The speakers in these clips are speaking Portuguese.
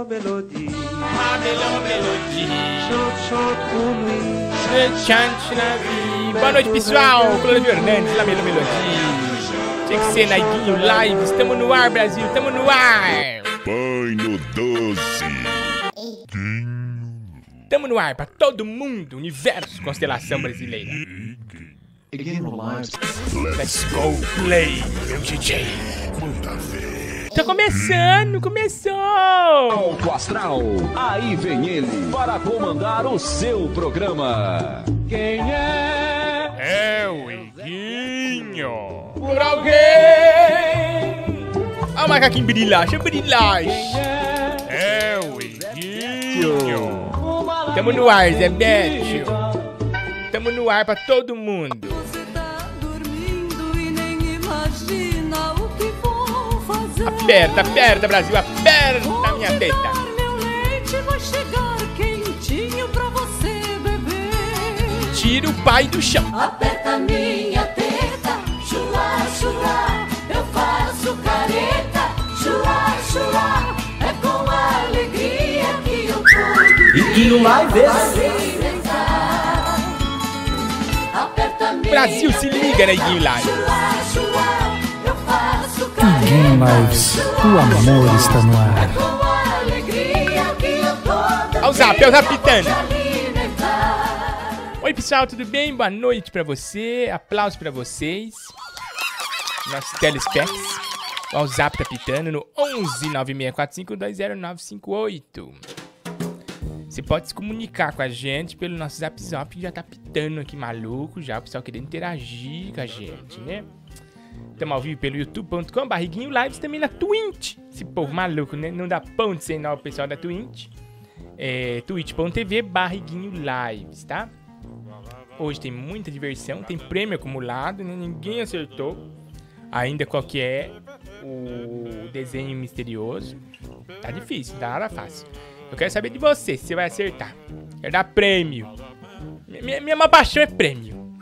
melhor melodia. A melhor melodia. Chante, chante por mim. Chante na vida. Boa noite, pessoal. Cláudio Fernandes, na melhor melodia. Tinha que ser Naiguinho Live. Estamos no ar, Brasil. Estamos no ar. Banho doce. Estamos no ar para todo mundo. Universo, constelação brasileira. Let's go play, meu DJ. Tá começando, começou! Alto Astral, aí vem ele para comandar o seu programa. Quem é? É o Iguinho. Por alguém! Olha o macaquinho brilhante, brilhante. É o Iguinho. Tamo no ar, Zé Bétio. Tamo no ar pra todo mundo. Você tá dormindo e nem imagina Aperta, aperta, Brasil, aperta minha teta. Dar meu leite vai chegar quentinho pra você beber. Tira o pai do chão. Aperta minha teta, chua, chua. Eu faço careta, chua, chua. É com alegria que eu tô. Iguinho Live. Aperta minha Brasil, se liga, né, Iguinho Live. Careta, Lives, o amor está no ar. com alegria que eu tô. Olha o zap, olha o alimentar. Oi, pessoal, tudo bem? Boa noite pra você. Aplausos pra vocês. Nossos telespecs. Ó, o zap tá pitando no 11 9645 20958. Você pode se comunicar com a gente pelo nosso zap zap que já tá pitando aqui maluco já. O pessoal querendo interagir com a gente, né? Estamos ao vivo pelo youtube.com, barriguinho lives também na Twitch. Esse povo maluco, né? Não dá pão de sem nó o pessoal da Twitch. É, twitch.tv barriguinho lives, tá? Hoje tem muita diversão, tem prêmio acumulado, né? ninguém acertou ainda qual que é o desenho misterioso. Tá difícil, tá nada fácil. Eu quero saber de você, se você vai acertar. Quero dar prêmio. Minha, minha paixão é prêmio.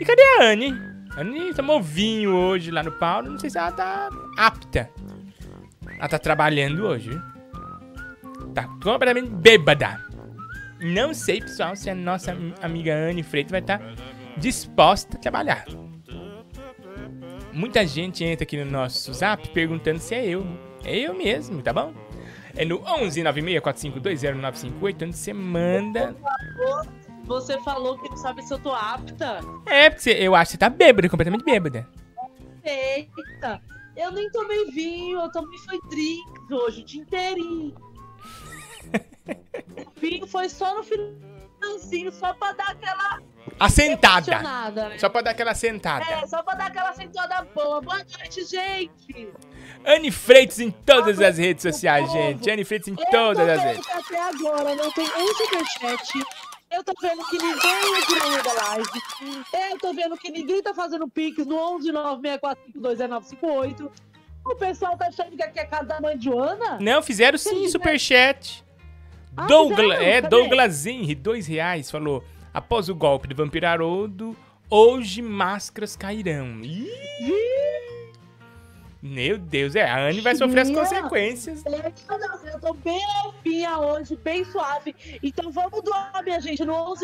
E cadê a Anne? A Anne tomou vinho hoje lá no Paulo, não sei se ela tá apta. Ela tá trabalhando hoje? Tá completamente bêbada. Não sei, pessoal, se a nossa am- amiga Anne Freitas vai estar disposta a trabalhar. Muita gente entra aqui no nosso zap perguntando se é eu. É eu mesmo, tá bom? É no 11 964520958 onde você manda. Você falou que não sabe se eu tô apta. É, porque eu acho que você tá bêbada, completamente bêbada. Eita! Eu nem tomei vinho, eu tomei foi drinks hoje, o dia inteirinho. o vinho foi só no finalzinho, só pra dar aquela Assentada. né? Só pra dar aquela sentada. É, só pra dar aquela sentada boa. Boa noite, gente! Anne Freitas em todas as redes sociais, gente. Anne Freitas em Eu todas as redes. até agora não tem um superchat. Eu tô vendo que ninguém entrou da live. Eu tô vendo que ninguém tá fazendo pix no 11964520958. O pessoal tá achando que aqui é a casa da mãe Joana? Não, fizeram sim, né? superchat. Ah, Douglas, é, Cadê? Douglas Henry, dois reais, falou. Após o golpe do Vampiro Haroldo, hoje máscaras cairão. Ih! Meu Deus, é, a Anne vai sofrer as Minha. consequências. Eu tô bem alfinha hoje, bem suave. Então vamos doar, minha gente, no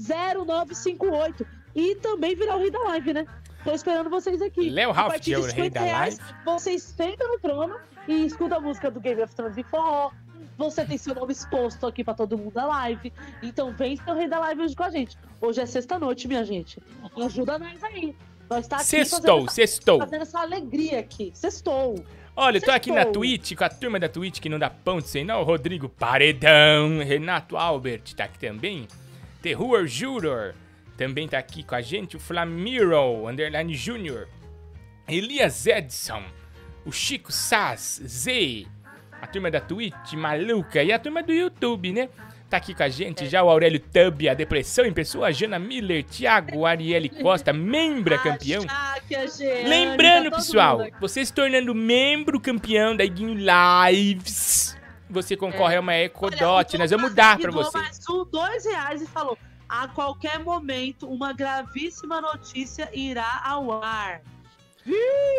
11964520958. E também virar o rei da live, né? Tô esperando vocês aqui. Léo Ralph, que é de o rei 50 da reais, live. Vocês sentam no trono e escutam a música do Game of Thrones em forró. Você tem seu nome exposto aqui pra todo mundo da live. Então vem ser o rei da live hoje com a gente. Hoje é sexta-noite, minha gente. Ajuda nós aí. Nós tá aqui Sextou, fazendo essa, sextou. fazendo essa alegria aqui. Sextou. Olha, eu tô aqui na Sextou. Twitch com a turma da Twitch que não dá pão de sem não. Rodrigo Paredão, Renato Albert tá aqui também. Terror Juror também tá aqui com a gente. O Flamiro, Underline Júnior. Elias Edson. O Chico Sass, Z. A turma da Twitch, maluca. E a turma do YouTube, né? Tá aqui com a gente já o Aurélio Tub, a Depressão em Pessoa, a Jana Miller, Thiago Arielle Costa, membra campeão. Lembrando, tá pessoal, você se tornando membro campeão da Iguinho Lives, você concorre a uma Ecodot. Nós vamos dar pra você. mais um, dois reais e falou: a qualquer momento, uma gravíssima notícia irá ao ar.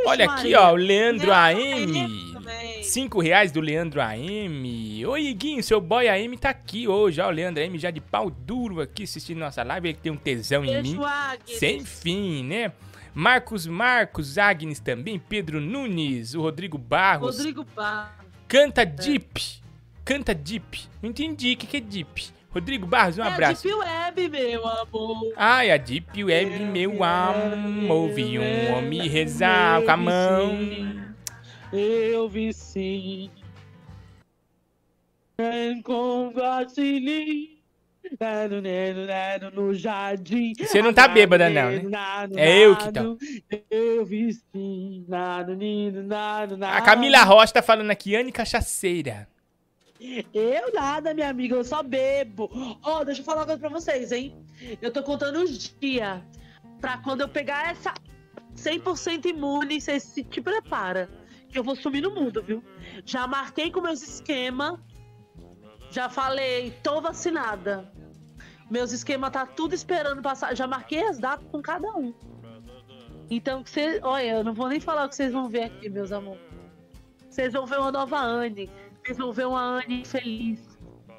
Olha aqui, ó, o Leandro AM. também. Cinco reais do Leandro AM. Oi, Iguinho, seu boy AM tá aqui hoje. Ó, o Leandro AM já de pau duro aqui assistindo nossa live. Ele tem um tesão em mim. Sem fim, né? Marcos Marcos, Agnes também, Pedro Nunes, o Rodrigo Barros. Rodrigo Bar. Canta Deep. Canta Deep. Não entendi o que, que é Deep. Rodrigo Barros, um é abraço. Deep Web, meu amor. Ai, a Deep Web, meu amor. Ouvi um homem rezar com a mão. Eu vi sim. Com vacilinho. Nado, nado, nado, no jardim. Você não tá bêbada, não, né? É eu que nado, Eu vi sim. A Camila Rocha tá falando aqui, Anne Cachaceira. Eu nada, minha amiga, eu só bebo. Ó, deixa eu falar uma coisa pra vocês, hein? Eu tô contando os dias pra quando eu pegar essa 100% imune, vocês se te prepara. Que eu vou sumir no mundo, viu? Já marquei com meus esquemas. Já falei, tô vacinada. Meus esquemas tá tudo esperando passar. Já marquei as datas com cada um. Então, vocês, olha, eu não vou nem falar o que vocês vão ver aqui, meus amores. Vocês vão ver uma nova Anne. Vocês vão ver uma Anne feliz.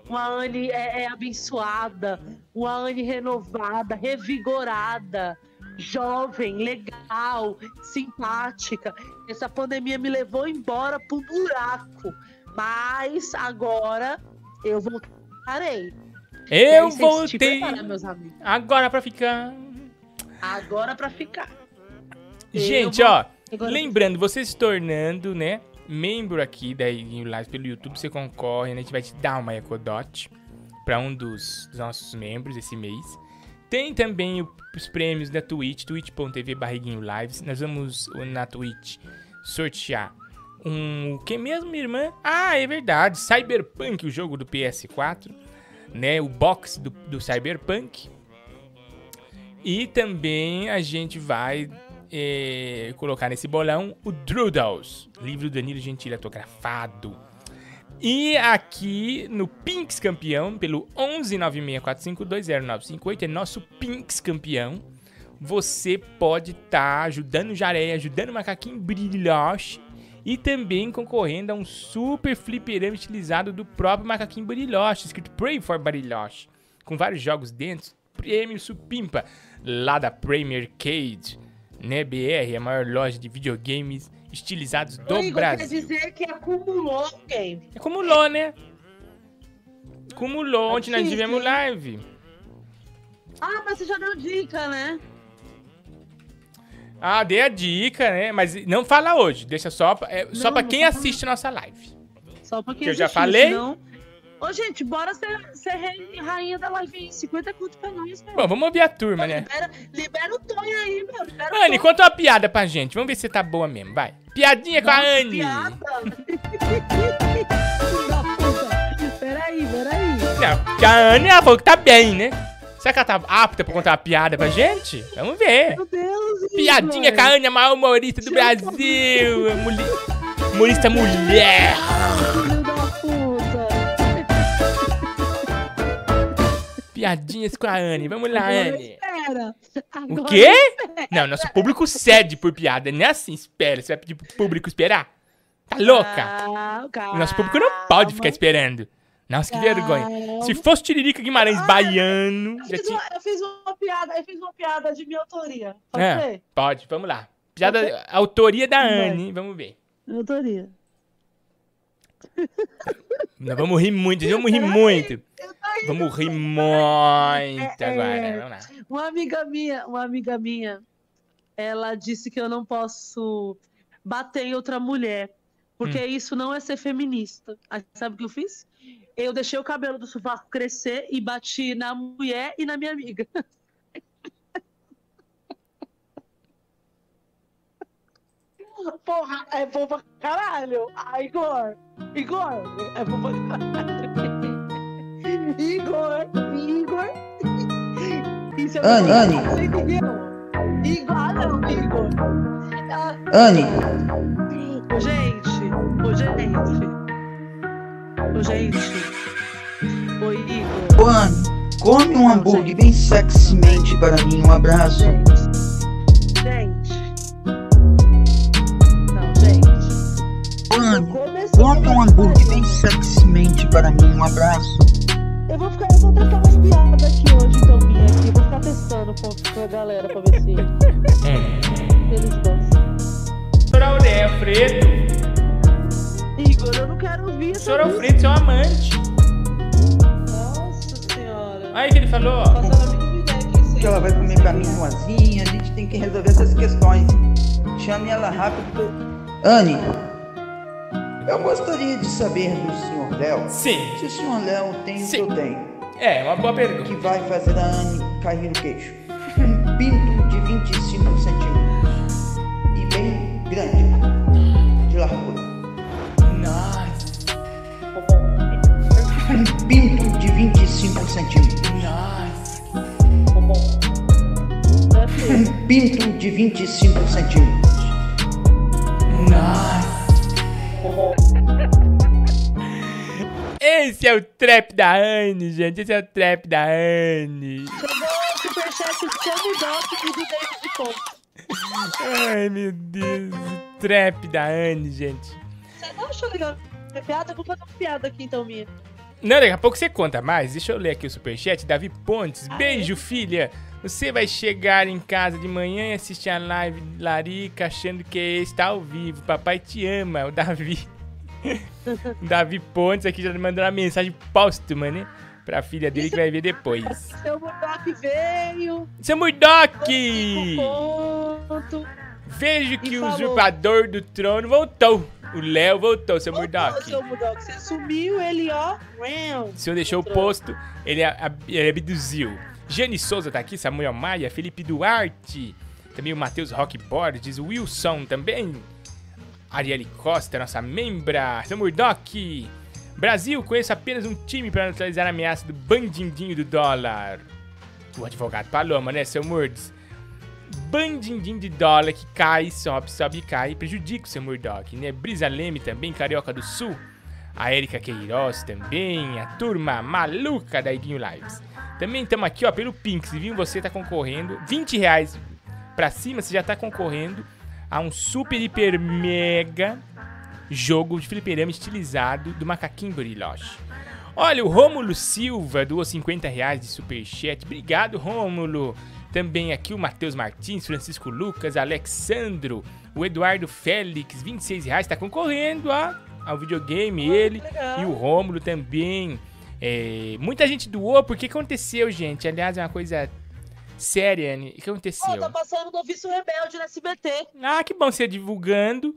Uma Anne é, é abençoada. Uma Anne renovada, revigorada. Jovem, legal, simpática. Essa pandemia me levou embora pro buraco. Mas agora eu voltarei. Aí, Eu vocês voltei agora pra ficar. Agora pra ficar. Gente, ó, lembrando, você se tornando, né, membro aqui da Iguinho Live pelo YouTube, você concorre, né, a gente vai te dar uma Ecodot pra um dos, dos nossos membros esse mês. Tem também o- os prêmios da Twitch, twitch.tv barriguinho lives. Nós vamos na Twitch sortear um. O que mesmo, minha irmã? Ah, é verdade. Cyberpunk, o jogo do PS4. Né? O box do, do Cyberpunk. E também a gente vai é, colocar nesse bolão o Drudels, livro do Danilo Gentili autografado. E aqui no Pinks Campeão, pelo 11964520958, é nosso Pinks Campeão. Você pode estar ajudando o Jaré, ajudando o Macaquinho Brilhoche e também concorrendo a um super fliperama estilizado do próprio Macaquinho Brilhoche, escrito Pray for Brilhoche, com vários jogos dentro, prêmio supimpa, lá da Premier Arcade, né, BR, a maior loja de videogames estilizados do Igor, Brasil. Quer dizer que acumulou game. Acumulou, né? Acumulou. Ontem nós tivemos live. Ah, mas você já deu dica, né? Ah, dei a dica, né? Mas não fala hoje. Deixa só, é, só Não, pra não quem assiste nossa live. Só pra quem Que eu já falei? senão- Ô, gente, bora ser, ser rei- rainha da live aí. 50 conto pra nós, meu. Bom, vamos ouvir a turma, né? Libera, libera o Tonho aí, meu. Libera Anne, conta uma piada pra gente. Vamos ver se tá boa mesmo. Vai. Piadinha com a Nossa, Anne. Piada. Peraí, peraí. Não, porque a Anne ela falou que tá bem, né? Será que ela tá apta pra contar uma piada pra gente? Vamos ver. Meu Deus. Piadinha com a Anne, a maior humorista do Brasil. Muli- Humorista mulher. Piadinhas com a Anne. Vamos lá, Agora Anne. espera. O quê? Não, nosso público cede por piada. Não é assim, espera. Você vai pedir pro público esperar? Tá louca? Calma, calma. Nosso público não pode ficar esperando. Nossa, que vergonha. Se fosse Tiririca Guimarães baiano, Eu fiz, uma, eu fiz uma piada, eu fiz uma piada de minha autoria. Pode ser? pode, vamos lá. Piada, autoria da Vai. Anne, vamos ver. Minha autoria. Nós vamos rir muito, vamos rir muito. Vamos rir muito É, agora, é. vamos lá. Uma amiga minha, uma amiga minha, ela disse que eu não posso bater em outra mulher, porque Hum. isso não é ser feminista. Aí, sabe o que eu fiz? Eu deixei o cabelo do sovaco crescer e bati na mulher e na minha amiga. Porra, é bom pra caralho. Ah, Igor, Igor, é bom pra caralho. Igor, Igor. Isso é Anne, Anne. Igor, ah, não, Igor. Ah, Anne, Ô, gente, ô, gente. Ô, gente. Ô, Igor. ô Anne, come um hambúrguer bem sexymente para mim, um abraço. Gente. Gente. Não, Anne, Compre um hambúrguer bem sexymente para mim, um abraço. Eu vou ficar, eu vou testar umas piadas aqui hoje, então, minha aqui. Vou ficar testando com, com a galera pra ver se eles gostam. Senhor Alfredo. Igor, eu não quero ouvir essa Senhor música. Alfredo, seu amante. Nossa senhora. Aí que ele falou, ó. Passando a Que ela vai comer pra mim sozinha, a gente tem que resolver essas questões. Chame ela rápido. Anne, eu gostaria de saber do senhor Léo Sim. se o senhor Léo tem o que Sim. eu tenho, É, uma boa pergunta. que vai fazer a Anne cair no queixo. Um pinto de 25 centímetros e bem grande, de largura. Nossa, Um pinto de 25 centímetros. nossa. Um pinto de 25 centímetros. Nossa. Esse é o trap da Anne, gente. Esse é o trap da Anne. Chegou o superchat e do David Conte. Ai, meu Deus. O trap da Anne, gente. Você não achou legal a piada? Eu vou fazer uma piada aqui, então, minha. Não, daqui a pouco você conta mais. Deixa eu ler aqui o superchat. Davi Pontes. Beijo, filha. Você vai chegar em casa de manhã e assistir a live Larica achando que está ao vivo. Papai te ama, o Davi. Davi Pontes aqui já mandou uma mensagem póstuma, né? Pra filha dele que vai ver depois. Seu Murdoch veio. Seu Murdoch! Ponto. Vejo que o usurpador do trono voltou. O Léo voltou, seu Murdoch. Seu. Você sumiu, ele, ó. O senhor deixou o posto, ele, ele abduziu. Jane Souza tá aqui, Samuel Maia, Felipe Duarte, também o Matheus Rock Borges, o Wilson também. Arielle Costa, nossa membra, seu Murdoch. Brasil, conheço apenas um time para neutralizar a ameaça do bandindinho do dólar. O advogado Paloma, né, seu Murds? Bandindim de dólar que cai, sobe, sobe cai e prejudica o seu Murdoch, né? Brisa Leme também, Carioca do Sul. A Erika Queiroz também, a turma maluca da Iguinho Lives. Também estamos aqui, ó, pelo Pix, viu? Você tá concorrendo, 20 reais pra cima, você já tá concorrendo a um super, hiper, mega jogo de fliperama estilizado do Macaquinho Bariloche. Olha, o Rômulo Silva doou 50 reais de superchat. Obrigado, Rômulo. Também aqui o Matheus Martins, Francisco Lucas, Alexandro, o Eduardo Félix, 26 reais. Tá concorrendo ó, ao videogame, ele legal. e o Rômulo também. É, muita gente doou, porque aconteceu, gente? Aliás, é uma coisa séria, né? O que aconteceu? Ó, tá passando Noviço Rebelde no SBT. Ah, que bom você divulgando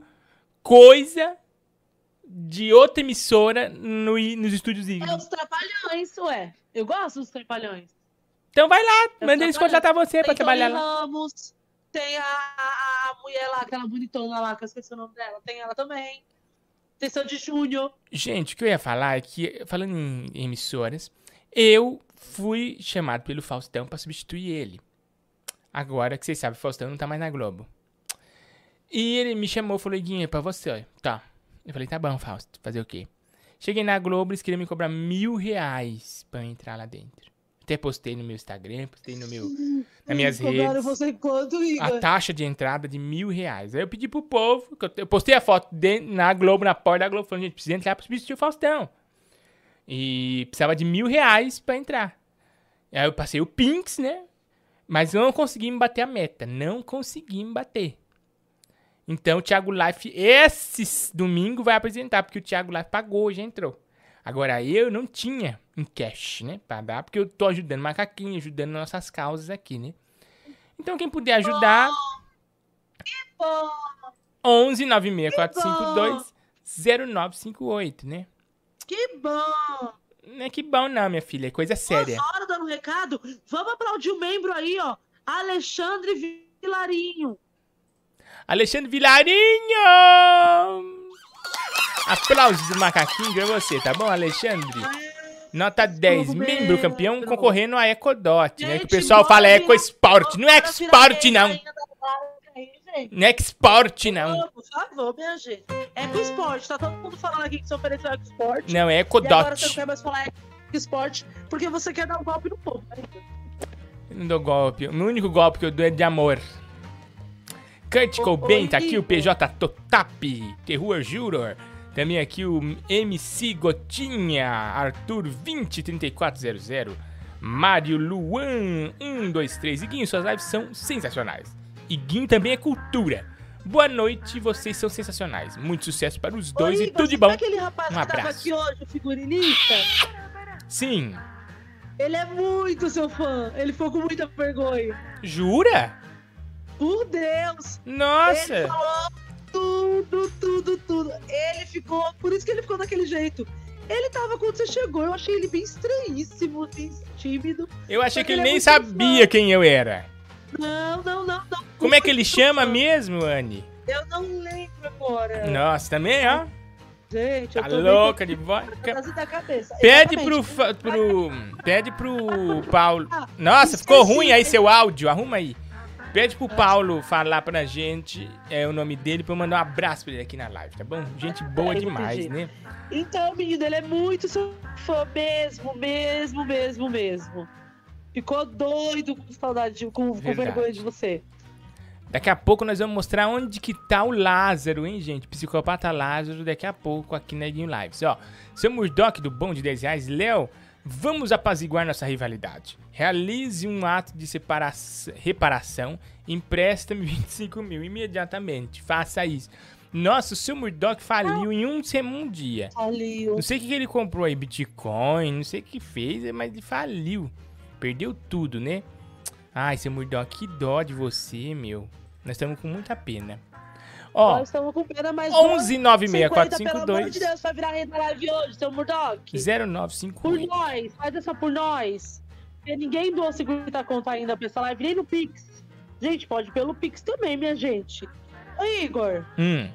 coisa de outra emissora no, nos estúdios É Igni. os Trapalhões, ué. Eu gosto dos Trapalhões. Então vai lá, Eu manda eles contratar você pra Tem trabalhar Tony lá. Ramos, tem a, a, a mulher lá, aquela bonitona lá, que eu esqueci o nome dela. Tem ela também. Tem Sandy Júnior. Gente, o que eu ia falar é que, falando em emissoras, eu fui chamado pelo Faustão pra substituir ele. Agora que vocês sabem, o Faustão não tá mais na Globo. E ele me chamou e falou, Iguinho, é pra você, ó. Tá. Eu falei, tá bom, Fausto, fazer o quê? Cheguei na Globo, eles queriam me cobrar mil reais pra eu entrar lá dentro. Até postei no meu Instagram, postei no meu, nas minhas redes. você quanto, A Igor? taxa de entrada de mil reais. Aí eu pedi pro povo, eu postei a foto de- na Globo, na porta da Globo, falando, gente, precisa entrar pra substituir o Faustão. E precisava de mil reais pra entrar. Aí eu passei o Pinks, né? Mas não consegui me bater a meta. Não consegui me bater. Então o Thiago Life, esse domingo, vai apresentar, porque o Thiago Life pagou, já entrou. Agora eu não tinha em cash, né? Pra dar, porque eu tô ajudando macaquinho, ajudando nossas causas aqui, né? Então quem puder ajudar, Pô, 11 96452 0958, né? que bom! Não é que bom não, minha filha, é coisa séria. Horas dando recado. Vamos aplaudir o membro aí, ó. Alexandre Vilarinho. Alexandre Vilarinho! Aplausos do macaquinho pra você, tá bom, Alexandre? Nota 10, Tudo membro campeão concorrendo a Ecodot, né? Que o pessoal fala virar- EcoSport, não é rei, não, rainha da live aí, gente. não é Export não, Por favor, minha gente. Ecosport, tá todo mundo falando aqui que você ofereceu Ecosport. não é E agora você não Ecodot. quer mais falar Ecosport porque você quer dar um golpe no povo. né? Não dou golpe, o único golpe que eu dou é de amor. Kurt Cobain tá aqui, o. PJ Totap, Terror Juror. Também aqui o MC Gotinha, Arthur 203400, Mário Luan 123. E Guinho, suas lives são sensacionais. E Guinho também é cultura. Boa noite, vocês são sensacionais. Muito sucesso para os dois Ô, e Igor, tudo de você bom. tá aquele rapaz Um que tava abraço. aqui hoje, o figurinista? Sim. Ele é muito seu fã. Ele ficou com muita vergonha. Jura? Por Deus! Ele Nossa. falou tudo, tudo, tudo. Ele ficou. Por isso que ele ficou daquele jeito. Ele tava quando você chegou. Eu achei ele bem estranhíssimo, bem tímido. Eu achei que ele ele é nem sabia fã. quem eu era. Não, não, não, não. Como é que ele chama mesmo, Anne? Eu não lembro agora. Nossa, também, ó. Gente, eu Tá tô bem louca de cabeça. Pede pro, fa- pro. Pede pro Paulo. Ah, Nossa, ficou esqueci. ruim aí seu áudio. Arruma aí. Pede pro Paulo falar pra gente é, o nome dele pra eu mandar um abraço pra ele aqui na live, tá bom? Gente boa eu vou demais, né? Então, menino, ele é muito seu fã mesmo, mesmo, mesmo, mesmo. Ficou doido com saudade, com, com Verdade. vergonha de você. Daqui a pouco nós vamos mostrar onde que tá o Lázaro, hein, gente? Psicopata Lázaro, daqui a pouco aqui na Edinho Lives. Ó, seu Murdock do Bom de 10 reais, Léo, vamos apaziguar nossa rivalidade. Realize um ato de reparação, empresta-me 25 mil imediatamente. Faça isso. Nossa, o seu Murdock faliu em um, um dia. Ali, o Não sei o que ele comprou aí, Bitcoin, não sei o que fez, mas ele faliu. Perdeu tudo, né? Ai, seu Murdock, que dó de você, meu. Nós estamos com muita pena. Ó, Nós estamos com pena, mas. 11 50, pelo amor de 96452 Deus, vai virar rei da live hoje, seu Murdock. Por 0958. nós, faz essa por nós. Porque ninguém doou 50 conto ainda pra essa live, nem no Pix. Gente, pode pelo Pix também, minha gente. Ô, Igor, Hum,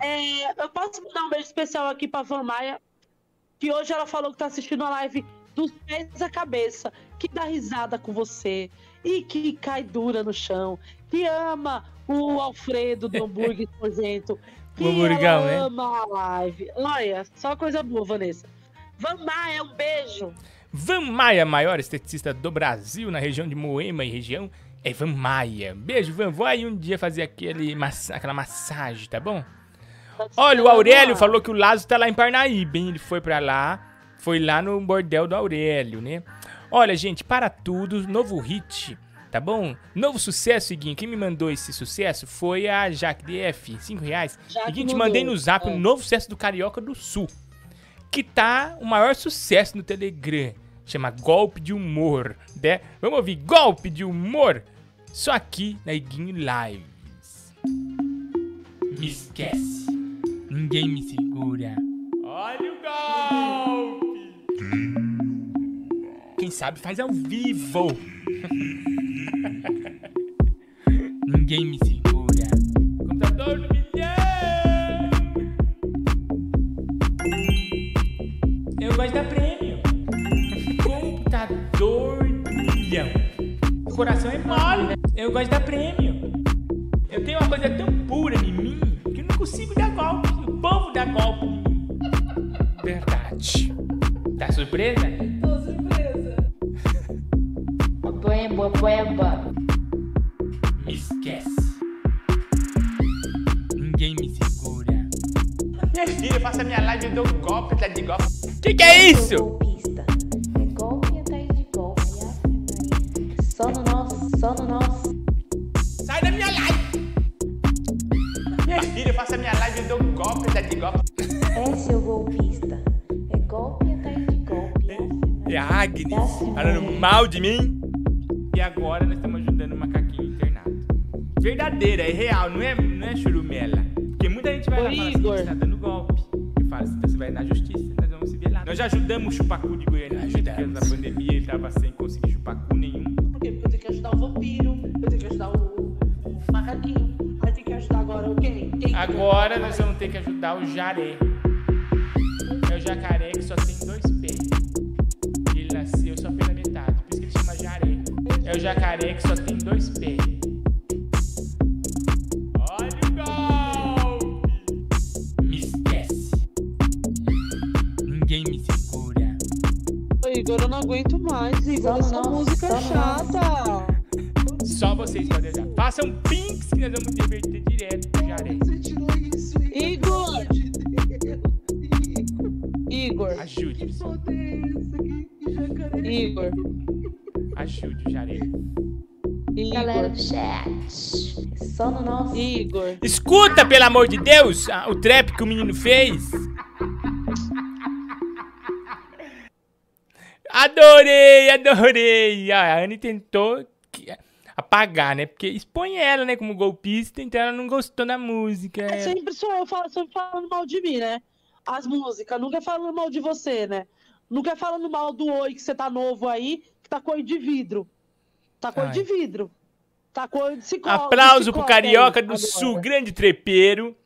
é, eu posso mandar um beijo especial aqui pra Van Maia, que hoje ela falou que tá assistindo a live dos pés à cabeça, que dá risada com você e que cai dura no chão, que ama o Alfredo do hambúrguer nojento, que O hamburgão, ela né? ama a live. Olha, só coisa boa, Vanessa. Van Maia, um beijo. Van Maia, maior esteticista do Brasil, na região de Moema e região, é Van Maia. Beijo, Van. Vou aí um dia fazer aquele massa- aquela massagem, tá bom? Olha, o Aurélio falou que o Lázaro tá lá em Parnaíba, hein? Ele foi pra lá, foi lá no bordel do Aurélio, né? Olha, gente, para tudo, novo hit, tá bom? Novo sucesso, Seguinho. Quem me mandou esse sucesso foi a Jaque DF, 5 reais. Jaque Seguinte, te mandei no zap É. um novo sucesso do Carioca do Sul, que tá o maior sucesso no Telegram. Chama Golpe de Humor, né? Vamos ouvir Golpe de Humor? Só aqui na Iguinho Lives. Me esquece. Ninguém me segura. Olha o golpe! Quem sabe faz ao vivo. Ninguém me segura. Computador do milhão. Eu gosto da prêmio. Computador do milhão. O coração é mole. Eu gosto da prêmio. Eu tenho uma coisa tão pura em mim que eu não consigo dar golpe. O povo dá golpe. Verdade. Tá surpresa? Boeba, boeba. Me esquece. Ninguém me segura. Minha filha, eu faço a minha live e dou um golpe atrás de golpe. Que que é isso? Golpista. É golpe atrás de golpe. Só no nosso, só no nosso. Sai da minha live! Minha filha, eu faço a minha live e dou um golpe atrás de golpe. É seu golpista. É golpe atrás de golpe. É Agnes falando mal de mim. É, não é churumela. Porque muita gente vai Ô, lá e fala assim, tá dando golpe. Eu falo assim, então você vai na justiça, nós vamos se ver lá. Nós já ajudamos o chupacu de Goiânia, porque na pandemia ele tava sem conseguir chupacu nenhum. Porque eu tenho que ajudar o vampiro, eu tenho que ajudar o, o macaquinho. Aí tem que ajudar agora o quem? Quem? Agora nós vamos ter que ajudar o jaré. É o jacaré que só tem dois pés. Ele nasceu só pela metade, por isso que ele chama jaré. É o jacaré que só tem usar. Façam pinks que nós vamos divertir direto com o jaré. Igor! Igor. Ajude. Igor. Ajude o Jaré. Galera Igor. do chat. Só no nosso. Igor. Escuta, pelo amor de Deus, o trap que o menino fez. Adorei, adorei. Ah, a Anne tentou que- apagar, né? Porque expõe ela, né, como golpista, então ela não gostou da música. É sempre sou eu falo, sempre falando mal de mim, né? As músicas, nunca é falando mal de você, né? Nunca é falando mal do Oi, que você tá novo aí, que tá cor de vidro. Tá Ai. de vidro. Tá cor de ciclo. Aplauso pro Carioca do Sul, grande trepeiro,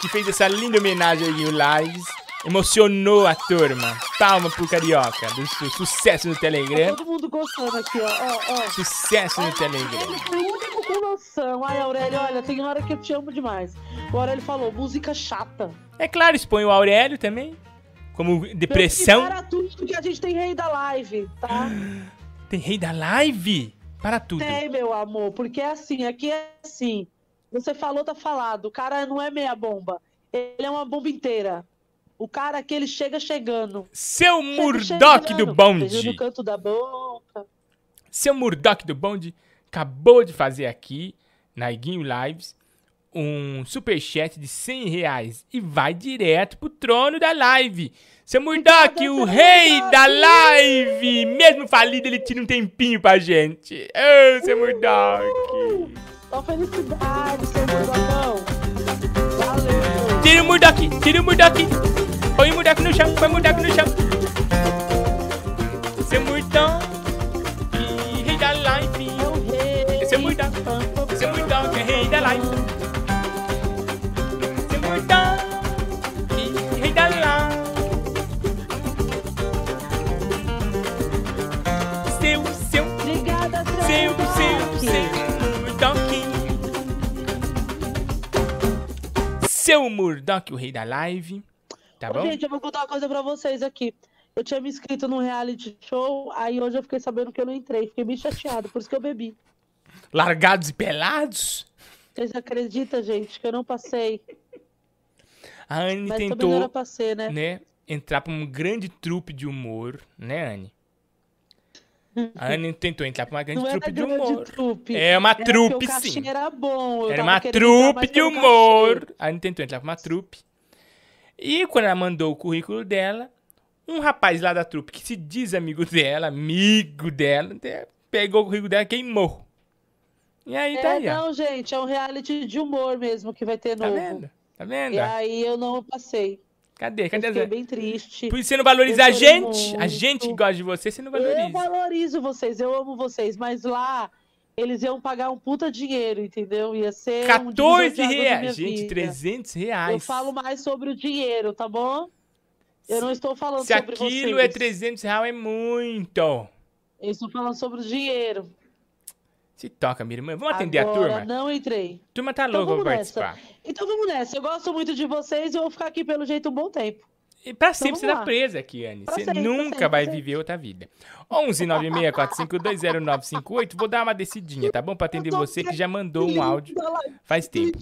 que fez essa linda homenagem aí no Lives. Emocionou a turma. Palma pro Carioca do Sul. Sucesso no Telegram. Todo mundo gostando aqui, ó. ó, ó. Sucesso no Ele Telegram. o único com noção. Ai, Aurélio, olha, tem hora que eu te amo demais. O Aurélio falou, música chata. É claro, expõe o Aurélio também. Como depressão. Para tudo que a gente tem rei da live, tá? Tem rei da live? Para tudo. Tem, meu amor, porque é assim, aqui é assim. Você falou, tá falado. O cara não é meia bomba. Ele é uma bomba inteira. O cara aqui, ele chega chegando. Seu Chega Murdoch do bonde. No canto da boca. Seu Murdoch do bonde acabou de fazer aqui, na Iguinho Lives, um superchat de 100 reais. E vai direto pro trono da live. Seu Murdoch, o rei Murdoch. da live. Mesmo falido, ele tira um tempinho pra gente. Ô, seu Murdoch. Só felicidade, seu Murdocão. Valeu. Tira o Murdoch, tira o Murdoch. Põe o Murdoch no chão, põe o Murdoch no chão. Seu Murdoch, e rei da rei. Seu Murdoch, seu Murdoch é rei da. Seu e rei da live. Seu, seu, seu, seu, seu. Seu Murdoch, o rei da live. Tá Ô, bom? Gente, eu vou contar uma coisa pra vocês aqui. Eu tinha me inscrito num reality show, aí hoje eu fiquei sabendo que eu não entrei. Fiquei bem chateado, por isso que eu bebi. Largados e pelados? Vocês acreditam, gente, que eu não passei? A Anne Mas tentou, era pra ser, né? né, entrar pra um grande trupe de humor, né, Anne? A Anne tentou entrar pra uma grande Não trupe de humor. trupe. É uma Era trupe, sim. era bom. eu Era uma entrar trupe de humor. A Anne tentou entrar pra uma trupe. E quando ela mandou o currículo dela, um rapaz lá da trupe que se diz amigo dela, amigo dela, pegou o currículo dela e queimou. E aí tá É, aí, ó. não, gente, é um reality de humor mesmo que vai ter Tá novo. vendo? Tá vendo? E aí eu não passei. Cadê? Eu Cadê fiquei as... bem triste. Por isso você não valoriza a Eu gente. A muito. gente que gosta de você, você não Eu valoriza. valorizo vocês, eu amo vocês, mas lá eles iam pagar um puta dinheiro, entendeu? Ia ser um divisor 14 de águas na reais. Gente, vida. 300 reais. Eu falo mais sobre o dinheiro, tá bom? Eu não estou falando Se sobre aquilo vocês. é 300 reais, é muito. Eu estou falando sobre o dinheiro. Se toca, minha irmã. Vamos atender Agora, a turma? não entrei. A turma tá Então louca pra nessa. participar. Então vamos nessa. Eu gosto muito de vocês e eu vou ficar aqui pelo jeito um bom tempo. E pra sempre você tá presa aqui, Anne. Pra Você sempre, nunca sempre, vai sempre. viver outra vida. 11 964520958. Vou dar uma descidinha, tá bom? Pra atender você que já mandou um áudio faz tempo.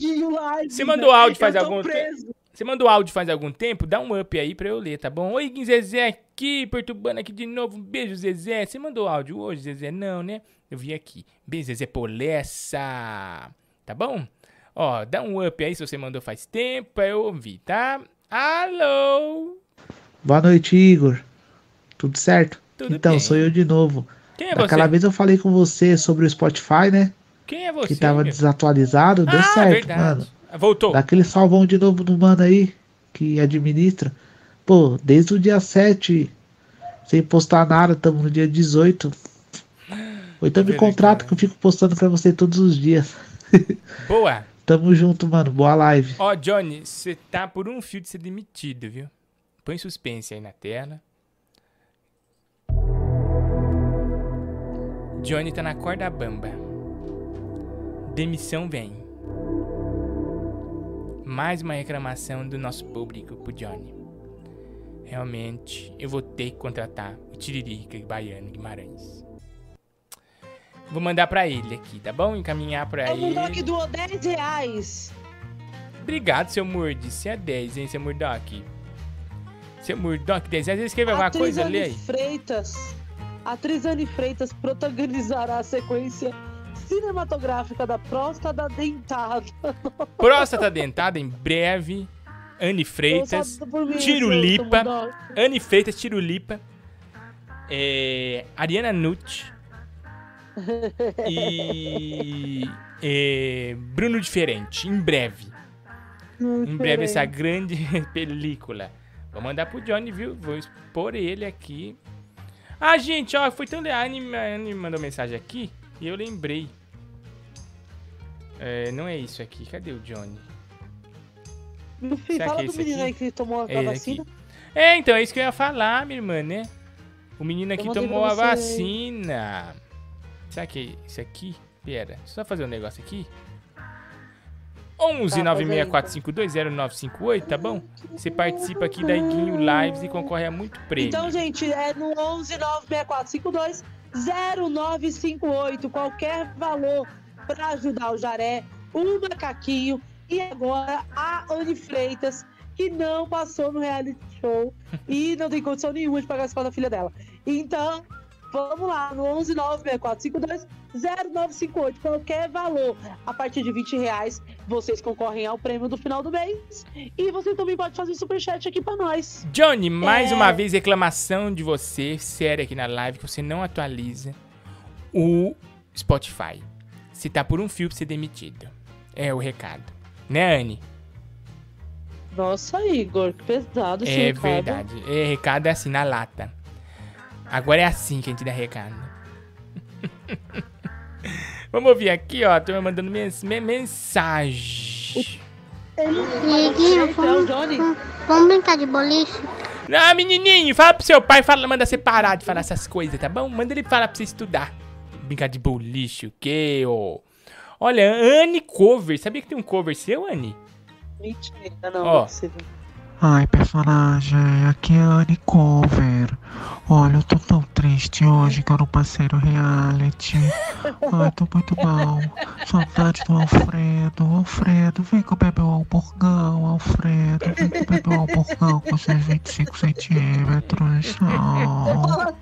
Você mandou áudio faz algum tempo? Você mandou áudio faz algum tempo? Dá um up aí pra eu ler, tá bom? Oi, Zezé aqui, perturbando aqui de novo. Um beijo, Zezé. Você mandou áudio hoje, Zezé? Não, né? Eu vi aqui. Beijo, Zezé Polessa. Tá bom? Ó, dá um up aí se você mandou faz tempo pra eu ouvir, tá? Alô? Boa noite, Igor. Tudo certo? Tudo então, bem. sou eu de novo. Quem é Daquela você? vez eu falei com você sobre o Spotify, né? Quem é você? que tava meu? desatualizado. Deu ah, certo, verdade. mano. Voltou. Dá aquele salvão de novo no mano aí, que administra. Pô, desde o dia 7, sem postar nada, tamo no dia 18. Ou então me contrata que eu fico postando pra você todos os dias. Boa. Tamo junto, mano. Boa live. Ó, Johnny, você tá por um fio de ser demitido, viu? Põe suspense aí na tela. Johnny tá na corda bamba. Demissão vem. Mais uma reclamação do nosso público pro Johnny. Realmente, eu vou ter que contratar o Tiririca Baiano Guimarães. Vou mandar pra ele aqui, tá bom? Encaminhar pra O ele. Murdock doou 10 reais. Obrigado, seu Murdi. Você é 10, hein, seu Murdock? Seu Murdock desenha. Você escreveu alguma coisa? Anne aí. Freitas. A atriz Anne Freitas protagonizará a sequência cinematográfica da próstata dentada. Próstata dentada em breve. Anne Freitas. Mim, Tirulipa. Anne Freitas, Tirulipa. É, Ariana Nucci. E. é, Bruno Diferente, em breve. Em breve essa grande película. Vou mandar pro Johnny, viu? Vou expor ele aqui. Ah, gente, ó, foi tão legal. A Anne, Anne mandou mensagem aqui e eu lembrei. É, não é isso aqui. Cadê o Johnny? Meu filho, Será fala que é do menino aqui? aí que tomou a É vacina. aqui. É, então, é isso que eu ia falar, minha irmã, né? O menino aqui tomou a você. vacina. Será que é isso aqui? Pera, só fazer um negócio aqui. 11 Tá, faz aí, 964520958, tá bom? Você participa aqui da Iguinho Lives e concorre a muito prêmio. Então, gente, é no 11 96452 0958. Qualquer valor para ajudar o Jaré, o Macaquinho e agora a Anne Freitas, que não passou no reality show e não tem condição nenhuma de pagar a escola da filha dela. Então, vamos lá, no 11 96452 0958. Qualquer valor a partir de 20 reais, vocês concorrem ao prêmio do final do mês. E você também pode fazer superchat aqui para nós. Johnny, mais É. uma vez reclamação de você, séria aqui na live, que você não atualiza o Spotify. Se tá por um fio pra ser demitido. É o recado. Né, Anne? Nossa, Igor, que pesado esse É recado. verdade. É, recado é assim, na lata. Agora é assim que a gente dá recado. Vamos ouvir aqui, ó. Tô me mandando mens me- mensagem. Dieguinho, É o vamos, vamos brincar de boliche? Não, menininho, fala pro seu pai, fala, manda você parar de falar essas coisas, tá bom? Manda ele falar pra você estudar. Brincar de boliche, o quê, ô? Olha, Anne Cover. Sabia que tem um cover seu, Anne? Mentira, não, Ó. não possível. Ai, personagem, aqui é a Anne Cover. Olha, eu tô tão triste hoje que eu não passei no reality. Ai, tô muito mal. Saudade do Alfredo. Alfredo, vem que eu beber o hamburgão, Alfredo. Vem que eu beber o hamburgão com seus 25 centímetros. Oh.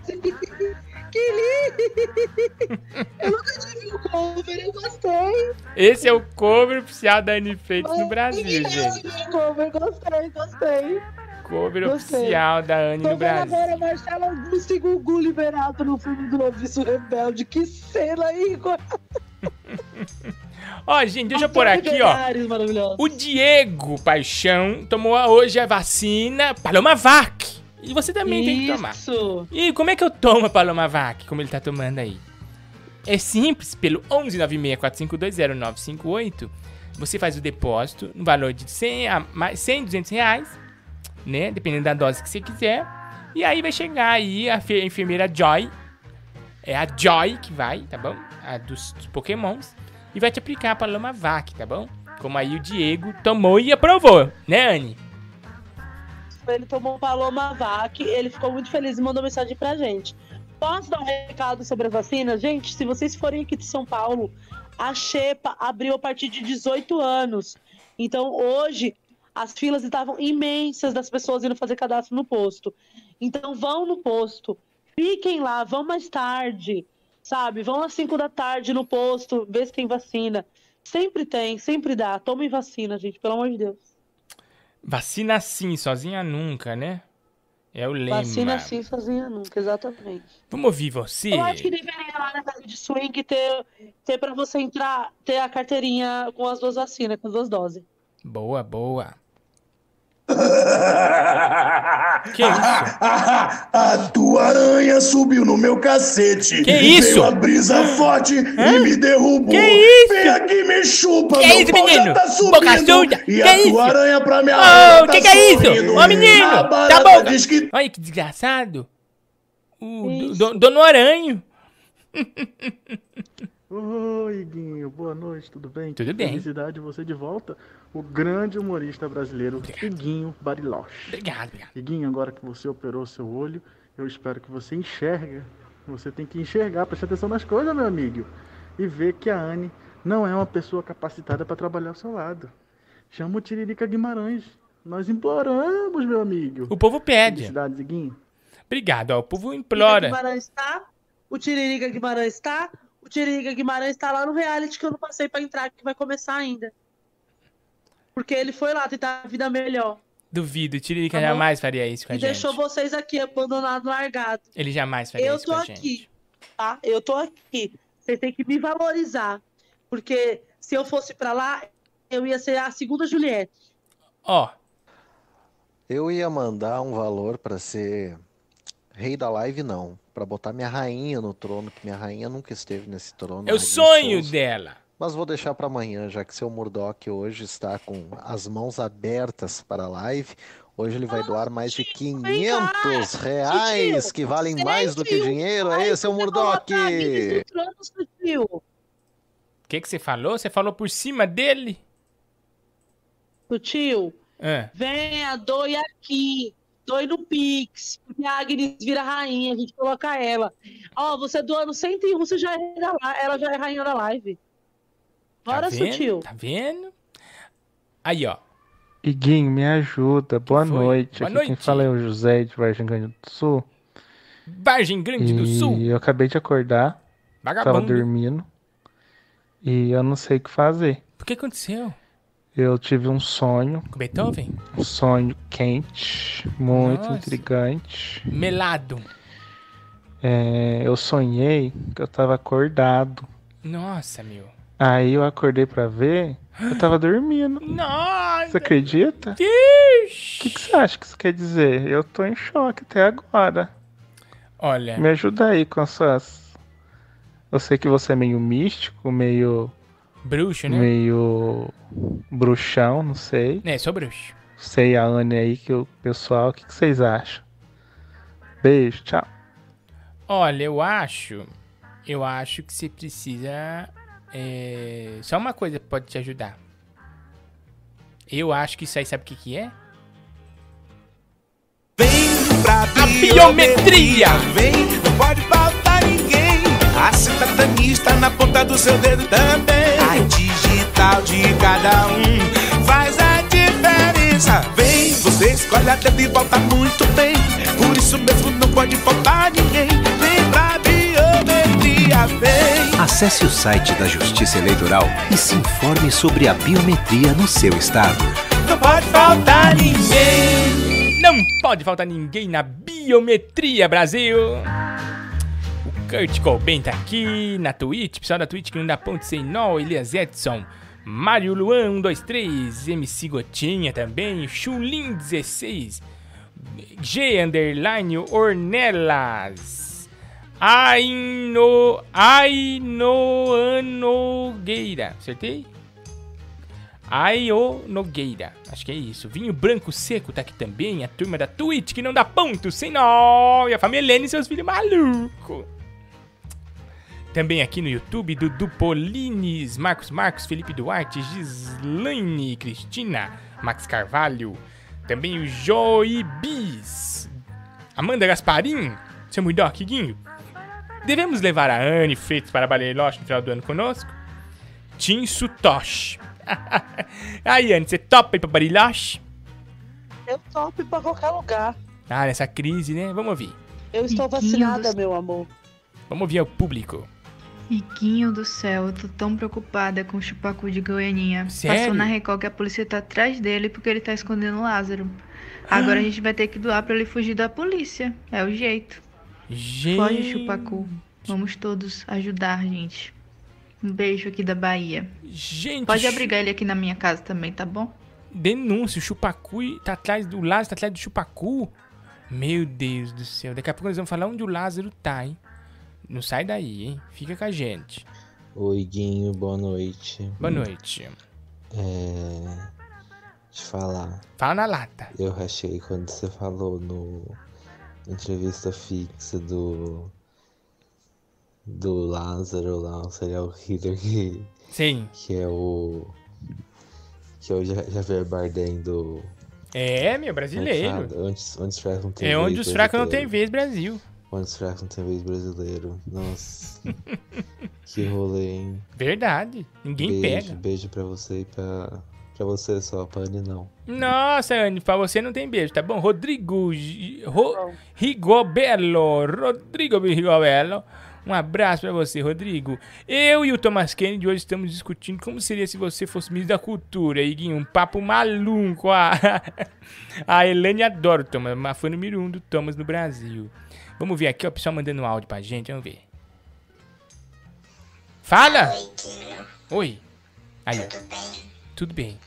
Que lindo! Eu nunca tive um cover, eu gostei. Esse é o cover oficial da Anne Freitas no Brasil, gente. Meu cover, gostei, gostei. Cover Gostei. oficial da Anne Tô no Brasil. agora Marcelo Augusto e Gugu liberado no filme do Noviço Rebelde. Que cena, Igor! Ó, gente, deixa eu pôr aqui, ó. O Diego Paixão tomou hoje a vacina Palomavac. E você também tem que tomar. Isso. E como é que eu tomo a Palomavac, como ele tá tomando aí? É simples, pelo 11964520958, você faz o depósito no valor de 100, a mais 100 200 reais, né? Dependendo da dose que você quiser. E aí vai chegar aí a fe- enfermeira Joy, é a Joy que vai, tá bom? A dos, dos pokémons. E vai te aplicar a Palomavac, tá bom? Como aí o Diego tomou e aprovou, né, Anne? Ele tomou Paloma Vac, ele ficou muito feliz e mandou mensagem pra gente. Posso dar um recado sobre a vacina? Gente, se vocês forem aqui de São Paulo, a Xepa abriu a partir de 18 anos. Então, hoje, as filas estavam imensas das pessoas indo fazer cadastro no posto. Então, vão no posto, fiquem lá, vão mais tarde, sabe? Vão às 5 da tarde no posto, ver se tem vacina. Sempre tem, sempre dá. Tomem vacina, gente, pelo amor de Deus. Vacina sim, sozinha nunca, né? É o lema. Vacina assim sozinha nunca, exatamente. Vamos ouvir você. Eu acho que deveria lá na casa de swing ter, ter pra você entrar, ter a carteirinha com as duas vacinas, com as duas doses. Boa, boa. Que isso? A tua aranha subiu no meu cacete. Que isso? Veio a brisa forte e me derrubou. Que isso? Vem aqui e me chupa. Que meu isso, pau já menino? Tá subindo, Boca suja. E Que a isso? tua aranha pra minha aranha tá que que é isso? Ô, menino, tá bom. que Olha que desgraçado. O do, do- Dono Aranho. Oi, Guinho, boa noite, tudo bem? Tudo bem. Felicidade você de volta, o grande humorista brasileiro, Iguinho Bariloche. Obrigado, obrigado. Iguinho, agora que você operou seu olho, eu espero que você enxerga. Você tem que enxergar, prestar atenção nas coisas, meu amigo. E ver que a Anne não é uma pessoa capacitada para trabalhar ao seu lado. Chama o Tiririca Guimarães. Nós imploramos, meu amigo. O povo pede. Felicidades, Iguinho. Obrigado, ó. O povo Tiririca implora. Guimarães tá? O Tiririca Guimarães tá? O Tiririca Guimarães tá lá no reality que eu não passei pra entrar, que vai começar ainda. Porque ele foi lá tentar a vida melhor. Duvido, o Tiririca Tá jamais faria isso com a E gente. deixou vocês aqui abandonados, largados. Ele jamais faria Eu isso tô com a aqui, gente. tá? Eu tô aqui. Vocês têm que me valorizar. Porque se eu fosse pra lá, eu ia ser a segunda Juliette. Ó, Eu ia mandar um valor pra ser rei da live, não. Pra botar minha rainha no trono, que minha rainha nunca esteve nesse trono. é o sonho Souza. dela. Mas vou deixar pra amanhã, já que seu Murdoch hoje está com as mãos abertas para a live. Hoje ele vai doar mais de 500 reais, que valem mais do que dinheiro. Aí, seu Murdoch! O que, que você falou? Você falou por cima dele? Tio, Ah, venha, doe aqui. Doe no Pix. Porque a Agnes vira rainha, a gente coloca ela. Ó, você doando 101, você já é rainha da live. Ela já é rainha da live. Bora, tá vendo? tio. Tá vendo? Aí, ó. Iguinho, me ajuda. Boa foi? noite. Boa Aqui quem noite. fala é o José de Vargem Grande do Sul. Vargem Grande do E Sul. eu acabei de acordar. Tava Vagabundo. dormindo. E eu não sei o que fazer. O que aconteceu? Eu tive um sonho. Com Beethoven? Um sonho quente, muito Nossa. intrigante. Melado. É, eu sonhei que eu tava acordado. Nossa, meu. Aí eu acordei pra ver, eu tava dormindo. Nossa! Você acredita? O que, que você acha que isso quer dizer? Eu tô em choque até agora. Olha, Me ajuda aí com as suas. Eu sei que você é meio místico, meio. Bruxo, né? meio. bruxão, não sei. É, sou bruxo. Sei a Anne aí que o pessoal, o que, que vocês acham? Beijo, tchau. Olha, eu acho. Eu acho que você precisa. é, Só uma coisa pode te ajudar. Eu acho que isso aí sabe o que, que é? A biometria. Vem, não pode. A cidadania na ponta do seu dedo também. A digital de cada um faz a diferença. Vem, você escolhe a dedo e volta muito bem. Por isso mesmo não pode faltar ninguém. Vem pra biometria, vem. Acesse o site da Justiça Eleitoral e se informe sobre a biometria no seu estado. Não pode faltar ninguém. Não pode faltar ninguém na Biometria Brasil. Kurt Cobain tá aqui na Twitch, pessoal da Twitch que não dá ponto sem nó, Elias Edson, Mário Luan 123, MC Gotinha também, Chulin 16, G underline Ornelas, Aino, Aino Nogueira, acertei? Aio Nogueira, acho que é isso. Vinho Branco Seco tá aqui também. A turma da Twitch que não dá ponto sem nó. E a família Helene e seus filhos malucos. Também aqui no YouTube, Dudu Polines, Marcos Marcos, Felipe Duarte, Gislaine, Cristina, Max Carvalho. Também o Joey Bis, Amanda Gasparim, seu Murdoch, Guinho. Devemos levar a Anne Freitas para Bariloche no final do ano conosco? Tim Sutoshi. Aí, Anne, você topa ir pra Bariloche? Eu topo pra qualquer lugar. Ah, nessa crise, né? Vamos ouvir. Eu estou vacinada, meu amor. Vamos ouvir o público. Riquinho do céu, eu tô tão preocupada com o chupacu de Goianinha. Sério? Passou na Record que a polícia tá atrás dele porque ele tá escondendo o Lázaro. Agora a gente vai ter que doar pra ele fugir da polícia. É o jeito. Gente. Foge, chupacu. Vamos todos ajudar, gente. Um beijo aqui da Bahia. Gente. Pode abrigar ele aqui na minha casa também, tá bom? Denúncia, o Chupacu tá atrás do Lázaro, tá atrás do Chupacu. Meu Deus do céu. Daqui a pouco nós vamos falar onde o Lázaro tá, hein? Não sai daí, hein? Fica com a gente. Oi, Guinho, boa noite. Boa noite. É. Te falar. Fala na lata. Eu rachei quando você falou no entrevista fixa do. Do Lázaro lá, o serial killer que. Sim. Que é o. Que é o Ja- Javier Bardem do. É, meu, brasileiro. fala? Onde, onde os fracos não tem É onde vez os fracos não têm vez, Brasil. Michael não tem vez brasileiro. Nossa. que rolê, hein? Verdade. Ninguém beijo, pega. Beijo pra você e pra. Pra você só, pra Anne não. Nossa, Anne, pra você não tem beijo, tá bom? Rodrigo Ro, Rigobello. Rodrigo Rigobello. Um abraço para você, Rodrigo. Eu e o Thomas Kennedy hoje estamos discutindo como seria se você fosse ministro da cultura, Iguinho. Um papo maluco. A, a Elane adora o Thomas, mas foi número um do Thomas no Brasil. Vamos ver aqui, ó, o pessoal mandando áudio pra gente, vamos ver. Fala! Oi, Oi. Aí, Tudo bem? Tudo bem.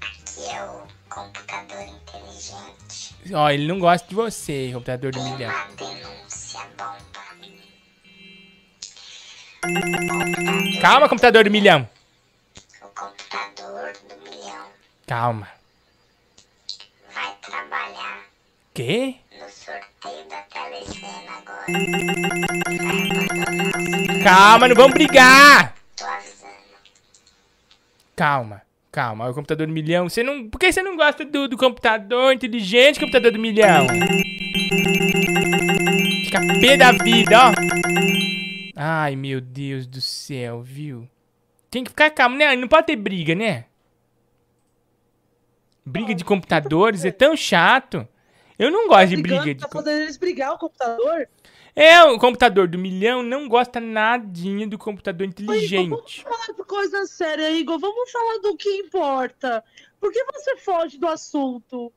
Aqui é o computador inteligente. Ó, ele não gosta de você, computador do milhão. Uma denúncia bomba. Calma, computador do milhão. O computador do milhão. Calma. Vai trabalhar. Quê? Calma, não vamos brigar! Calma, calma. O computador do milhão. Você não. Por que você não gosta do, do computador inteligente, computador do milhão? Fica pé da vida, ó. Ai, meu Deus do céu, viu? Tem que ficar calmo, né? Não pode ter briga, né? Briga de computadores é tão chato. Eu não gosto de tá briga. De... Tá fazendo eles brigar o computador? É, o computador do milhão não gosta nadinha do computador inteligente. Ô, Igor, vamos falar de coisa séria, Igor. Vamos falar do que importa. Por que você foge do assunto?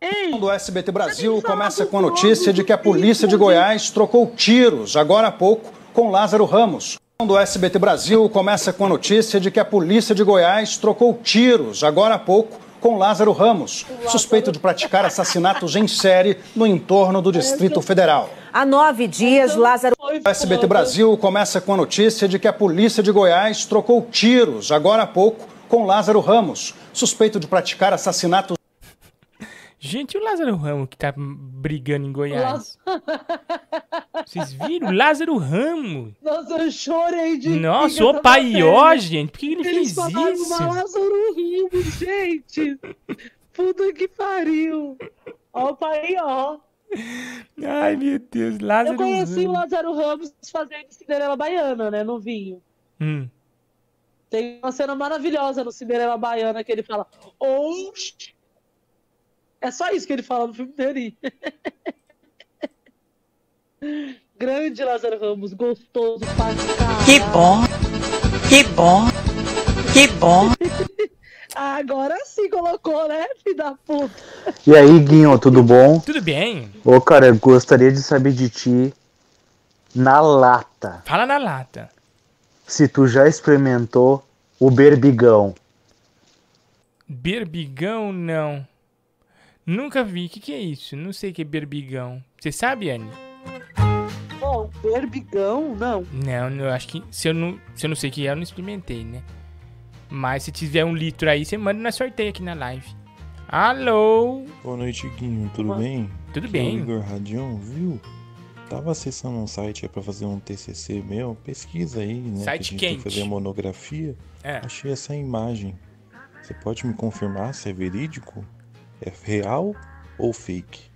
Ei, do SBT Brasil começa com a notícia de que a polícia de Goiás trocou tiros, agora há pouco, com Lázaro Ramos. Do SBT Brasil começa com a notícia de que a polícia de Goiás trocou tiros, agora há pouco, com Lázaro Ramos, suspeito de praticar assassinatos em série no entorno do Distrito Federal. Há nove dias, Lázaro. O SBT Brasil começa com a notícia de que a polícia de Goiás trocou tiros, agora há pouco, com Lázaro Ramos, suspeito de praticar assassinatos. Gente, o Lázaro Ramos que tá brigando em Goiás. Vocês viram? Lázaro Ramos. Nossa, eu chorei de Nossa, o paió, gente. Por que ele Eles fez isso? Uma Lázaro Ramos, gente. Puta que pariu. Ó o paió. Ai, meu Deus, Lázaro Eu conheci Ramos. o Lázaro Ramos fazendo Cinderela Baiana, né, no vinho. Hum. Tem uma cena maravilhosa no Cinderela Baiana que ele fala: Oxi! É só isso que ele fala no filme dele. Grande Lázaro Ramos, gostoso pra. Que bom, que bom, que bom. Agora sim colocou, né, filho da puta? E aí, Guinho, tudo bom? Tudo bem. Ô, cara, eu gostaria de saber de ti na lata. Fala na lata. Se tu já experimentou o berbigão. Berbigão, não. Nunca vi. O que, que é isso? Não sei o que é berbigão. Você sabe, Anne? Bom, oh, berbigão, não. Não, eu acho que. Se eu não, se eu não sei o que é, eu não experimentei, né? Mas se tiver um litro aí, você manda na sorteio aqui na live. Alô? Boa noite, Guinho. Tudo Boa. bem? Tudo aqui é bem. É Igor Radion, viu? Tava acessando um site para fazer um TCC meu, pesquisa aí, né? Site que quente. fazer monografia. É. Achei essa imagem. Você pode me confirmar se é verídico? É real ou fake?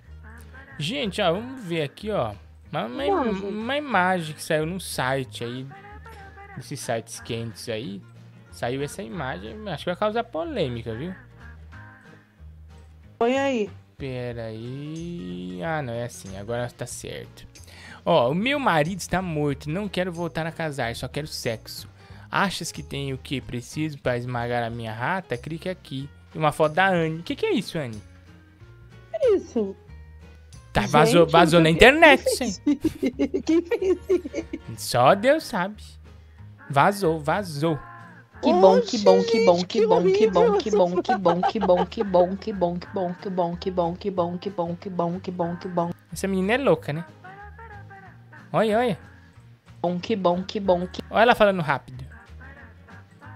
Gente, ó, vamos ver aqui, ó. Uma, uma, uma imagem que saiu num site aí, nesses sites quentes aí. Saiu essa imagem, acho que vai causar polêmica, viu? Põe aí. Peraí. Ah, não, é assim, agora tá certo. Ó, o meu marido está morto, não quero voltar a casar, só quero sexo. Achas que tem o que preciso para esmagar a minha rata? Clique aqui. E uma foto da Anne. O que, que é isso, Anne? É isso. Tá, Gente, vazou, vazou na internet, sim. Quem fez isso? Só Deus sabe. Vazou, vazou. Que bom, que bom, que bom, que bom, que bom, que bom, que bom, que bom, que bom, que bom, que bom, que bom, que bom, que bom, que bom, que bom, que bom, que bom. Essa menina é louca, né? Olha, olha. Bom, que bom, que bom, que. Olha ela falando rápido.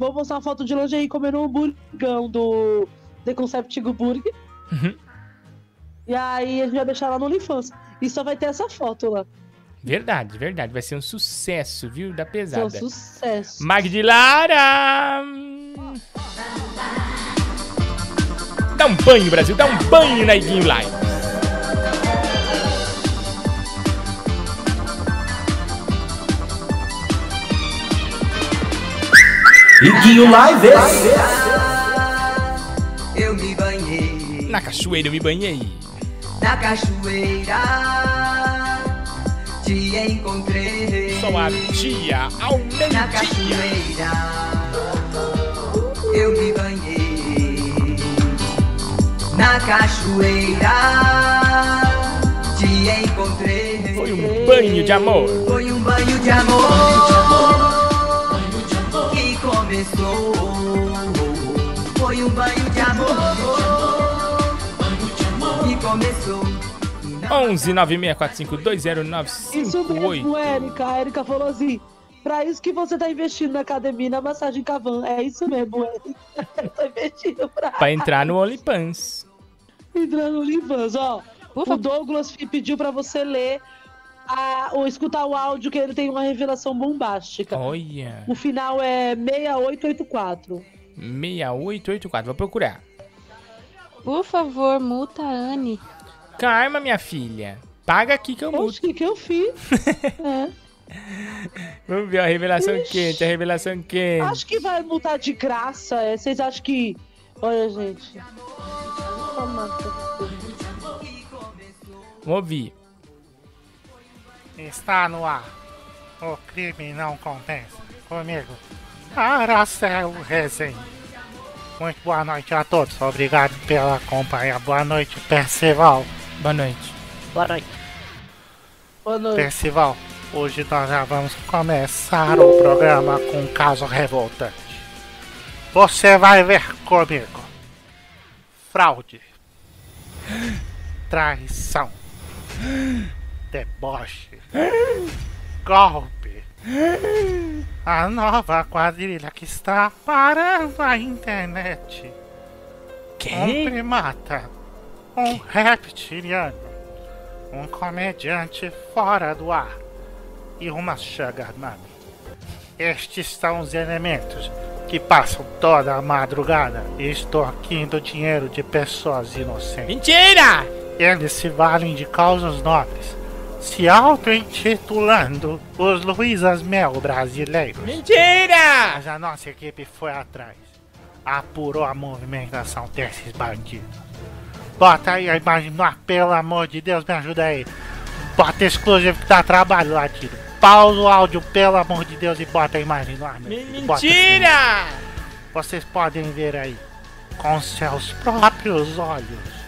vou postar uma foto de lingerie comendo um hamburgão do, The Concept Burger. Uhum. E aí a gente vai deixar lá no OnlyFans. E só vai ter essa foto lá. Verdade, verdade. Vai ser um sucesso, viu? Da pesada. um sucesso. Magdilara! Dá um banho, Brasil. Dá um banho na Iguinho Live. Iguinho Live. Eu me banhei Na cachoeira eu me banhei. na cachoeira, te encontrei. Só a dia ao na meio-dia. cachoeira. Eu me banhei na cachoeira, te encontrei. Foi um banho de amor. Foi um banho de amor começou. Foi um banho de amor que começou. 11 964520958. Isso mesmo, Érica. A Érica falou assim: pra isso que você tá investindo na academia e na massagem Cavan. É isso mesmo, Érica. tá investindo pra, Pra entrar no OnlyPans. entrar no OnlyFans. Ó, o Douglas fi- pediu pra você ler a, ou escutar o áudio que ele tem uma revelação bombástica. Olha. O final é 6884. 6884. Vou procurar. Por favor, multa a Anne. Calma, minha filha. Paga aqui que eu mudo. O que, que eu fiz? É. Vamos ver a revelação Ixi. quente, a revelação quente. Acho que vai multar de graça. é. Vocês acham que. Olha, gente. Vamos ouvir. Está no ar. O crime não compensa. Comigo, Aracelo Rezende. Muito boa noite a todos. Obrigado pela companhia. Boa noite, Percival. Boa noite. Boa noite. Boa noite. Percival, hoje nós já vamos começar o programa com um caso revoltante. Você vai ver comigo. Fraude. Traição. Deboche. Golpe. A nova quadrilha que está parando a internet. Um primata. Um reptiliano. Um comediante fora do ar. E uma mummy. Estes são os elementos que passam toda a madrugada extorquindo dinheiro de pessoas inocentes. Mentira! Eles se valem de causas nobres, se auto-intitulando os Luizas Mel brasileiros. Mentira! Mas a nossa equipe foi atrás, apurou a movimentação desses bandidos. Bota aí a imagem no ar, pelo amor de Deus, me ajuda aí. Bota exclusivo que dá trabalho, Latido. Pausa o áudio, pelo amor de Deus, e bota a imagem no ar. Bota Mentira! assim. Vocês podem ver aí, com seus próprios olhos.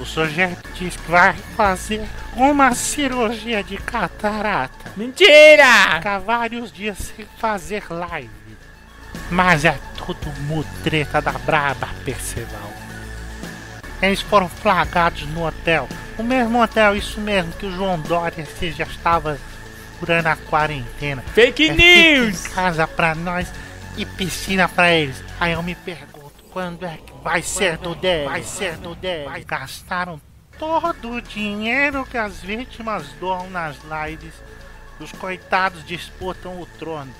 O sujeito diz que vai fazer uma cirurgia de catarata. Mentira! Ficar vários dias sem fazer live. Mas é tudo mutreta da braba, Percival. Eles foram flagrados no hotel. O mesmo hotel, isso mesmo, que o João Dória se já estava furando a quarentena. Fake É news! fica em casa pra nós e piscina pra eles. Aí eu me pergunto, quando é que vai ser do 10? Vai ser do 10. Gastaram todo o dinheiro que as vítimas doam nas lives. Os coitados disputam o trono.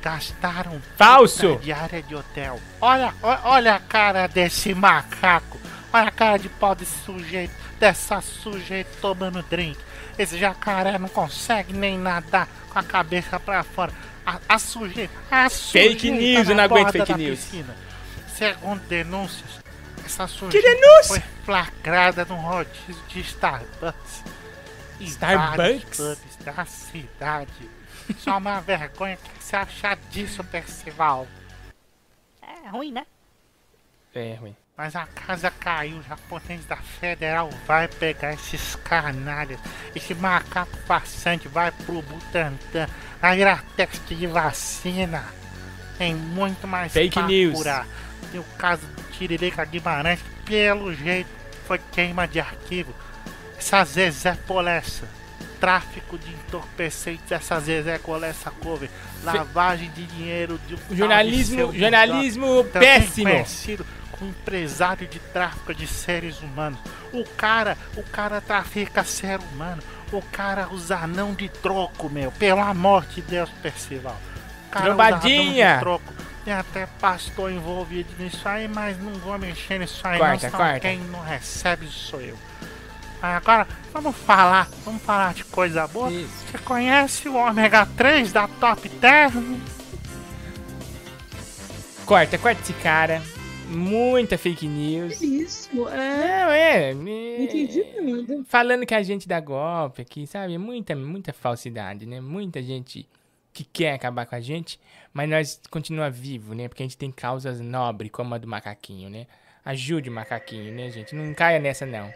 Gastaram Falso! diária de hotel. Olha, olha a cara desse macaco. Olha a cara de pau desse sujeito, dessa sujeito tomando drink. Esse jacaré não consegue nem nadar com a cabeça pra fora. A, a sujeita, a Fake sujeita news, na eu não aguento borda fake da news. piscina. Segundo denúncias, essa sujeita denúncia? foi flagrada no rodízio de Starbucks. Em Starbucks? pubs da cidade. Só uma vergonha. O que você acha disso, Percival? É ruim, né? É ruim. Mas a casa caiu, o japonês da Federal vai pegar esses canalhas. Esse macaco farsante vai pro Butantan, vai virar teste de vacina. Tem muito mais Fake pra news. apurar. Tem o caso do Tiririca Guimarães, que pelo jeito foi queima de arquivo. Essa Zezé Polessa, tráfico de entorpecentes, essa Zezé Polessa cover, lavagem de dinheiro de um tal de Jornalismo- jornalismo também péssimo. conhecido com um empresário de tráfico de seres humanos. O cara, o cara trafica ser humano. O cara usa anão de troco, meu. Pelo amor de Deus, Percival. O cara usa anão de troco. Tem até pastor envolvido nisso aí, mas não vou mexer nisso aí Corta, não, corta. quem não recebe sou eu. Agora, vamos falar, vamos falar de coisa boa. Você conhece o ômega 3 da Top Term? Corta, corta esse cara. Muita fake news. Isso, é. Não, é. Não entendi nada. Falando que a gente dá golpe aqui, sabe? Muita, muita falsidade, né? Muita gente que quer acabar com a gente, mas nós continua vivo, né? Porque a gente tem causas nobres, como a do macaquinho, né? Ajude o macaquinho, né, gente? Não caia nessa, não.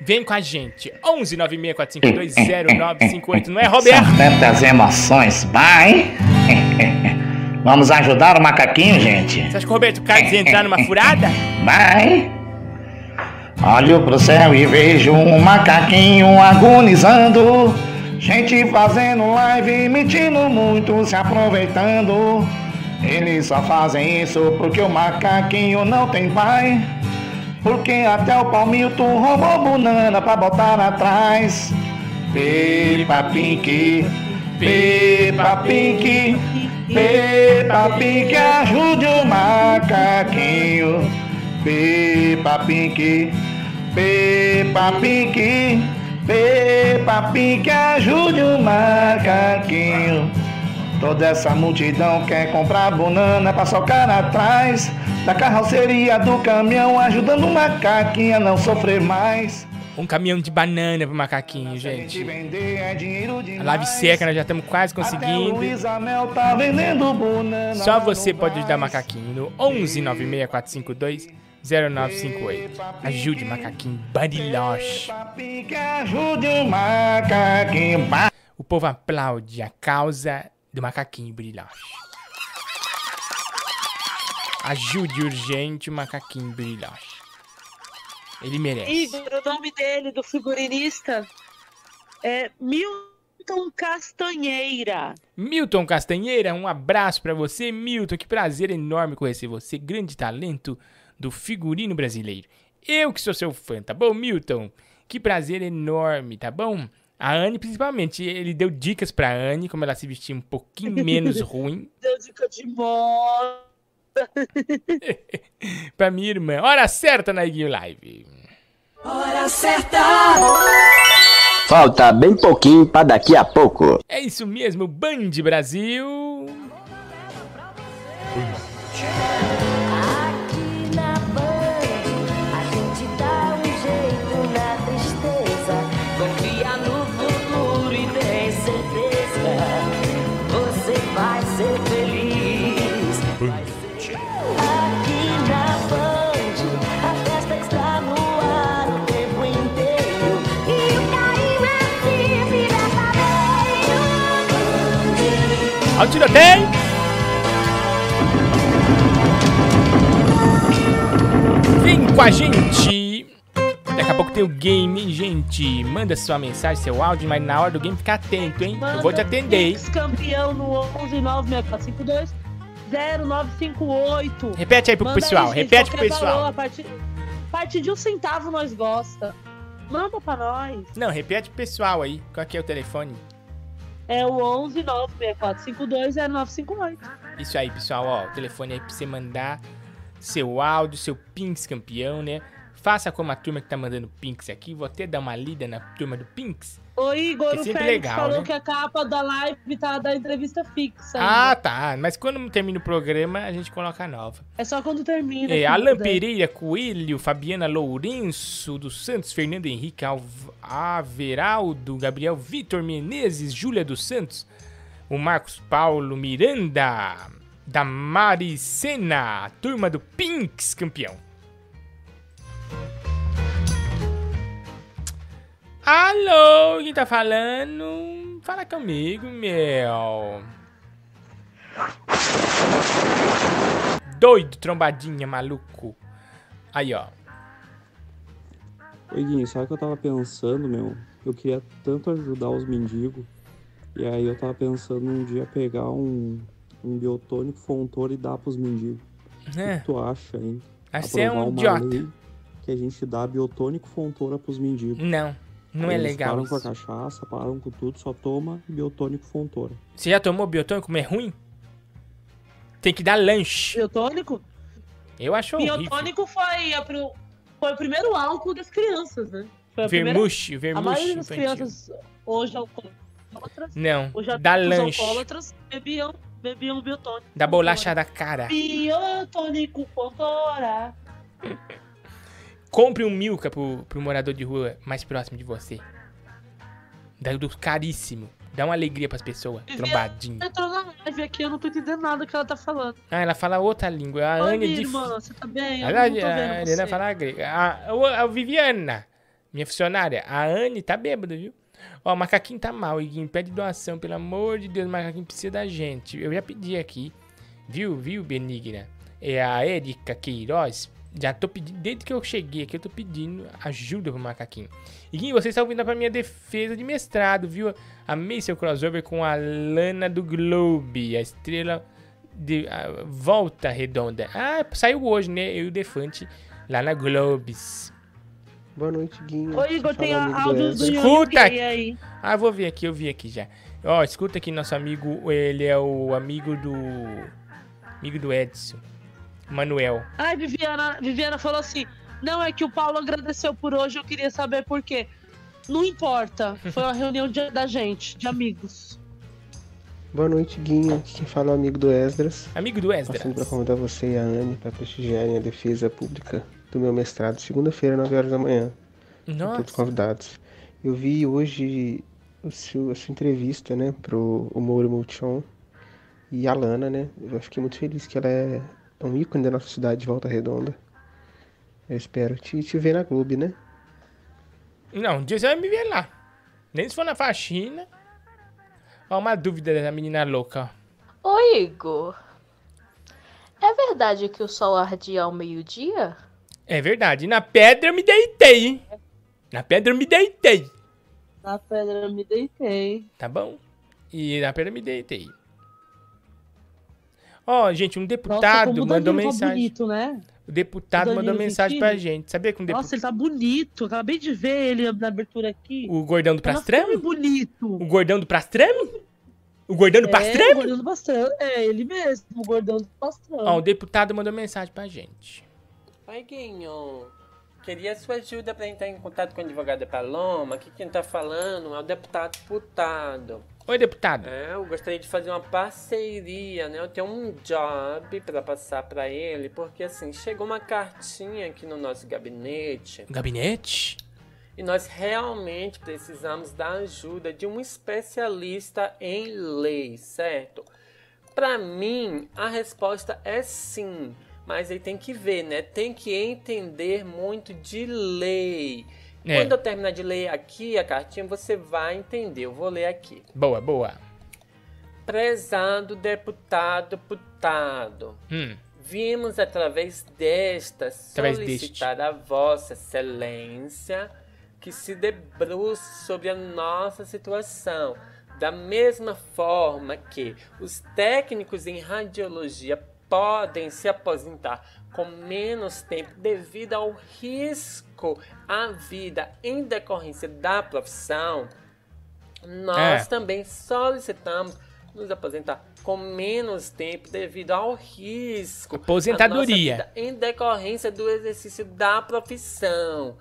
Vem com a gente. 11 96452 0958, não é, Roberto? São tantas emoções, vai! Vamos ajudar o macaquinho, gente? Você acha que o Roberto Carlos ia entrar numa furada? Vai! Olho pro céu e vejo um macaquinho agonizando. Gente fazendo live, mentindo muito, se aproveitando. Eles só fazem isso porque o macaquinho não tem pai. Porque até o Palmilton roubou banana pra botar atrás. Peppa Pink, Peppa Pink, Peppa Pink, ajude o macaquinho. Peppa Pink, Peppa Pink, Peppa Pink, ajude o macaquinho. Toda essa multidão quer comprar banana pra socar atrás da carroceria do caminhão, ajudando o macaquinho a não sofrer mais. Um caminhão de banana pro macaquinho, gente. É A live seca, nós já estamos quase conseguindo. Tá. Só você pode ajudar macaquinho no 11 96452 0958. Ajude o macaquinho Bariloche. O povo aplaude a causa do macaquinho Bariloche. Ajude urgente o macaquinho Bariloche. Ele merece. Igor, o nome dele, do figurinista, é Milton Castanheira. Milton Castanheira, um abraço pra você, Milton. Que prazer enorme conhecer você, grande talento do figurino brasileiro. Eu que sou seu fã, tá bom, Milton? Que prazer enorme, tá bom? A Anne, principalmente, ele deu dicas pra Anne, como ela se vestia um pouquinho menos ruim. Deu dica de moda. pra minha irmã. Hora certa na Iguinho Live. Hora certa! Falta bem pouquinho pra daqui a pouco. É isso mesmo, Band Brasil. Ao tiroteio! Vem com a gente! Daqui a pouco tem o game, hein, gente? Manda sua mensagem, seu áudio, mas na hora do game fica atento, hein? Eu vou te atender, hein? Ex-campeão no 11 96452 0958. Repete aí pro Manda pessoal, gente, repete pro pessoal. valor, a partir, a partir de um centavo nós gosta. Manda pra nós. Não, repete pro pessoal aí. Qual que é o telefone? É o 11 96452 0958. Isso aí, pessoal, ó. O telefone aí pra você mandar seu áudio, seu Pinks campeão, né? Faça como a turma que tá mandando Pinks aqui. Vou até dar uma lida na turma do Pinks. Ô Igor, é o Félix legal, falou né? que a capa da live tá da entrevista fixa. Ah, ainda. tá. Mas quando termina o programa, a gente coloca a nova. É só quando termina. É, Alan. Pereira Coelho, Fabiana Lourenço dos Santos, Fernando Henrique Alv- Averaldo, Gabriel Vitor Menezes, Júlia dos Santos, o Marcos Paulo Miranda, da Maricena, turma do Pinks campeão. Alô, quem tá falando? Fala comigo, meu. Doido, trombadinha, maluco. Aí, ó. Oi, Guinho, sabe o que eu tava pensando, meu? Eu queria tanto ajudar os mendigos. E aí eu tava pensando um dia pegar um, um biotônico fontor e dar pros mendigos. O É. que tu acha, hein? Ah, você é um idiota. que a gente dá biotônico fontoura pros mendigos. Não, não Aí é eles legal param com a isso. cachaça, param com tudo, só toma biotônico fontoura. Você já tomou biotônico, como é ruim? Tem que dar lanche. Biotônico? Eu acho horrível. Biotônico foi, a pri- foi o primeiro álcool das crianças, né? Foi a Vermouth, primeira... vermouth A maioria das infantil. crianças hoje alcoólatras, Não, hoje dá adultos lanche. alcoólatras bebiam, bebiam biotônico. Da bolacha da cara. Biotônico Fontoura. Compre um Milka pro, pro morador de rua mais próximo de você. Dá do caríssimo. Dá uma alegria pras pessoas. Trombadinho. Entrou na live aqui, eu não tô entendendo nada que ela tá falando. Ah, ela fala outra língua. A Oi, de. irmã, você tá bem? Eu Ela, não tô a vendo Helena fala grega. A, a, a Viviana, minha funcionária, a Anne tá bêbada, viu? Ó, o macaquinho tá mal, Iguinho. Pede doação, pelo amor de Deus, o macaquinho precisa da gente. Eu já pedi aqui, viu, viu, Benigna? É a Erika Queiroz. Já tô pedindo, desde que eu cheguei aqui, eu tô pedindo ajuda pro macaquinho. Iguinho, você está ouvindo pra minha defesa de mestrado, viu? Amei seu crossover com a Lana do Globe, a estrela de a Volta Redonda. Ah, saiu hoje, né? Eu e o Defante lá na Globes. Boa noite, Guinho. Ô, Igor, tem áudios do. Escuta! Aí. Ah, vou ver aqui, eu vi aqui já. Ó, escuta aqui nosso amigo, ele é o amigo do amigo do Edson, Manuel. Ai, Viviana, Viviana falou assim: não, é que o Paulo agradeceu por hoje, eu queria saber por quê. Não importa, foi uma reunião de- da gente, de amigos. Boa noite, Guinho. Aqui quem fala é o amigo do Esdras. Amigo do Esdras. Passando para convidar você e a Anne para prestigiarem a defesa pública do meu mestrado, segunda-feira, 9 horas da manhã. Nossa. Todos convidados. Eu vi hoje o seu, a sua entrevista, né, pro o Moura Multichon e a Lana, né? Eu fiquei muito feliz que ela é um ícone da nossa cidade de Volta Redonda. Eu espero te, te ver na Globo, né? Não, um dia você vai me ver lá. Nem se for na faxina. Ó, uma dúvida da menina louca. Oi, Igor. É verdade que o sol ardia ao meio-dia? É verdade, na pedra eu me deitei, hein? Na pedra eu me deitei, Na pedra eu me deitei. tá bom? E na pedra eu me deitei. Ó, gente, um Nossa, deputado o mandou tá mensagem. bonito, né? O deputado O mandou mensagem pra Gentili? gente. Sabia que um deputado. Nossa, ele tá bonito. Acabei de ver ele na abertura aqui. O gordão do Tá Prastrame? bonito. O gordão do Prastrame? O gordão do É, o gordão do pastrame. É, ele mesmo, o gordão do pastrame. Ó, o deputado mandou mensagem pra gente. Oi, Queria sua ajuda para entrar em contato com a advogada Paloma. Aqui quem tá falando é o deputado Putado. Oi, deputado. É, eu gostaria de fazer uma parceria, né? Eu tenho um job para passar para ele, porque assim, chegou uma cartinha aqui no nosso gabinete. Gabinete? E nós realmente precisamos da ajuda de um especialista em lei, certo? Para mim, a resposta é sim, mas aí tem que ver, né? Tem que entender muito de lei. É. Quando eu terminar de ler aqui a cartinha, você vai entender. Eu vou ler aqui. Boa, boa. Prezado deputado putado, Hum. vimos através desta Através solicitar a Vossa Excelência que se debruce sobre a nossa situação, da mesma forma que os técnicos em radiologia podem se aposentar com menos tempo devido ao risco à vida em decorrência da profissão, nós É. também solicitamos nos aposentar com menos tempo devido ao risco. à Aposentadoria. vida Em decorrência do exercício da profissão.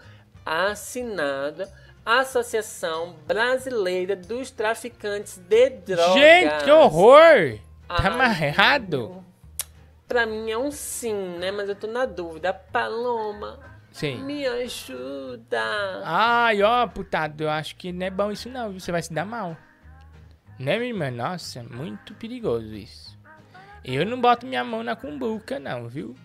Assinada Associação Brasileira dos Traficantes de Drogas. Gente, que horror! Tá Ai, mais errado? Pra mim é um sim, né? Mas eu tô na dúvida. Paloma, Sim. me ajuda. Ai, ó, putado, eu acho que não é bom isso não, viu? Você vai se dar mal. Né, minha irmã? Nossa, muito perigoso isso. Eu não boto minha mão na cumbuca, não, viu?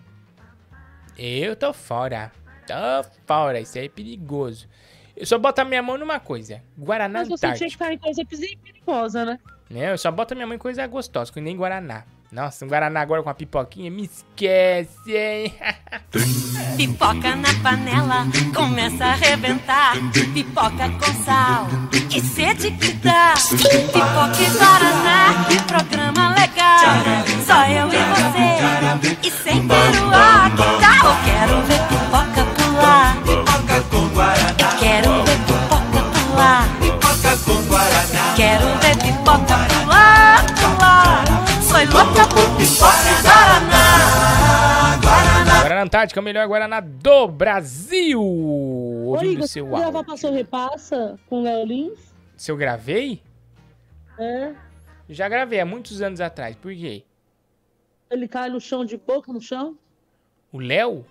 Eu tô fora. Tô fora, isso aí é perigoso. Eu só boto a minha mão numa coisa. Guaraná Mas você tinha que estar em coisa perigosa, né? Né? Eu só boto a minha mão em coisa gostosa, que nem Guaraná. Nossa, um Guaraná agora com a pipoquinha, me esquece, hein? Pipoca na panela, começa a arrebentar. Pipoca com sal, que sede que dá. Pipoca e Guaraná, programa legal. Só eu e você, E sem peruá, que tal? Eu quero ver pipoca pular. Pipoca com guaraná. Eu quero ver pipoca pular. Pipoca com guaraná. Quero ver pipoca pular, Sou louca por pipoca guaraná. Guaraná. Guaraná Antártica é o melhor Guaraná do Brasil. Oi, Ouvindo você seu áudio. Passou Repassa com o Léo Lins? Se eu gravei? É. Já gravei há muitos anos atrás. Por quê? Ele cai no chão de boca no chão? O Léo?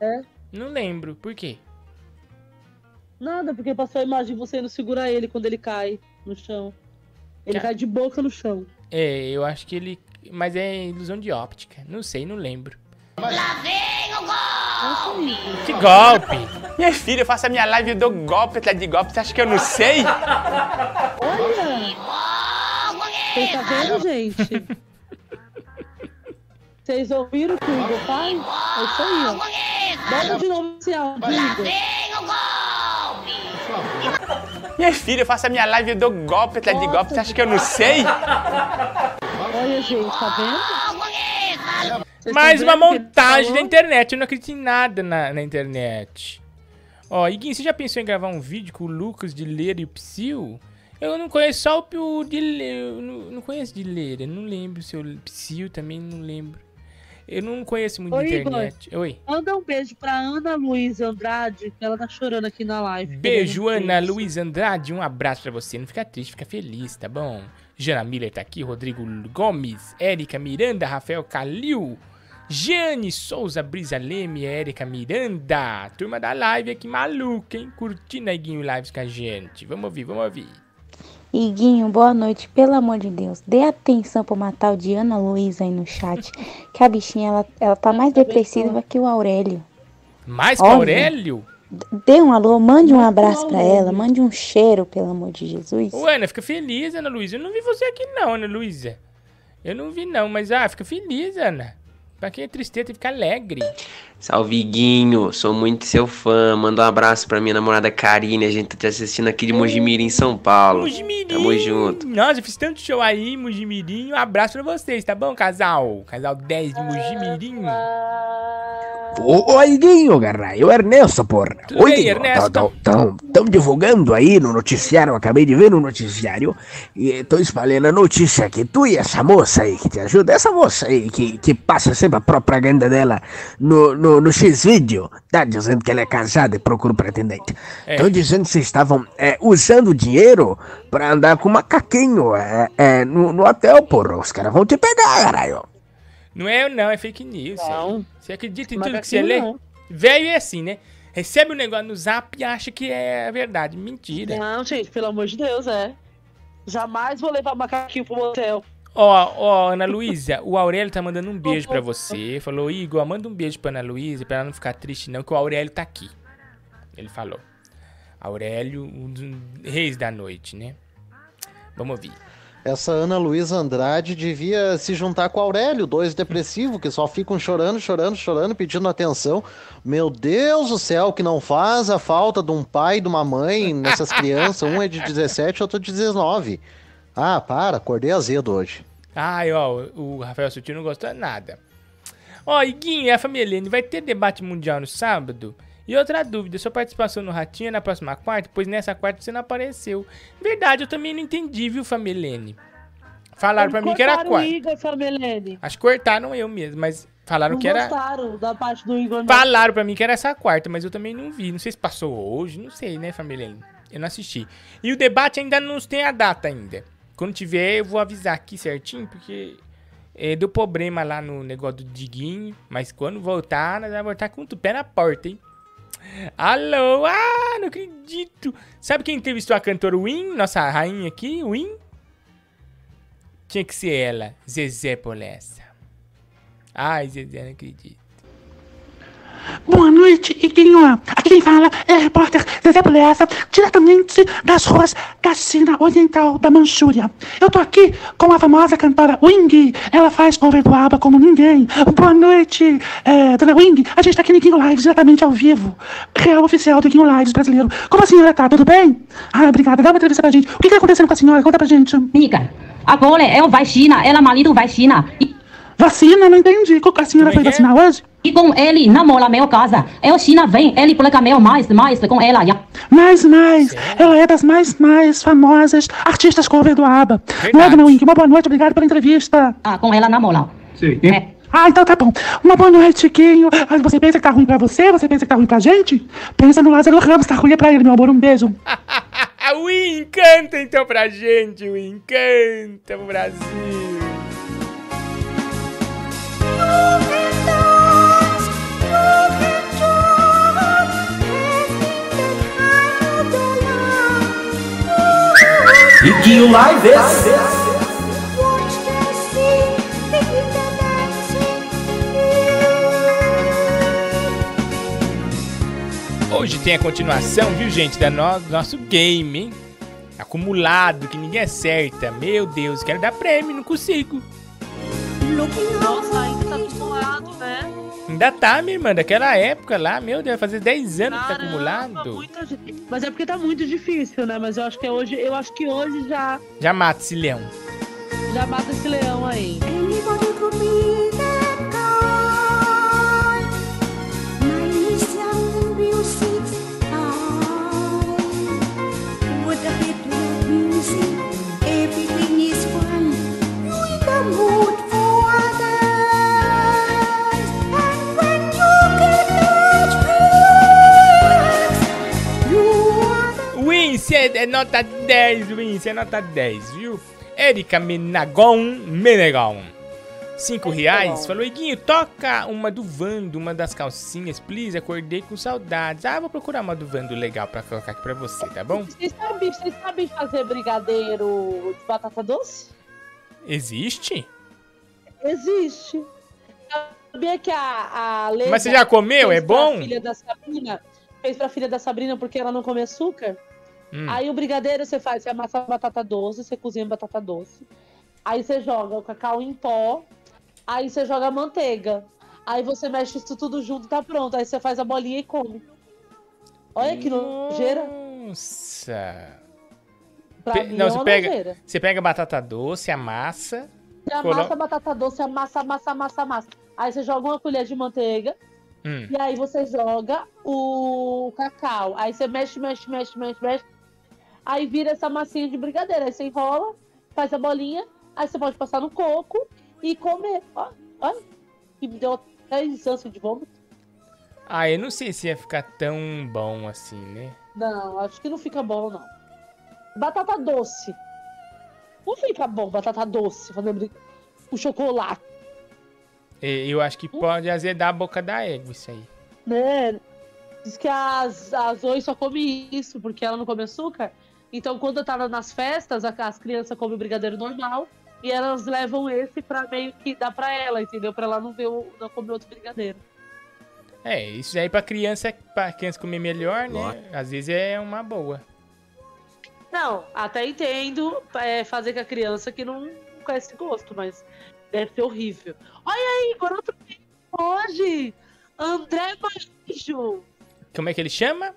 É. Não lembro. Por quê? Nada, porque passou a imagem de você não segurar ele quando ele cai no chão. Ele Ca- cai de boca no chão. É, eu acho que ele. Mas é ilusão de óptica. Não sei, não lembro. Lá vem o golpe. Que golpe! Minha filha, eu faço a minha live e eu dou golpe atrás de golpe. Você acha que eu não sei? Olha! Vocês tá vendo, gente? Vocês ouviram o que o Igor faz? É isso aí, ó. Bota de novo esse áudio, Igor. Minha filha, eu faço a minha live e dou golpe atrás de golpe. Você acha que eu não sei? Olha, gente, tá vendo? Vocês Mais uma montagem da internet. Eu não acredito em nada na, na internet. Ó, Iguinho, você já pensou em gravar um vídeo com o Lucas de Leira e o Psyu? Eu não conheço só o de Leira. Eu não, não conheço de Leira. Não lembro se o Psyu também não lembro. Eu não conheço muito Ô, de Igor, internet. Oi. Manda um beijo pra Ana Luísa Andrade, que ela tá chorando aqui na live. Beijo, Ana. Luiz Andrade. Um abraço pra você. Não fica triste, fica feliz, tá bom? Jana Miller tá aqui, Rodrigo Gomes, Érica Miranda, Rafael Calil, Jane Souza, Brisa Leme, Érica Miranda. Turma da live aqui maluca, hein? Curtindo a Iguinho Lives com a gente. Vamos ouvir, vamos ouvir. Iguinho, boa noite. Pelo amor de Deus, dê atenção pro Matal de Ana Luísa aí no chat. Que a bichinha, ela, ela tá mais depressiva que o Aurélio. Mais que Olha. Aurélio? Dê um alô, mande um abraço pra ela, mande um cheiro, pelo amor de Jesus. Ô, Ana, fica feliz, Ana Luísa. Eu não vi você aqui não, Ana Luísa. Eu não vi não, mas ah, fica feliz, Ana. Pra quem é tristeza, tem que ficar alegre. Salve, Guinho. Sou muito seu fã. Manda um abraço pra minha namorada Karine. A gente tá te assistindo aqui de Mojimirim, em São Paulo. Mojimirim. Tamo junto. Nossa, eu fiz tanto show aí, Mujimirim. Um abraço pra vocês, tá bom, casal? Casal 10 de Mujimirim. Ô, ô Iguinho, caralho, o Ernesto, porra. Tudo Oi, bem, Ernesto? Estão divulgando aí no noticiário, eu acabei de ver no noticiário, e estão espalhando a notícia que tu e essa moça aí que te ajuda, essa moça aí que, que passa sempre a propaganda dela no, no, no X-Vídeo, tá dizendo que ela é casada e procura um pretendente. É. Estão dizendo que vocês estavam é, usando dinheiro pra andar com macaquinho é, é, no, no hotel, porra. Os caras vão te pegar, caralho. Não é eu não, é fake news. Não. Você acredita em tudo que você lê? Velho é assim, né? Recebe um negócio no zap e acha que é verdade. Mentira. Não, gente, pelo amor de Deus, é. Jamais vou levar macaquinho pro motel. Ó, ó, Ana Luísa, o Aurélio tá mandando um beijo pra você. Falou, Igor, manda um beijo pra Ana Luísa, pra ela não ficar triste não, que o Aurélio tá aqui. Ele falou. Aurélio, um dos reis da noite, né? Vamos ouvir. Essa Ana Luísa Andrade devia se juntar com o Aurélio, dois depressivos que só ficam chorando, chorando, chorando, pedindo atenção. Meu Deus do céu, que não faz a falta de um pai e de uma mãe nessas crianças. Um é de 17, outro de 19. Ah, para, acordei azedo hoje. Ai, ó, o Rafael Sutil não gostou nada. Ó, Iguinho e a família Helene, vai ter debate mundial no sábado? E outra dúvida, sua participação no Ratinho é na próxima quarta? Pois nessa quarta você não apareceu. Verdade, eu também não entendi, viu, família Helene? Falaram pra mim que era quarta. Igor, Famelene. Acho que cortaram eu mesmo, mas falaram Não que era... gostaram da parte do Igor. não. Falaram pra mim que era essa quarta, mas eu também não vi. Não sei se passou hoje, não sei, né, família? Eu não assisti. E o debate ainda não tem a data ainda. Quando tiver, eu vou avisar aqui certinho, porque é, deu problema lá no negócio do Diguinho. Mas quando voltar, nós vamos voltar com o pé na porta, hein? Alô? Ah, não acredito. Sabe quem entrevistou a cantora Win? Nossa rainha aqui, Win? Tinha que ser ela, Zezé Polessa. Ai, Zezé, não acredito. Boa noite, Iguinho. Aqui fala é repórter Zezé Polessa, diretamente das ruas da China Oriental da Manchúria. Eu tô aqui com a famosa cantora Wing. Ela faz cover do ABBA como ninguém. Boa noite, é, dona Wing. A gente tá aqui no Iguinho Lives, diretamente ao vivo. Real oficial do Iguinho Lives brasileiro. Como a senhora tá? Tudo bem? Ah, obrigada. Dá uma entrevista pra gente. O que tá acontecendo com a senhora? Conta pra gente. Mica, agora é o vai China, ela marido vai China. E Vacina, não entendi. Qual que a senhora foi vacinar hoje? E com ele namora meu casa. Eu China vem, ele coloca meu mais, mais com ela. já. Mais, mais. Ela é das mais, mais famosas artistas cover do ABBA. Não é? Uma boa noite, obrigado pela entrevista. Ah, com ela namora. Sim. Ah, então tá bom. Uma boa noite, Chiquinho. Ah, Você pensa que tá ruim pra você? Você pensa que tá ruim pra gente? Pensa no Lázaro Ramos, tá ruim é pra ele, meu amor. Um beijo. Ah, o Win, canta então pra gente, Win, canta pro Brasil. Iguinho Lives. Hoje tem a continuação, viu, gente, da no- do nosso game, hein? Acumulado, que ninguém acerta. Meu Deus, quero dar prêmio, não consigo. Nossa, ainda tá acumulado, né? Ainda tá, minha irmã, daquela época lá, meu Deus, vai fazer 10 anos que tá Caramba, acumulado. muita Mas é porque tá muito difícil, né? Mas eu acho que é hoje, eu acho que hoje já, Já mata esse leão. já mata esse leão aí. Win, você é, nota 10, Win, você é nota 10, viu? Erika Menagon, Menegon. 5 reais. Falou, Iguinho, toca uma do Vando, uma das calcinhas, please. Acordei com saudades. Ah, vou procurar uma do Vando legal pra colocar aqui pra você, tá bom? Vocês sabem, vocês sabem fazer brigadeiro de batata doce? Existe? Existe. Sabia que a, a Leda Mas você já comeu? É bom? Filha da Sabrina, fez pra filha da Sabrina porque ela não come açúcar. Hum. Aí o brigadeiro você faz, você amassa a batata doce, você cozinha batata doce. Aí você joga o cacau em pó, aí você joga a manteiga. Aí você mexe isso tudo junto e tá pronto. Aí você faz a bolinha e come. Olha que nojeira. Nossa. Pra Pe- não, é você pega, nojeira. você pega batata doce, amassa. Você colo- amassa a batata doce, amassa, amassa, amassa, amassa. Aí você joga uma colher de manteiga. Hum. E aí você joga o cacau. Aí você mexe, mexe, mexe, mexe, mexe. Aí vira essa massinha de brigadeiro. Aí você enrola, faz a bolinha. Aí você pode passar no coco e comer. Ó, Olha, que me deu até instância de vômito. Ah, eu não sei se ia ficar tão bom assim, né? Não, acho que não fica bom, não. Batata doce. Não fica bom batata doce fazendo com chocolate, Eu acho que pode azedar a boca da égua isso aí. né? Diz que as, a Zoe só come isso porque ela não come açúcar. Então, quando tá nas festas, as crianças comem o brigadeiro normal e elas levam esse pra meio que dar pra ela, entendeu? Pra ela não ver o, não comer outro brigadeiro. É, isso aí pra criança, pra criança comer melhor, né? Às vezes é uma boa. Não, até entendo é, fazer com a criança que não conhece gosto, mas deve ser horrível. Olha aí, Igor, outro hoje! André Marujo! Como é que ele chama?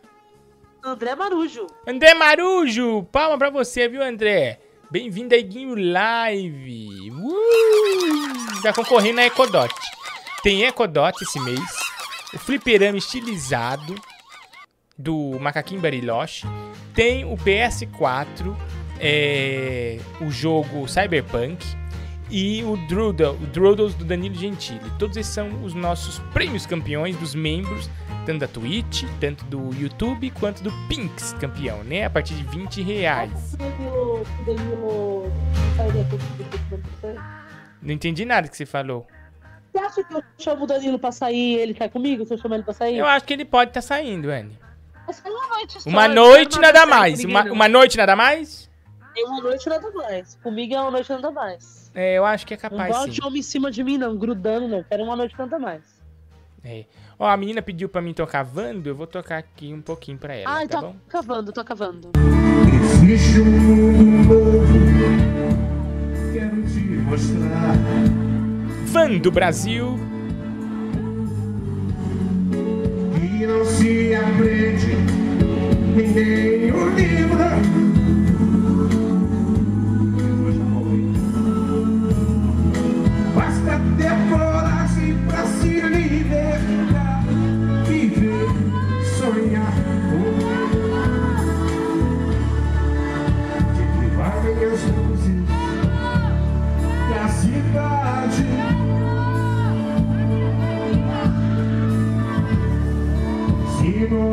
André Marujo! André Marujo! Palma pra você, viu, André? Bem-vindo a Guinho Live! Uh! Tá concorrendo a Ecodot. Tem Ecodot esse mês. O fliperama estilizado do Macaquinho Bariloche. Tem o PS4, é, o jogo Cyberpunk e o Drudel, o Drudels do Danilo Gentili. Todos esses são os nossos prêmios campeões dos membros, tanto da Twitch, tanto do YouTube, quanto do Pinks campeão, né? A partir de 20 reais. Não entendi nada que você falou. Você acha que eu chamo o Danilo pra sair e ele sai comigo? Se eu chamar ele pra sair? Eu acho que ele pode estar saindo, Anne. Uma noite só, Uma eu noite nada mais. Uma, não. uma noite nada mais? É uma noite nada mais. Comigo é uma noite nada mais. É, eu acho que é Não capaz sim. bote homem em cima de mim, não, grudando, não. Quero uma noite nada mais. É. Ó, a menina pediu pra mim tocar Vando, eu vou tocar aqui um pouquinho pra ela, Ai, tá tô bom? cavando, tô cavando. Existe um mundo novo, quero te mostrar. Vando Brasil. E não se aprende em nenhum livro.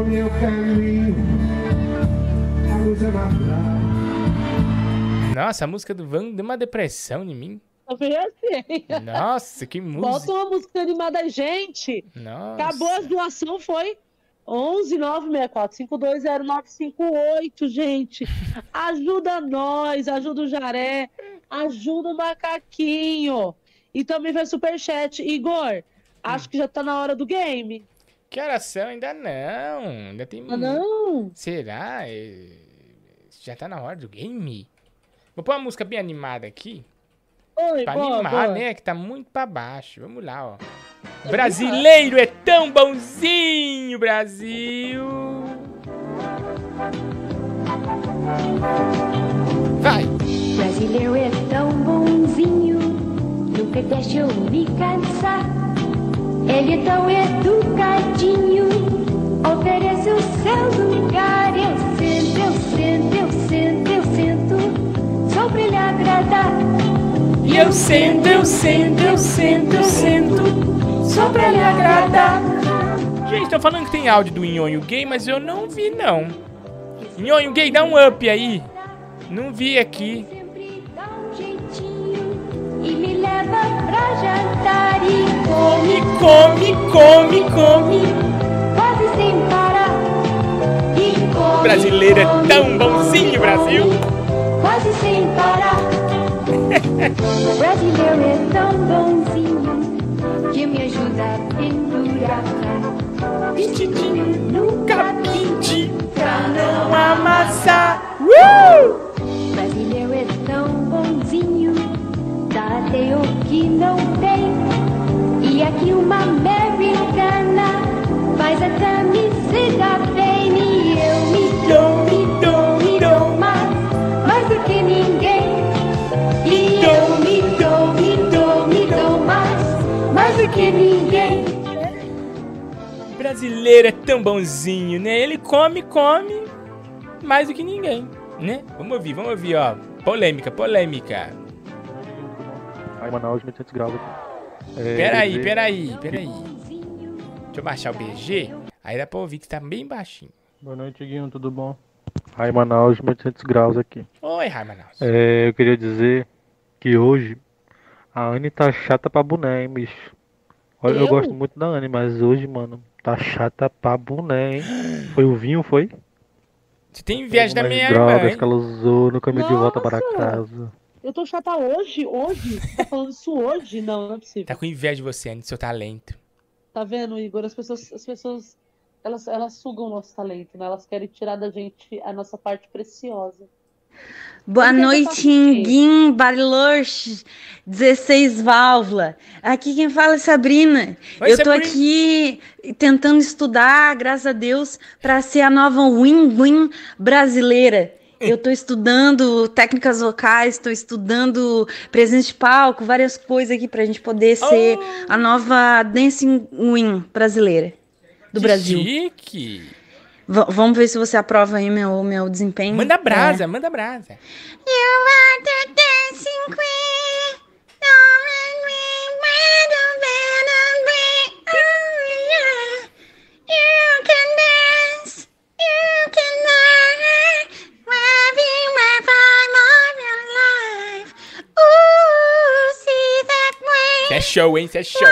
meu caminho a luz é natural. Nossa, a música do Van deu uma depressão em mim. Tá assim? Nossa, que música. Bota uma música animada, gente. Nossa. Acabou a doação, foi 11964520958, gente. Ajuda nós, ajuda o Jaré, ajuda o Macaquinho. E também foi superchat. Igor, acho hum. que já tá na hora do game. Que horas são? Ainda não. Ainda tem. Ah, não? Será? É, Já tá na hora do game? Vou pôr uma música bem animada aqui. Oi, Pra boa, animar, boa. né? Que tá muito pra baixo. Vamos lá, ó. Brasileiro é tão bonzinho, Brasil. Vai. Brasileiro é tão bonzinho, nunca deixa eu me cansar. Ele é tão educadinho, oferece o seu lugar. Eu sento, eu sento, eu sento, eu sento, só pra ele agradar. E eu sento, eu sento, eu sento, eu sento, só pra lhe agradar. Gente, tô falando que tem áudio do Nhonho Gay, mas eu não vi, não. Nhonho Gay, dá um up aí. Não vi aqui. Me leva pra jantar e come, come, come, come. Quase sem parar. E come, Brasileiro é tão bonzinho, Brasil. quase sem parar. O brasileiro é tão bonzinho que me ajuda a pendurar. Vestidinho no capim pra não amassar. Uh! Brasileiro é tão bonzinho, dá até o que não tem. E aqui uma americana faz se dar bem. E eu me dou, me dou, me dou mais, mais do que ninguém. E eu me dou, me dou, me dou mais, mais do que ninguém. Brasileiro é tão bonzinho, né? Ele come, come mais do que ninguém, né? Vamos ouvir, vamos ouvir, ó. Polêmica, polêmica. Aí, Manaus, 1800 graus aqui. É, Peraí, peraí, peraí. Deixa eu baixar o BG. Aí dá pra ouvir que tá bem baixinho. Boa noite, Guinho, tudo bom? Aí, Manaus, 1800 graus aqui. Oi, Raimanaus. É, eu queria dizer que hoje a Anne tá chata pra boné, hein, bicho. Olha, eu, Eu? gosto muito da Anne, mas hoje, mano, tá chata pra boné, hein? Foi o vinho, foi? Você tem inveja da minha drogas irmã, hein? que ela usou no caminho de volta para Nossa! casa. Eu tô chata hoje? Hoje? Você tá falando isso hoje? Não, não é possível. Tá com inveja de você, Anne, do seu talento. Tá vendo, Igor? As pessoas, as pessoas elas, elas sugam o nosso talento, né? Elas querem tirar da gente a nossa parte preciosa. Boa noite, Inguim, Bariloche, 16 válvula. Aqui quem fala é Sabrina. Oi, Eu tô Sabrina. aqui tentando estudar, graças a Deus, para ser a nova win-win brasileira. Eu tô estudando técnicas vocais, tô estudando presença de palco, várias coisas aqui pra gente poder ser a nova dancing win brasileira do Que Brasil. chique. V- vamos ver se você aprova aí meu, meu desempenho. Manda brasa, É. manda brasa. You are the dancing queen. Isso é show, hein? Isso é show.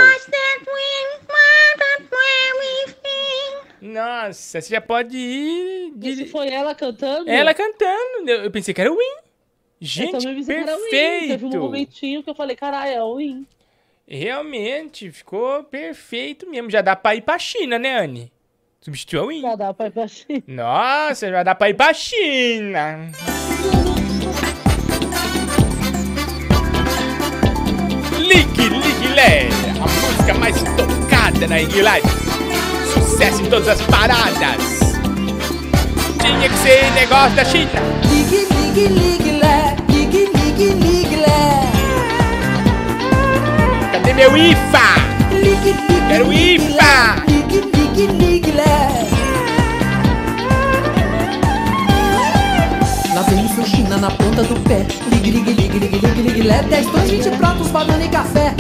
Nossa, você já pode ir. Isso foi ela cantando? Ela cantando. Eu eu pensei que era o Win. eu Gente, Win. perfeito. Teve um momentinho que eu falei, caralho, é o Win. Realmente, ficou perfeito mesmo. Já dá pra ir pra China, né, Anne? Substituiu o Win. Já dá pra ir pra China. Nossa, já dá pra ir pra China. A música mais tocada na inglês. Sucesso em todas as paradas. Tinha que ser negócio da China. Ligue, ligue, ligue, lé. Ligue, ligue, ligue, lé. Cadê meu IFA? Ligue, ligue, Quero IFA. Ligue, ligue, ligue, lé. Lá vem o seu China na ponta do pé. Ligue, ligue, ligue, ligue, ligue, ligue, lé. 10 pães, 20 pratos, banana e café.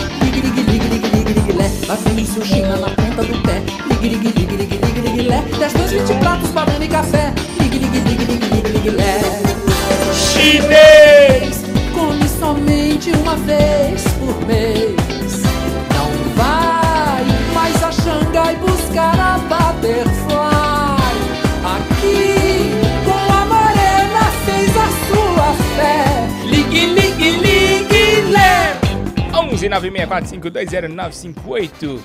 Ligue, lé. Lá vem o seu China na ponta do pé. Ligue, ligue, ligue, ligue, ligue, ligue, lé. 10 pães, 20 pratos, banana e café. Ligue, ligue, ligue, ligue, ligue, ligue, lé. Inês! Come somente uma vez por mês. 11 964520958.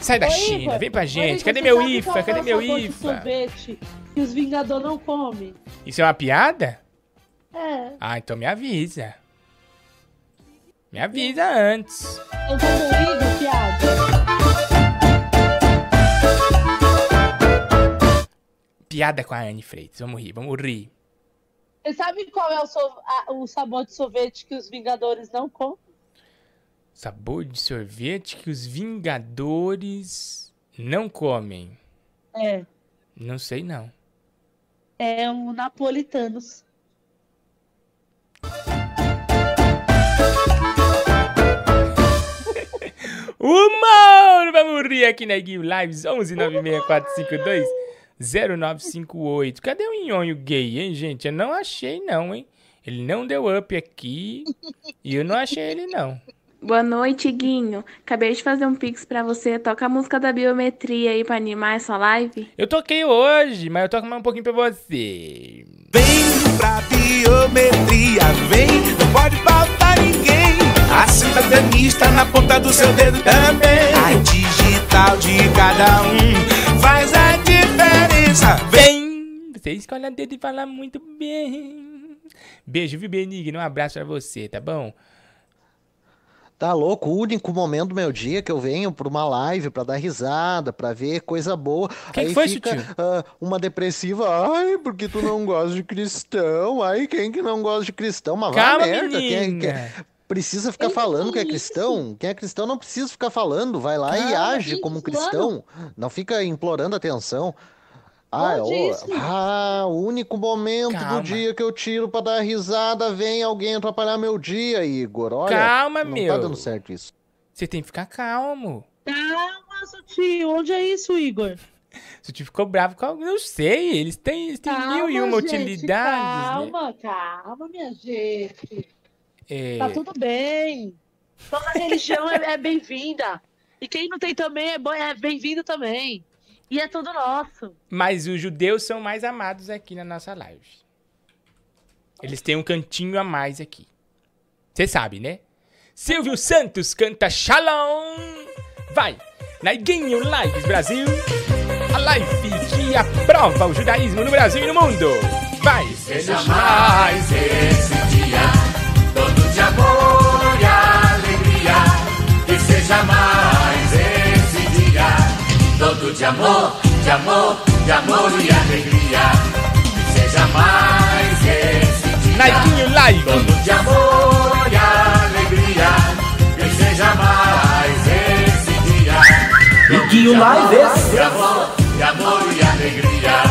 Sai da Ô, China, vem pra gente. Cadê meu IFA? Cadê é o meu IFA? sorvete que os Vingadores não comem? Isso é uma piada? É. Ah, então me avisa. Me avisa antes. Eu tô Igor, piada. Piada com a Anne Freitas. Vamos rir, vamos rir. Você sabe qual é o, so- a- o sabor de sorvete que os Vingadores não comem? Sabor de sorvete que os Vingadores não comem. É. Não sei não. É o Napolitanos. Humor! Vamos rir aqui na Guil Lives 11 96452 0958. Cadê o nhonho gay, hein, gente? Eu não achei não, hein? Ele não deu up aqui e eu não achei ele não. Boa noite, Guinho. Acabei de fazer um pix pra você. Toca a música da biometria aí pra animar essa live. Eu toquei hoje, mas eu toco mais um pouquinho pra você. Pra biometria, vem, não pode faltar ninguém. A cidadania está na ponta do seu dedo também. A digital de cada um faz a diferença. Vem! Você escolhe a dedo e fala muito bem. Beijo, viu, Benigno? Um abraço pra você, tá bom? Tá louco? O único momento do meu dia que eu venho pra uma live pra dar risada, pra ver coisa boa. Quem aí foi, fica ah, uma depressiva. Ai, porque tu não gosta de cristão. Ai, quem que não gosta de cristão? Mas vai Calma, merda. Quem, é- quem precisa ficar falando que é cristão? Quem é cristão não precisa ficar falando. Vai lá e age como cristão. Não fica implorando atenção. Ah, ô, isso? ah, o único momento Calma. do dia que eu tiro pra dar risada, vem alguém atrapalhar meu dia, Igor. Olha, Calma, não meu. tá dando certo isso. Você tem que ficar calmo. Calma, Sutil. Onde é isso, Igor? Se tu ficou bravo com alguém, não sei. Eles têm, eles têm mil e uma gente, utilidades, né? Calma, calma, minha gente. É, Tá tudo bem. Toda religião é, é bem-vinda. E quem não tem também é, é bem-vindo também. E é tudo nosso. Mas os judeus são mais amados aqui na nossa live. Eles têm um cantinho a mais aqui. Você sabe, né? Silvio Santos canta Shalom. Vai, Naiguinho Lives Brasil. A live que aprova o judaísmo no Brasil e no mundo. Vai, Seja mais esse dia, todo de amor e alegria. Que seja mais todo de amor, de amor, de amor e alegria. Que seja mais esse dia, Naiguinho Live. todo de amor e alegria. Que seja mais esse dia. Naiguinho Lives. De amor, de amor e alegria.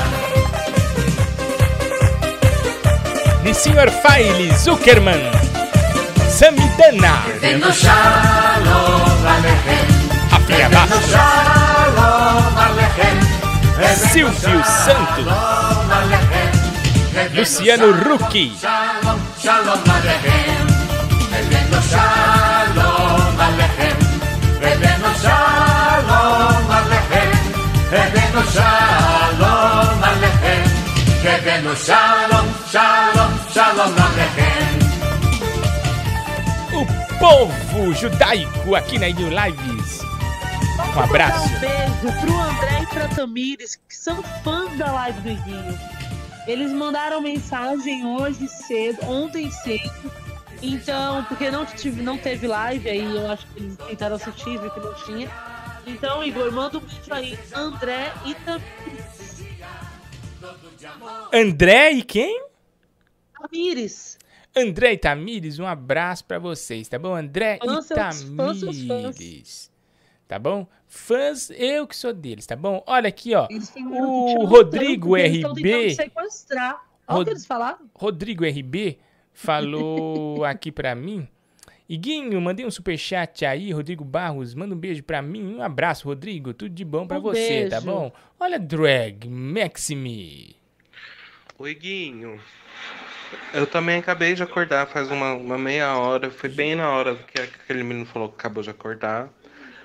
De Sr. File Zuckerman. Samidana. Vendo Aleichem. Silvio Santos. Aleichem. Luciano Aleichem. O povo judaico aqui na New Lives. Um abraço. Um beijo pro André e pra Tamires, que são fãs da live do Iguinho. Eles mandaram mensagem hoje cedo, ontem cedo. Então, porque não, tive, não teve live aí, eu acho que eles tentaram assistir, viu que não tinha. Então, Igor, manda um beijo aí, André e Tamires. André e quem? Tamires. André e Tamires, um abraço pra vocês, tá bom? André Fãs, e seus- fãs, fãs. Tá bom? Fãs, eu que sou deles, tá bom? Olha aqui, ó. O Rodrigo porque eles estão tentando RB. Olha o Rod- que eles falaram. Rodrigo RB falou aqui pra mim. Iguinho, mandei um superchat aí, Rodrigo Barros, manda um beijo pra mim, um abraço, Rodrigo, tudo de bom pra Um você, tá beijo. bom? Olha, Drag, Maxime. Oi, Guinho. Eu também acabei de acordar faz uma, uma meia hora. Foi bem na hora que aquele menino falou que acabou de acordar.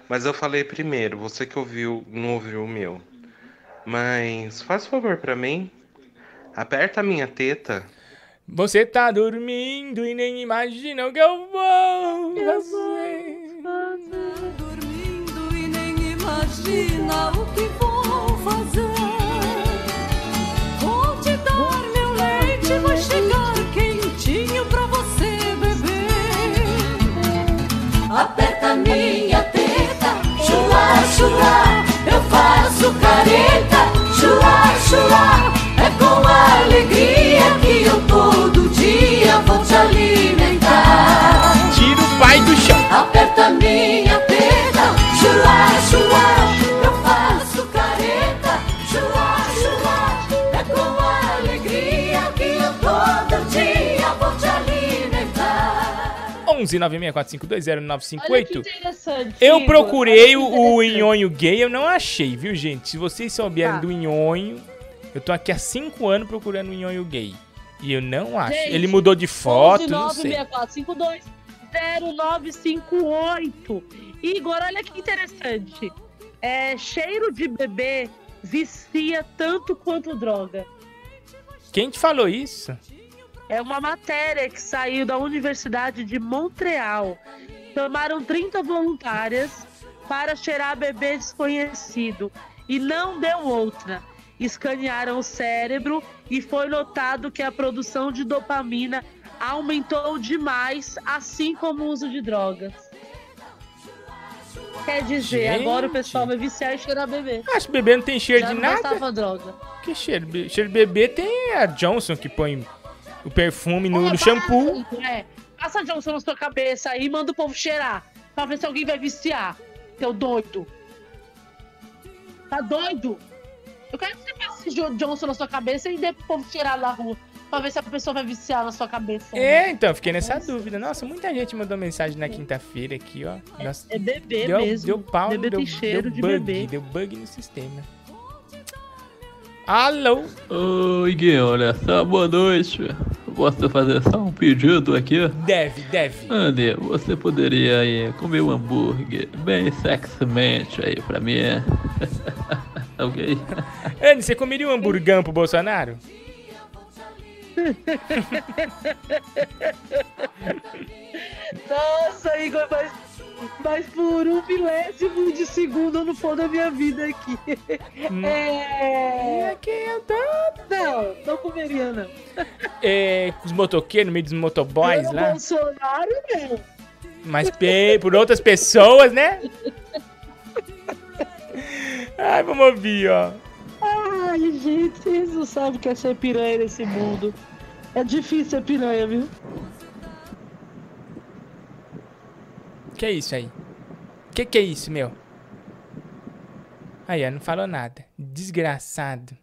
Mas eu falei primeiro, você que ouviu, não ouviu o meu. Mas faz favor pra mim. Aperta a minha teta. Você tá dormindo e nem imagina o que eu vou fazer. Dormindo e nem imagina o que vou fazer. Vou te dar meu leite, vai chegar quentinho pra você beber. Aperta minha teta, chua, eu faço careta, chua, chua. É com alegria que eu todo dia vou te alimentar. Tira o pai do chão. Aperta minha teta, chua, chua, 11 964520958. Olha que interessante. Eu procurei o, que o interessante. nhonho gay, eu não achei, viu, gente? Se vocês souberem Tá. do nhonho, eu tô aqui há 5 anos procurando o nhonho gay. E eu não acho. Gente, Ele mudou de foto, não sei. 0968. Igor, olha que interessante. É, cheiro de bebê vicia tanto quanto droga. Quem te falou isso? É uma matéria que saiu da Universidade de Montreal. Chamaram 30 voluntárias para cheirar bebê desconhecido e não deu outra. Escanearam o cérebro e foi notado que a produção de dopamina aumentou demais, assim como o uso de drogas. Quer dizer, Gente. agora o pessoal vai viciar e cheirar bebê. Acho que bebê não tem cheiro Já de não nada. droga. Que cheiro? Cheiro de bebê tem a Johnson que põe o perfume no, no shampoo. passa- É, passa Johnson na sua cabeça aí e manda o povo cheirar. Pra ver se alguém vai viciar. Seu doido. Tá doido? Eu quero que você passe Jo- Johnson na sua cabeça e dê pro povo cheirar na rua. Pra ver se a pessoa vai viciar na sua cabeça. É, então, fiquei nessa dúvida. Nossa, muita gente mandou mensagem na quinta-feira aqui, ó. Nossa, É bebê deu, mesmo. Deu pau, Bebê deu, tem cheiro deu de bug, bebê. deu bug no sistema. Alô? Oi, Gui, olha só, boa noite. Posso fazer só um pedido aqui? Deve, deve. Andy, você poderia aí comer um hambúrguer bem sexymente aí pra mim? ok? Andy, você comeria um hamburgão pro Bolsonaro? Nossa, Igor, mas, mas por um milésimo de segundo eu não for da minha vida aqui. É. Não, não comeria, não. É, com os motoqueiros no meio dos motoboys Pelo lá. Bolsonaro, não. Mas por outras pessoas, né? Ai, vamos ouvir, ó. Ai, gente, vocês não sabem o que é ser piranha nesse mundo. É difícil ser piranha, viu? Que é isso aí? Que que é isso, meu? Aí, ó, não falou nada. Desgraçado.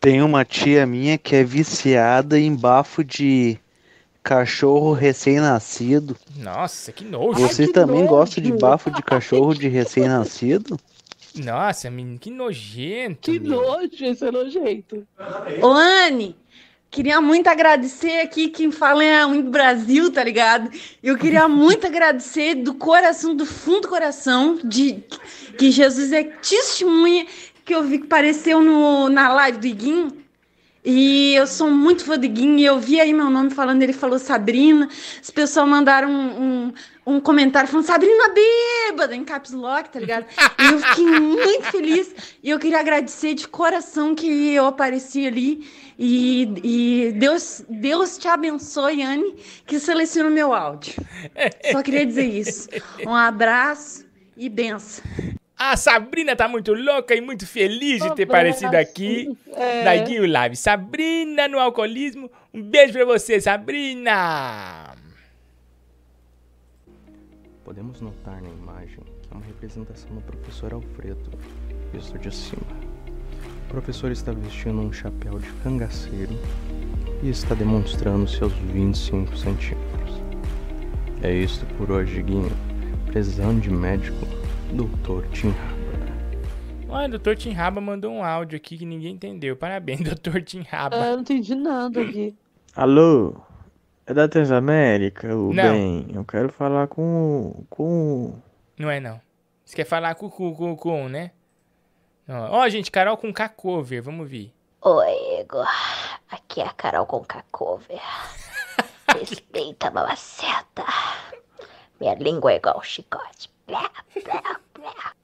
Tem uma tia minha que é viciada em bafo de cachorro recém-nascido. Nossa, que nojo. Vocês também gostam de bafo de cachorro de recém-nascido? Nossa, menino, que nojento. Que meu. nojo, esse é nojento. Ô, Anne, queria muito agradecer aqui quem fala é Wing Brasil, tá ligado? Eu queria muito agradecer do coração, do fundo do coração, de que Jesus é testemunha que eu vi que apareceu no, na live do Iguinho. E eu sou muito fã do Iguinho, e eu vi aí meu nome falando, ele falou Sabrina. As pessoas mandaram um, um, um comentário falando Sabrina bêbada, em caps lock, tá ligado? E eu fiquei muito feliz. E eu queria agradecer de coração que eu apareci ali. E, e Deus, Deus te abençoe, Anne, que selecionou meu áudio. Só queria dizer isso. Um abraço e benção. A Sabrina tá muito louca e muito feliz de ter aparecido aqui É. na Guio Live. Sabrina no alcoolismo. Um beijo pra você, Sabrina. Podemos notar na imagem uma representação do professor Alfredo, visto de cima. O professor está vestindo um chapéu de cangaceiro e está demonstrando seus 25 centímetros. É isto por hoje, Guinho. Precisando de médico, Doutor Tim Harper. Olha, o doutor Tim Raba mandou um áudio aqui que ninguém entendeu. Parabéns, doutor Tim Raba. É, eu não entendi nada aqui. Alô? É da Transamérica, o Não. bem? Eu quero falar com. com. Não é, não. Você quer falar com com, com, com né? Ó, Ó, gente, Carol com K cover, vamos ver. Oi, Igor. Aqui é a Carol com Cover. Respeita a mamaceta. Minha língua é igual chicote. Blá, blá, blá.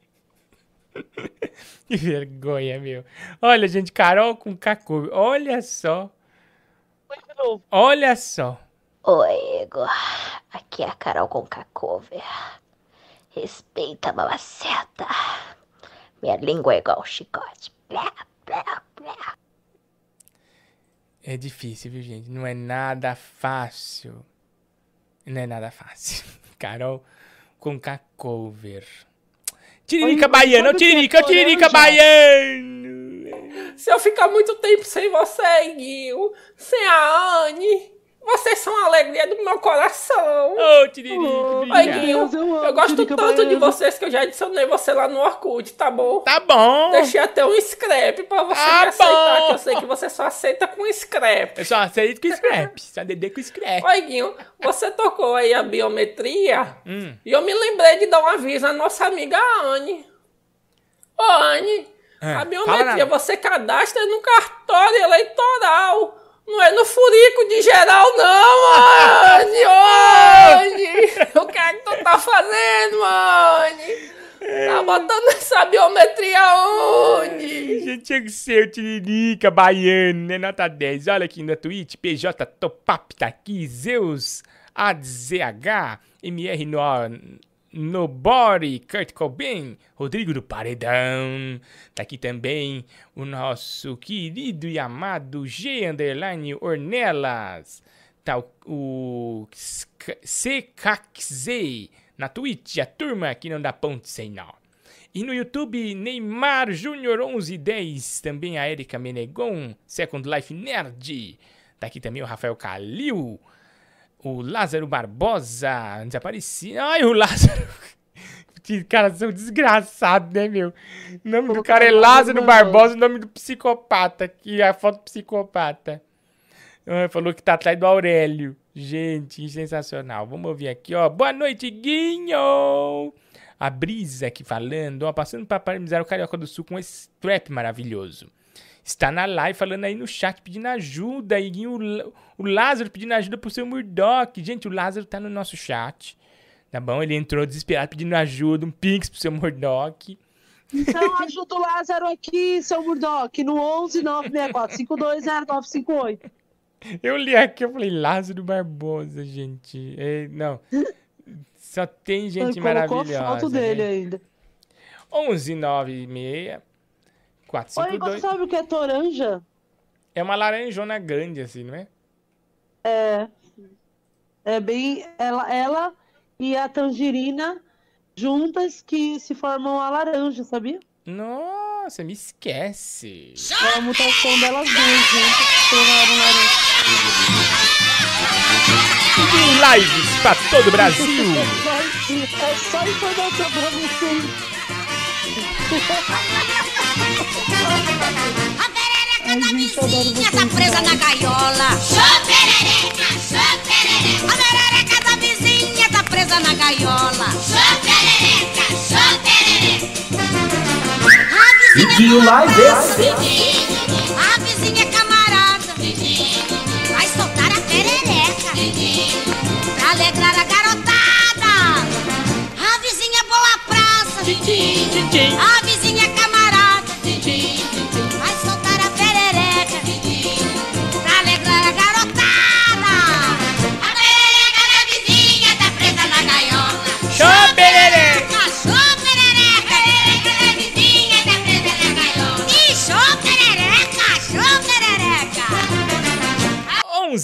Que vergonha, meu. Olha, gente, Carol com K cover. Olha só. Olha só. Oi, Igor. Aqui é a Carol com Cover. Respeita a mamaceta. Minha língua é igual chicote. Blá, blá, blá. É difícil, viu, gente? Não é nada fácil. Não é nada fácil. Carol com cover. Tiririca Oi, baiana, sabe ô o que é Tiririca, Tiririca baiano. Se eu ficar muito tempo sem você, Guinho, sem a Anne, vocês são a alegria do meu coração. Ô, Tiririca, Oi, obrigado. Guinho, eu amo eu gosto Tiririca tanto de Baiana. vocês que eu já adicionei você lá no Orkut, tá bom? Tá bom. Deixei até um scrap pra você Tá me aceitar, que eu sei que você só aceita com scrap. Eu só aceito com scrap. Só dedê com scrap. Oi, Guinho, você tocou aí a biometria Hum. e eu me lembrei de dar um aviso à nossa amiga Anne. Ô, Anne, É, a biometria você cadastra no cartório eleitoral. Não é no furico de geral, não, Anne! Anne! O que é que tu tá fazendo, Anne? Tá botando essa biometria onde? Gente, tinha que ser o Tiririca baiano, né? Nota 10. Olha aqui na Twitch. PJ Topap tá aqui. Zeus AZH. MR no, Nobody. Kurt Cobain. Rodrigo do Paredão. Tá aqui também o nosso querido e amado G Underline Ornelas. Tá o, o CKZ na Twitch. A turma que não dá ponto sem nó. E no YouTube, Neymar Júnior 1110, também a Erika Menegon, Second Life Nerd. Tá aqui também o Rafael Calil, o Lázaro Barbosa, desaparecido. Ai, o Lázaro. Cara, são desgraçados, né, meu? O nome do cara é Lázaro Barbosa, o nome do psicopata, aqui a foto do psicopata. Ah, Falou que tá atrás do Aurélio. Gente, sensacional. Vamos ouvir aqui, ó. Boa noite, Guinho! A Brisa aqui falando, ó, passando para parabenizar o Carioca do Sul com esse trap maravilhoso. Está na live falando aí no chat pedindo ajuda. E o o Lázaro pedindo ajuda pro seu Murdock. Gente, o Lázaro tá no nosso chat. Tá bom? Ele entrou desesperado pedindo ajuda, um pix pro seu Murdock. Então ajuda o Lázaro aqui, seu Murdock, no 11 964 520958. Eu li aqui, eu falei, Lázaro Barbosa, gente. É, não. Só tem gente Ele colocou a maravilhosa. foto dele né? ainda. 11 9 6 Oi, 452. você sabe o que é toranja? É uma laranjona grande, assim, não é? É. É bem. Ela, ela e a tangerina juntas que se formam a laranja, sabia? Nossa, me esquece. É a mutação delas duas juntas que formaram laranja. Lives pra todo o Brasil. É só informação pra vocês. Gente, eu adoro vocês. tá presa na gaiola. Choperereca, choperereca. A perereca da vizinha tá presa na gaiola. Choperereca, choperereca. A Guinho Lives. vizinha, a vizinha é camarada. Vai soltar a perereca. Pra alegrar a garotada. A vizinha é boa praça. A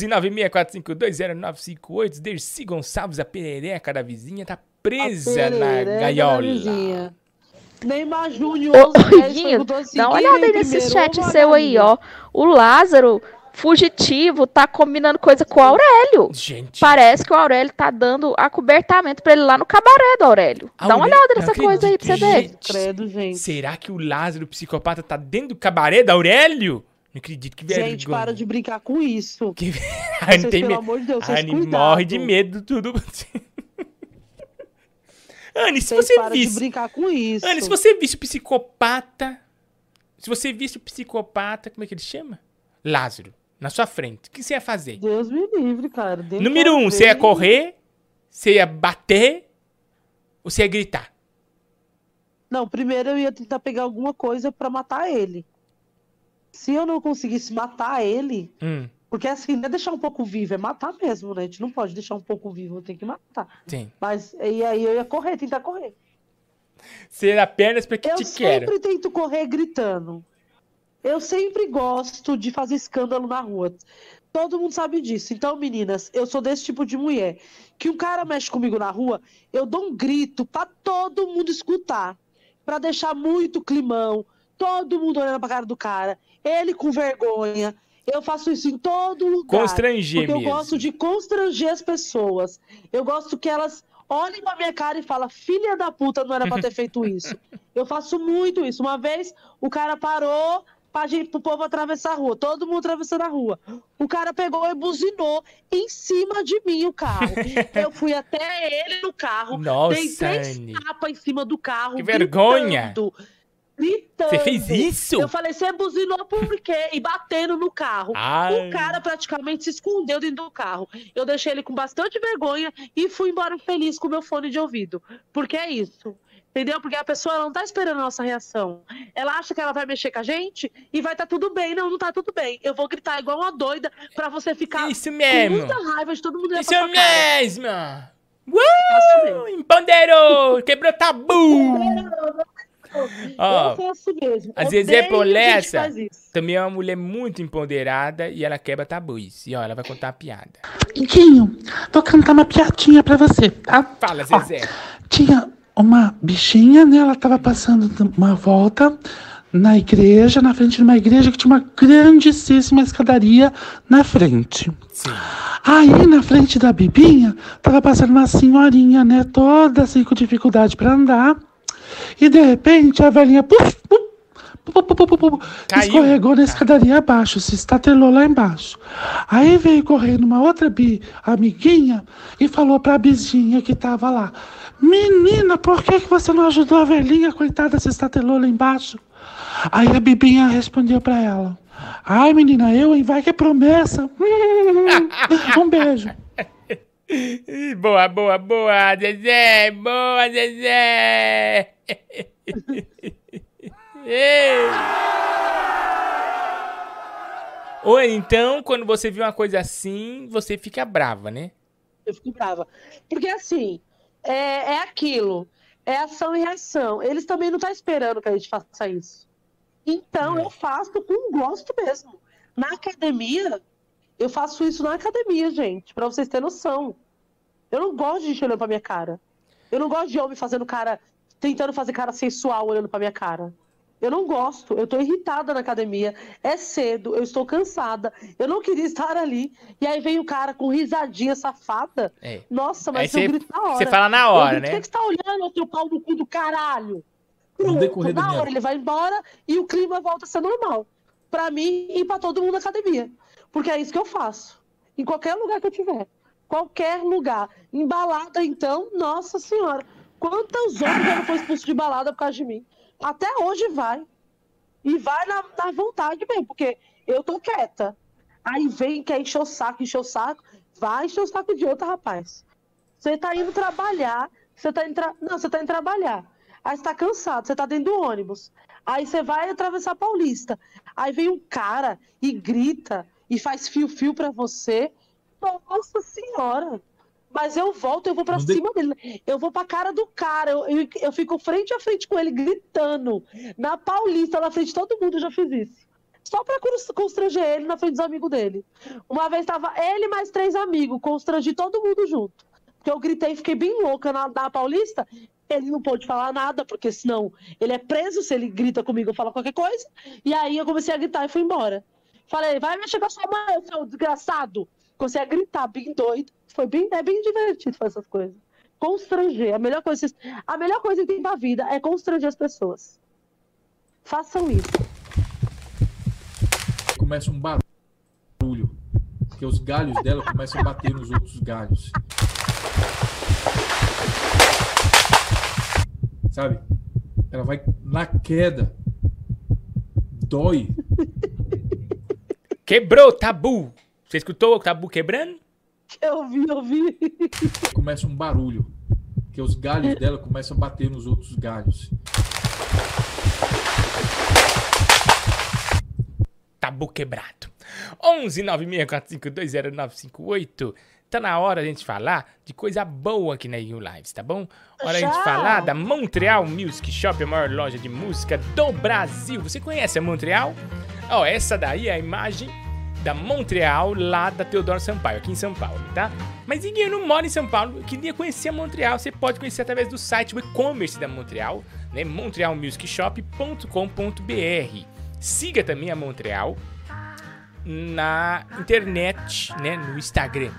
1964520958958. Dercy Gonçalves, a perereca da vizinha, tá presa na gaiola. Neymar Júnior. Ô, Guinho, dá uma olhada aí nesse chat seu aí, ó. O Lázaro, fugitivo, tá combinando coisa com o Aurélio. Gente. Parece que o Aurélio tá dando acobertamento pra ele lá no cabaré do Aurélio. Aurélio dá uma olhada nessa coisa aí pra você ver. Credo, gente. Será que o Lázaro, o psicopata, tá dentro do cabaré do Aurélio? Não acredito que vergonha. Gente, para de brincar com isso. A Anne Vocês, pelo medo. amor de Deus, A vocês cuidado. morre de medo de tudo. Anne, se Vocês você param de visse. brincar com isso. Anne, se você visse o psicopata. Se você visse o psicopata, como é que ele chama? Lázaro, na sua frente. O que você ia fazer? Deus me livre, cara. Deus Número me um, você ia correr, você ia bater, ou você ia gritar? Não, primeiro eu ia tentar pegar alguma coisa pra matar ele. Se eu não conseguisse matar ele, Hum, porque assim, não é deixar um pouco vivo, é matar mesmo, né? A gente não pode deixar um pouco vivo, tem que matar. sim. Mas e aí eu ia correr, tentar correr. Ser apenas porque Eu te sempre quero. tento correr gritando. Eu sempre gosto de fazer escândalo na rua. Todo mundo sabe disso. Então, meninas, eu sou desse tipo de mulher. Que um cara mexe comigo na rua, eu dou um grito pra todo mundo escutar. Pra deixar muito climão. Todo mundo olhando pra cara do cara. Ele com vergonha. Eu faço isso em todo lugar. Constranger Porque eu mesmo. gosto de constranger as pessoas. Eu gosto que elas olhem pra minha cara e falem: Filha da puta, não era pra ter feito isso. Eu faço muito isso. Uma vez o cara parou pra gente, pro povo atravessar a rua. Todo mundo atravessando a rua. O cara pegou e buzinou em cima de mim o carro. Eu fui até ele no carro. Nossa, dei três tapas em cima do carro. Que vergonha. gritando, Gritando. Você fez isso? Eu falei, você buzinou por quê? E batendo no carro. Ai. O cara praticamente se escondeu dentro do carro. Eu deixei ele com bastante vergonha e fui embora feliz com meu fone de ouvido. Porque é isso. Entendeu? Porque a pessoa não tá esperando a nossa reação. Ela acha que ela vai mexer com a gente e vai tá tudo bem. Não, não tá tudo bem. Eu vou gritar igual uma doida pra você ficar Isso mesmo. com muita raiva de todo mundo. Isso pra sua cara. mesmo! Uh, empoderou! Quebrou tabu! Ó, Eu faço mesmo. a Zezé a Polessa também é uma mulher muito empoderada e ela quebra tabus. E ó, ela vai contar uma piada. Quinho, vou cantar uma piadinha pra você, tá? Fala, Ó, Zezé. Tinha uma bichinha, né? Ela tava passando uma volta na igreja, na frente de uma igreja que tinha uma grandíssima escadaria na frente. Sim. Aí, na frente da Bibinha, tava passando uma senhorinha, né? Toda assim com dificuldade pra andar. E de repente a velhinha puf, Caiu. escorregou na escadaria abaixo, se estatelou lá embaixo. Aí veio correndo uma outra bi, amiguinha e falou pra bizinha que tava lá: Menina, por que, que você não ajudou a velhinha, coitada, se estatelou lá embaixo? Aí a bibinha respondeu pra ela: Ai, menina, eu, hein? Vai que é promessa. um beijo. Boa, boa, boa, Zezé! Boa, Zezé! Ei. Ou então, quando você vê uma coisa assim, você fica brava, né? Eu fico brava. Porque assim, é, é aquilo. É ação e reação. Eles também não estão esperando que a gente faça isso. Então eu faço com gosto mesmo. Na academia, eu faço isso na academia, gente, pra vocês terem noção. Eu não gosto de gente olhando pra minha cara. Eu não gosto de homem fazendo cara, tentando fazer cara sensual olhando pra minha cara. Eu não gosto, eu tô irritada na academia. É cedo, eu estou cansada. Eu não queria estar ali. E aí vem o cara com risadinha safada. É. Nossa, mas eu grito na hora. cê fala na Eu hora, grito, né? O que, que você tá olhando, ô teu pau no cu do caralho? Pronto, na hora ele vai embora e o clima volta a ser normal. Pra mim e pra todo mundo na academia. Porque é isso que eu faço. Em qualquer lugar que eu tiver. Qualquer lugar. Em balada, então, nossa senhora. Quantos homens já não foi expulso de balada por causa de mim? Até hoje vai. E vai na, na vontade mesmo, porque eu tô quieta. Aí vem, quer encher o saco, encher o saco. Vai encher o saco de outra, rapaz. Você tá indo trabalhar. Você tá indo tra... Não, você tá indo trabalhar. Aí você tá cansado, você tá dentro do ônibus. Aí você vai atravessar a Paulista. Aí vem um cara e grita e faz fio-fio pra você. Nossa senhora! Mas eu volto, eu vou pra Não de- cima dele. Eu vou pra cara do cara. Eu, eu, eu fico frente a frente com ele, gritando. Na Paulista, na frente de todo mundo, eu já fiz isso. Só pra cons- constranger ele na frente dos amigos dele. Uma vez tava ele e mais três amigos, constrangi todo mundo junto. Porque eu gritei e fiquei bem louca na, na Paulista. Ele não pôde falar nada, porque senão ele é preso se ele grita comigo ou fala qualquer coisa. E aí eu comecei a gritar e fui embora. Falei, vai mexer com a sua mãe, seu desgraçado. Comecei a gritar, bem doido. Foi bem, é bem divertido fazer essas coisas. Constranger. A melhor coisa, a melhor coisa que tem na vida é constranger as pessoas. Façam isso. Começa um barulho. Porque os galhos dela começam a bater nos outros galhos. Sabe? Ela vai na queda. Dói. Quebrou o tabu. Você escutou o tabu quebrando? Eu vi, eu vi. Começa um barulho. Porque os galhos dela começam a bater nos outros galhos. Tabu quebrado. 11 964520958. Tá na hora a gente falar de coisa boa aqui na EU Lives, tá bom? Hora a gente falar da Montreal Music Shop, a maior loja de música do Brasil. Você conhece a Montreal? Ó, essa daí é a imagem da Montreal lá da Teodoro Sampaio, aqui em São Paulo, tá? Mas ninguém não mora em São Paulo, queria conhecer a Montreal. Você pode conhecer através do site, o e-commerce da Montreal, né? montrealmusicshop.com.br. Siga também a Montreal na internet, né, no Instagram,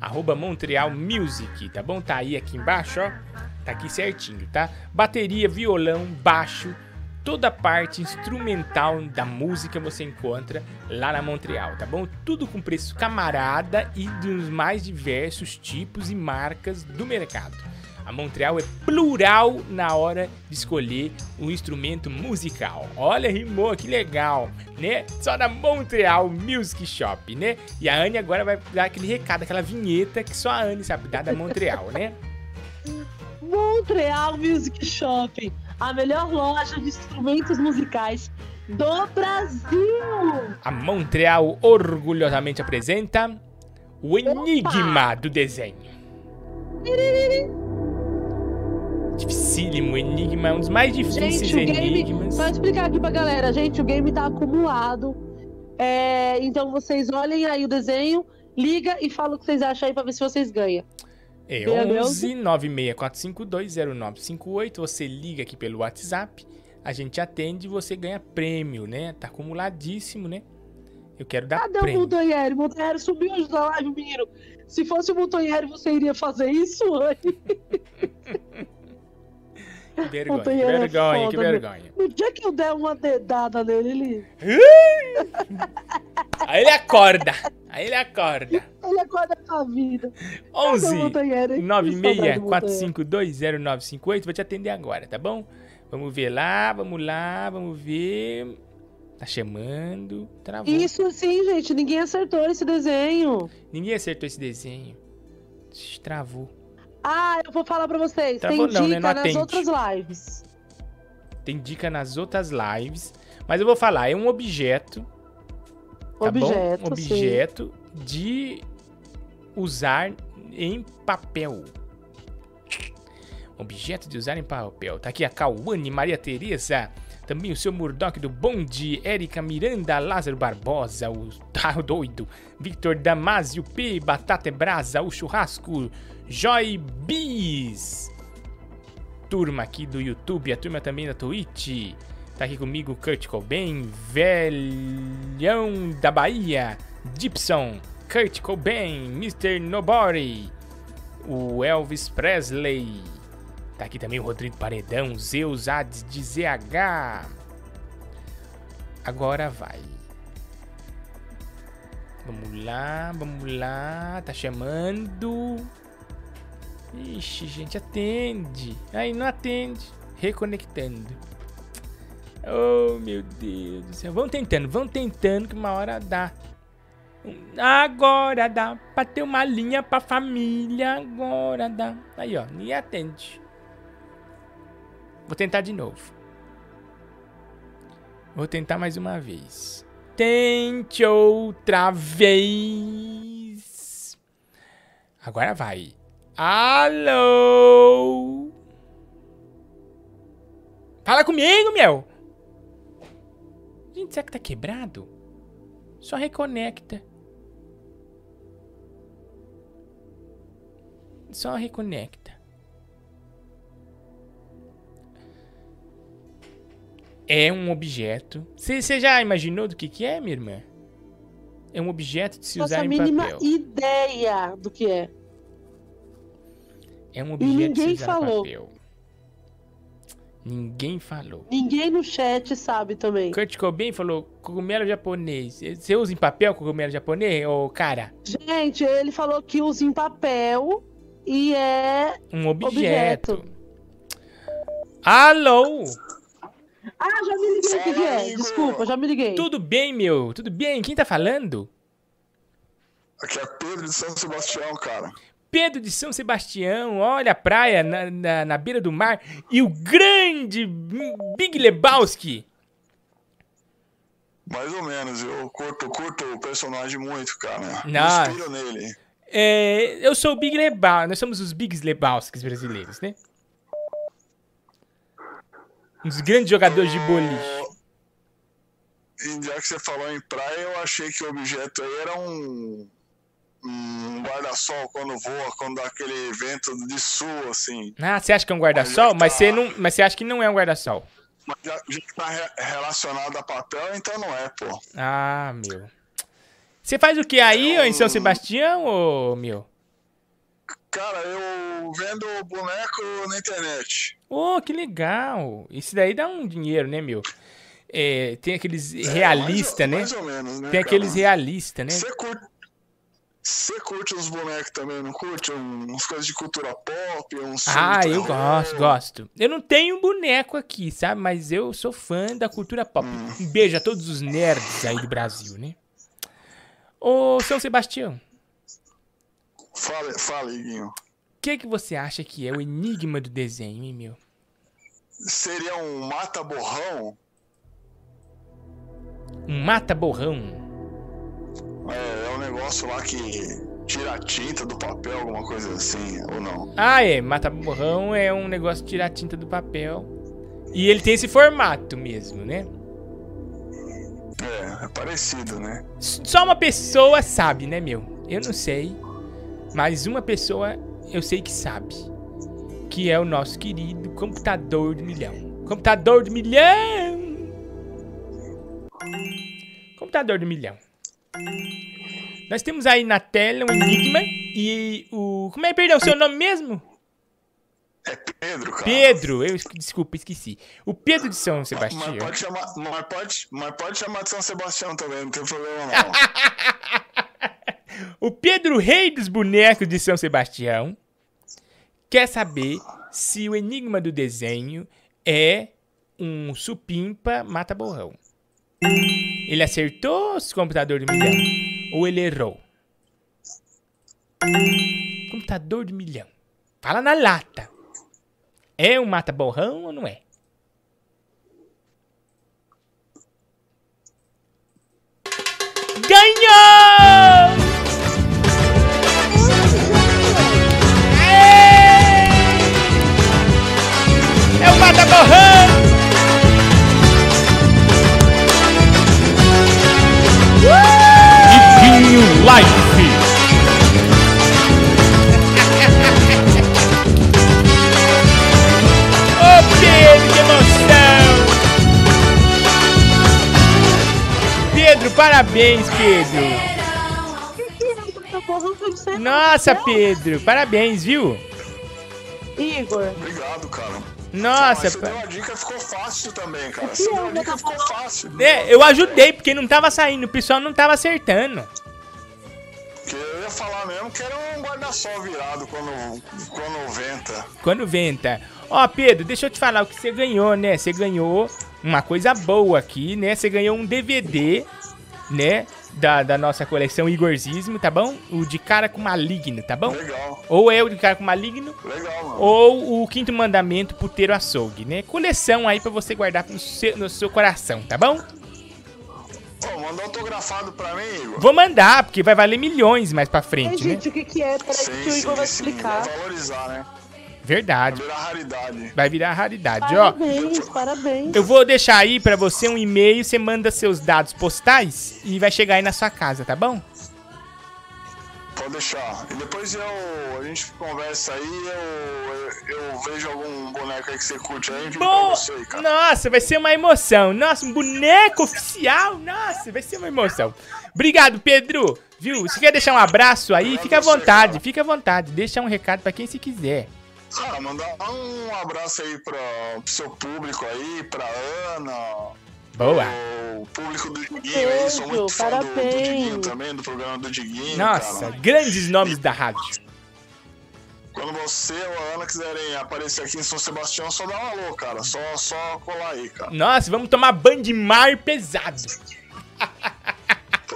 arroba Montreal Music, tá bom? Tá aí aqui embaixo, ó, tá aqui certinho, tá? Bateria, violão, baixo, toda a parte instrumental da música você encontra lá na Montreal, tá bom? Tudo com preço camarada e dos mais diversos tipos e marcas do mercado. A Montreal é plural na hora de escolher um instrumento musical. Olha, rimou, que legal, né? Só na Montreal Music Shop, né? E a Anne agora vai dar aquele recado, aquela vinheta que só a Anne sabe dar da Montreal, né? Montreal Music Shop, a melhor loja de instrumentos musicais do Brasil. A Montreal orgulhosamente apresenta o enigma do desenho. Dificílimo, o enigma é um dos mais difíceis Gente, o game. enigmas. Só explicar aqui pra galera, gente, o game tá acumulado. É, então vocês olhem aí o desenho, liga e fala o que vocês acham aí pra ver se vocês ganham. É Beleza? 11 964520958. Você liga aqui pelo WhatsApp, a gente atende e você ganha prêmio, né? Tá acumuladíssimo, né? Eu quero dar Cadê o prêmio. Montanheri? O Montanheri subiu hoje da live, menino. Se fosse o Montanheri, você iria fazer isso, Anne? Que vergonha, que é vergonha, que foda, né? vergonha. No dia que eu der uma dedada nele, ele. Aí ele acorda. Aí ele acorda. Ele acorda com a vida. 11 Cadê o Montanheri? Que saudade do Montanheri. 964520958. Vou te atender agora, tá bom? Vamos ver lá, vamos lá, vamos ver. Tá chamando. Travou. Isso sim, gente. Ninguém acertou esse desenho. Ninguém acertou esse desenho. Travou. Ah, eu vou falar pra vocês. Travou Tem não, né? dica Não nas atende. outras lives. Tem dica nas outras lives. Mas eu vou falar, é um objeto. Tá Objeto, bom? Um sim. objeto de usar em papel. Objeto de usar em papel. Tá aqui a Cauane, Maria Tereza. Também o seu Murdoch do Bonde, Érica Miranda, Lázaro Barbosa, o tá doido, Victor Damasio P, Batata Brasa, o Churrasco, Joy Bis. Turma aqui do YouTube, a turma também da Twitch. Tá aqui comigo Kurt Cobain, Velhão da Bahia, Gibson, Kurt Cobain, Mr. Nobody, o Elvis Presley. Tá aqui também o Rodrigo Paredão, Zeus Hades de ZH. Agora vai. Vamos lá, vamos lá. Tá chamando. Ixi, gente, atende. Aí não atende. Reconectando. Oh, meu Deus do céu. Vão tentando, vão tentando que uma hora dá. Agora dá pra ter uma linha pra família. Agora dá. Aí, ó, nem atende. Vou tentar de novo. Vou tentar mais uma vez. Tente outra vez. Agora vai. Alô? Fala comigo, meu. Gente, será que tá quebrado? Só reconecta. Só reconecta. É um objeto. Você já imaginou do que que é, minha irmã? É um objeto de se Faço usar a em mínima papel. ideia do que é. É um E objeto se ninguém falou. papel. Ninguém falou. Ninguém no chat sabe também. Kurt Cobain falou cogumelo japonês. Você usa em papel cogumelo japonês, ô cara? Gente, ele falou que usa em papel e é Um objeto. Alô? Ah, já me liguei que é. Desculpa, já me liguei. Tudo bem, meu? Tudo bem? Quem tá falando? Aqui é Pedro de São Sebastião, cara. Pedro de São Sebastião, olha a praia na, na, na beira do mar e o grande Big Lebowski. Mais ou menos, eu curto, curto o personagem muito, cara. Me Nossa. inspiro nele. É, eu sou o Big Lebowski, nós somos os Big Lebowskis brasileiros, né? Um dos grandes jogadores de boliche. E já que você falou em praia, eu achei que o objeto aí era um, um guarda-sol quando voa, quando dá aquele vento de sul, assim. Ah, você acha que é um guarda-sol? Mas você não, mas você acha que não é um guarda-sol? Mas já, já tá re- relacionado a papel, então não é, pô. Ah, meu. Você faz o que aí, ô, em São Sebastião, ô, meu? Cara, eu vendo boneco na internet. Ô, que legal. Isso daí dá um dinheiro, né, meu? É, tem aqueles realistas, né? mais ou menos, né, Tem aqueles cara? realistas, né? Você curte, você curte uns bonecos também, não curte? Um- Umas coisas de cultura pop, uns Ah, eu gosto, gosto. Eu não tenho boneco aqui, sabe? Mas eu sou fã da cultura pop. Hum. Um beijo a todos os nerds aí do Brasil, né? Ô, São Sebastião, Fala, fala, Iguinho. o que, que você acha que é o enigma do desenho, hein, meu? Seria um mata-borrão? Um mata-borrão. É, é um negócio lá que tira a tinta do papel, alguma coisa assim, ou não? Ah, é. Mata-borrão é um negócio de tirar a tinta do papel. E ele tem esse formato mesmo, né? É, é parecido, né? Só uma pessoa sabe, né, meu? Eu não sei. Mas uma pessoa eu sei que sabe. Que é o nosso querido computador do milhão. Computador do milhão! Computador do milhão. Nós temos aí na tela um enigma e o. Como é, perdão, o seu nome mesmo? Pedro, cara. Pedro, eu desculpa, esqueci. O Pedro de São Sebastião. Mas pode, chamar, mas, pode, mas pode chamar de São Sebastião também, não tem problema não. O Pedro Rei dos Bonecos de São Sebastião quer saber se o enigma do desenho é um supimpa mata-borrão. Ele acertou o computador do milhão ou ele errou? Computador do milhão. Fala na lata. É um mata-borrão ou não é? Ganhou! É o Mata parabéns, Pedro! Nossa, Pedro, parabéns, viu? Igor. Obrigado, cara. Nossa, Mas você pa- deu a dica, ficou fácil também, cara. Você deu a dica, ficou fácil. É, eu ajudei, porque não tava saindo, o pessoal não tava acertando. Porque eu ia falar mesmo que era um guarda-sol virado quando, quando venta. Quando venta. Ó, Pedro, deixa eu te falar o que você ganhou, né? Você ganhou uma coisa boa aqui, né? Você ganhou um DVD, né? Da, da nossa coleção Igorzismo, tá bom? O de cara com maligno, tá bom? Legal. Ou é o de cara com maligno, Legal, mano. ou o quinto mandamento puteiro açougue, né? Coleção aí pra você guardar no seu, no seu coração, tá bom? Pô, manda autografado pra mim, Igor. Vou mandar, porque vai valer milhões mais pra frente, né? gente, o que que é? Peraí que o Igor vai explicar. Vai valorizar, né? Verdade. Vai virar raridade. Vai virar raridade, ó. Parabéns, parabéns. Eu vou deixar aí pra você um e-mail, você manda seus dados postais e vai chegar aí na sua casa, tá bom? Pode deixar. E depois eu, a gente conversa aí, eu, eu, eu vejo algum boneco aí que você curte aí, Bom, você aí, cara. nossa, vai ser uma emoção. Nossa, um boneco oficial. Nossa, vai ser uma emoção. Obrigado, Pedro. Viu? Se quer deixar um abraço aí, fica à vontade, fica à vontade. Deixa um recado pra quem se quiser. Ah, mandar um abraço aí pra, pro seu público aí, pra Ana, Boa. o público do Diguinho aí, sou muito fã do, do parabéns. Diguinho também, do programa do Diguinho, Nossa, cara. grandes nomes da rádio. Quando você ou a Ana quiserem aparecer aqui em São Sebastião, só dá um alô, cara. Só, só colar aí, cara. Nossa, vamos tomar banho de mar pesado.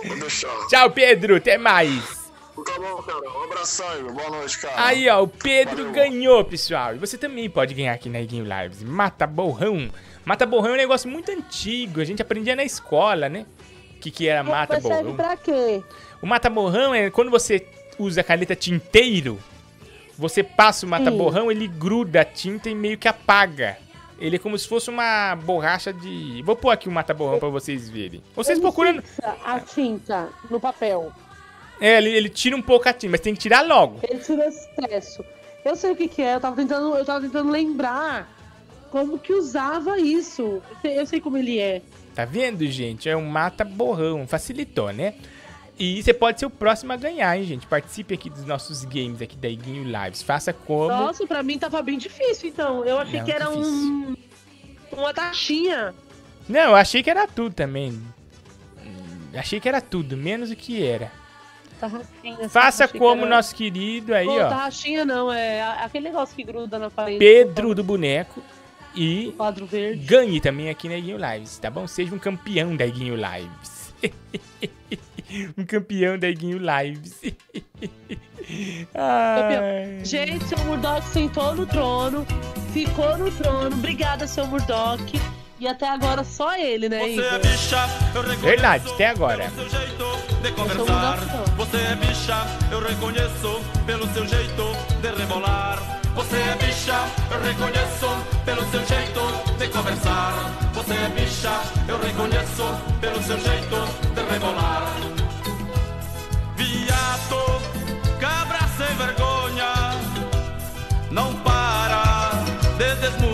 Vou deixar. Tchau, Pedro. Até mais. Tá bom, cara. Um abração, Igor. Boa noite, cara. Aí, ó, o Pedro ganhou, pessoal. E você também pode ganhar aqui na Iguinho Lives. Mata borrão. Mata borrão é um negócio muito antigo. A gente aprendia na escola, né? O que, que era mata Mas serve borrão. pra quê? O mata borrão é quando você usa a caneta tinteiro, você passa o mata borrão, ele gruda a tinta e meio que apaga. Ele é como se fosse uma borracha de. Vou pôr aqui o mata borrão pra vocês verem. Vocês Ele procuram. fixa a tinta no papel. É, ele, ele tira um pouco a tinta, mas tem que tirar logo. Ele tira excesso. Eu sei o que, que é, eu tava tentando, eu tava tentando lembrar como que usava isso. Eu sei, eu sei como ele é. Tá vendo, gente? É um mata borrão. Facilitou, né? E você pode ser o próximo a ganhar, hein, gente? Participe aqui dos nossos games aqui da Iguinho Lives. Faça como. Nossa, pra mim tava bem difícil, então. Eu achei Não, que era um. Uma taxinha. Não, eu achei que era tudo também. Hum, Achei que era tudo, menos o que era. Tarraxinha. Faça como era- nosso querido aí, Pô, ó. tarraxinha não, é aquele negócio que gruda na parede. Pedro do Boneco. E quadro verde. ganhe também aqui na Iguinho Lives, tá bom? Seja um campeão da Iguinho Lives. um campeão da Iguinho Lives. Gente, seu Murdoch sentou no trono, ficou no trono. Obrigada, seu Murdoch. E até agora só ele, né, Igor? Verdade, até agora. de conversar. Você é bicha, eu reconheço pelo seu jeito de rebolar. Você é bicha, eu reconheço pelo seu jeito de conversar. Você é bicha, eu reconheço pelo seu jeito de rebolar. Viado, cabra sem vergonha, não para de desmunhecar.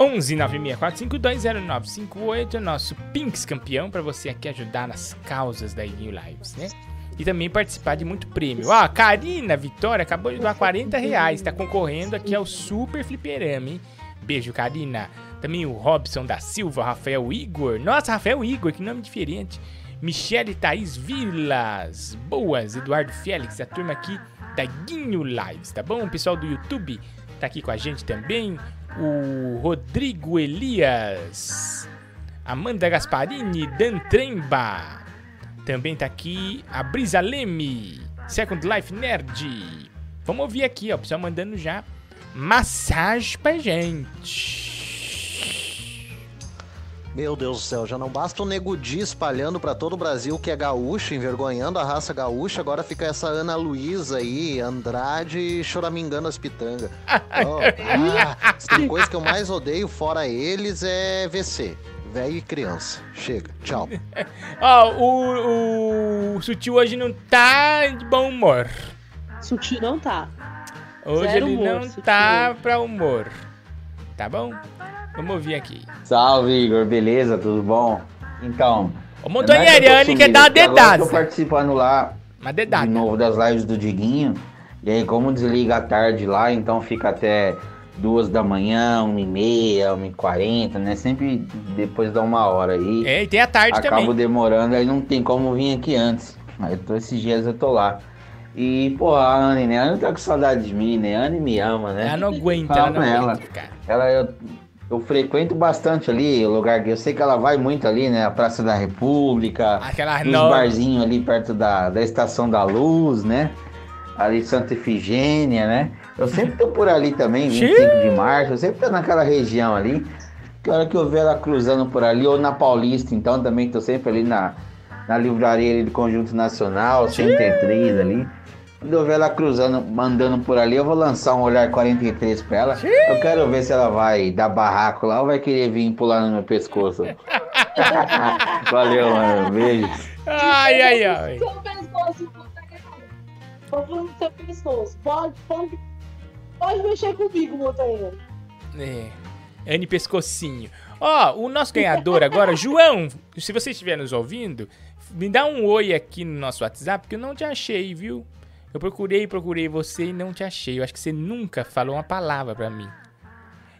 11 964520958 é o nosso Pinks campeão pra você aqui ajudar nas causas da Iguinho Lives, né? E também participar de muito prêmio. Ó, a Karina Vitória acabou de doar 40 reais. Tá concorrendo aqui ao Super Fliperama, hein? Beijo, Karina. Também o Robson da Silva, Rafael Igor. Nossa, Rafael Igor, que nome diferente. Michele Thaís Vilas. Boas, Eduardo Félix, a turma aqui da Guinho Lives, tá bom? O pessoal do YouTube tá aqui com a gente também. O Rodrigo Elias. Amanda Gasparini, Dan Tremba. Também tá aqui a Brisa Leme, Second Life Nerd. Vamos ouvir aqui, ó, o pessoal mandando já massagem pra gente. Meu Deus do céu, já não basta o Nego Di espalhando pra todo o Brasil que é gaúcho, envergonhando a raça gaúcha, agora fica essa Ana Luísa aí, Andrade choramingando as pitangas. Oh, ah, tem coisa que eu mais odeio fora eles é VC, velho e criança. Chega, tchau. Ó, o, o Sutil hoje não tá de bom humor. Sutil não tá. Hoje Zero ele humor, não Sutil. tá pra humor. Tá bom? Vamos ouvir aqui. Salve, Igor, beleza? Tudo bom? Então. O é Ariane quer sumido, dar porque agora eu dedada. Tô participando lá Uma dedada. de novo das lives do Diguinho. E aí, como desliga à tarde lá, então fica até duas da manhã, uma e meia, uma e quarenta, né? Sempre depois da uma hora aí. É, e tem a tarde Acabo também. demorando, aí não tem como vir aqui antes. Aí tô, esses dias eu tô lá. E, pô, a Anne, né? A Anne tá com saudade de mim, né? A Anne me ama, né? Ela não aguenta, Fala ela não ela. aguenta, cara. Ela, eu, eu frequento bastante ali, o lugar que eu sei que ela vai muito ali, né? A Praça da República, Aquela nova- barzinhos ali perto da, da Estação da Luz, né? Ali Santa Efigênia, né? Eu sempre tô por ali também, 25 de março, eu sempre tô naquela região ali. Que hora que eu ver ela cruzando por ali, ou na Paulista, então também tô sempre ali na, na livraria ali do Conjunto Nacional, 103 ali. Quando eu ver ela cruzando, mandando por ali, eu vou lançar um olhar 43 pra ela. Eu quero ver se ela vai dar barraco lá ou vai querer vir pular no meu pescoço. Valeu, mano. Beijo. Ai, ai, ai. Seu pescoço, Vou falar no seu pescoço. Pode, pode, pode mexer comigo, Montanha. É. Anne Pescocinho. Ó, o nosso ganhador agora, João, se você estiver nos ouvindo, me dá um oi aqui no nosso WhatsApp, porque eu não te achei, viu? Eu procurei, procurei você e não te achei. Eu acho que você nunca falou uma palavra pra mim.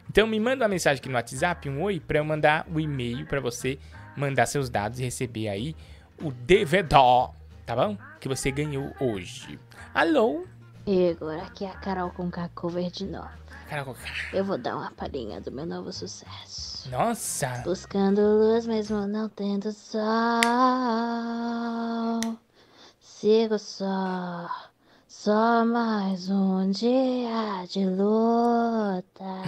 Então me manda uma mensagem aqui no WhatsApp, um oi, pra eu mandar o e-mail pra você mandar seus dados e receber aí o DVD, tá bom? Que você ganhou hoje. Alô? Igor, aqui é a Carol com cover de novo. Carol com Eu vou dar uma palhinha do meu novo sucesso. Nossa! Buscando luz mesmo não tendo sol. Sigo só, só mais um dia de luta.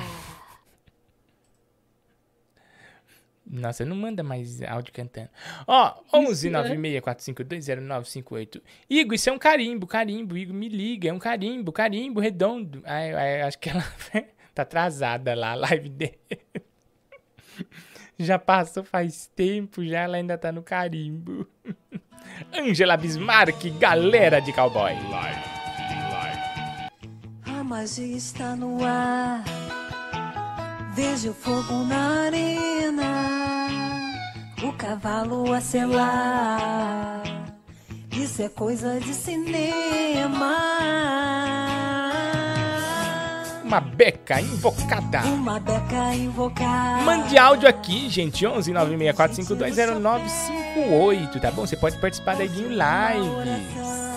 Nossa, não manda mais áudio cantando. Ó, 11 964520958. Igor, isso é um carimbo, carimbo. Igor, me liga, é um carimbo, carimbo redondo. Ai, ai, acho que ela tá atrasada lá, a live dele. Já passou faz tempo, já ela ainda tá no carimbo. Angela Bismarck, galera de cowboy. A magia está no ar. Vejo o fogo na arena. O cavalo a selar. Isso é coisa de cinema. Uma beca invocada. Uma beca invocada. Mande áudio aqui, gente. 11 964520958, tá bom? Você pode participar da Iguinho Lives.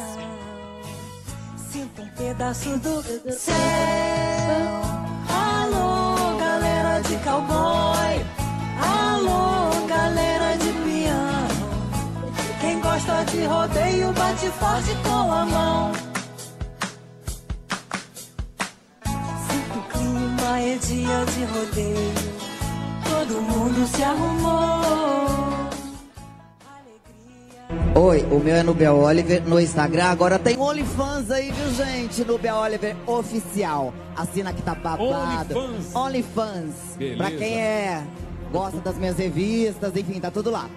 Pedaço do céu. Alô, galera de cowboy. Alô, galera de piano. Quem gosta de rodeio, bate forte com a mão. Sinta o clima, é dia de rodeio. Todo mundo se arrumou. O meu é no Bel Oliver no Instagram. Agora tem OnlyFans aí, viu, gente? No Bel Oliver Oficial. Assina que tá babado. OnlyFans. OnlyFans. Pra quem é. Gosta das minhas revistas, enfim, tá tudo lá.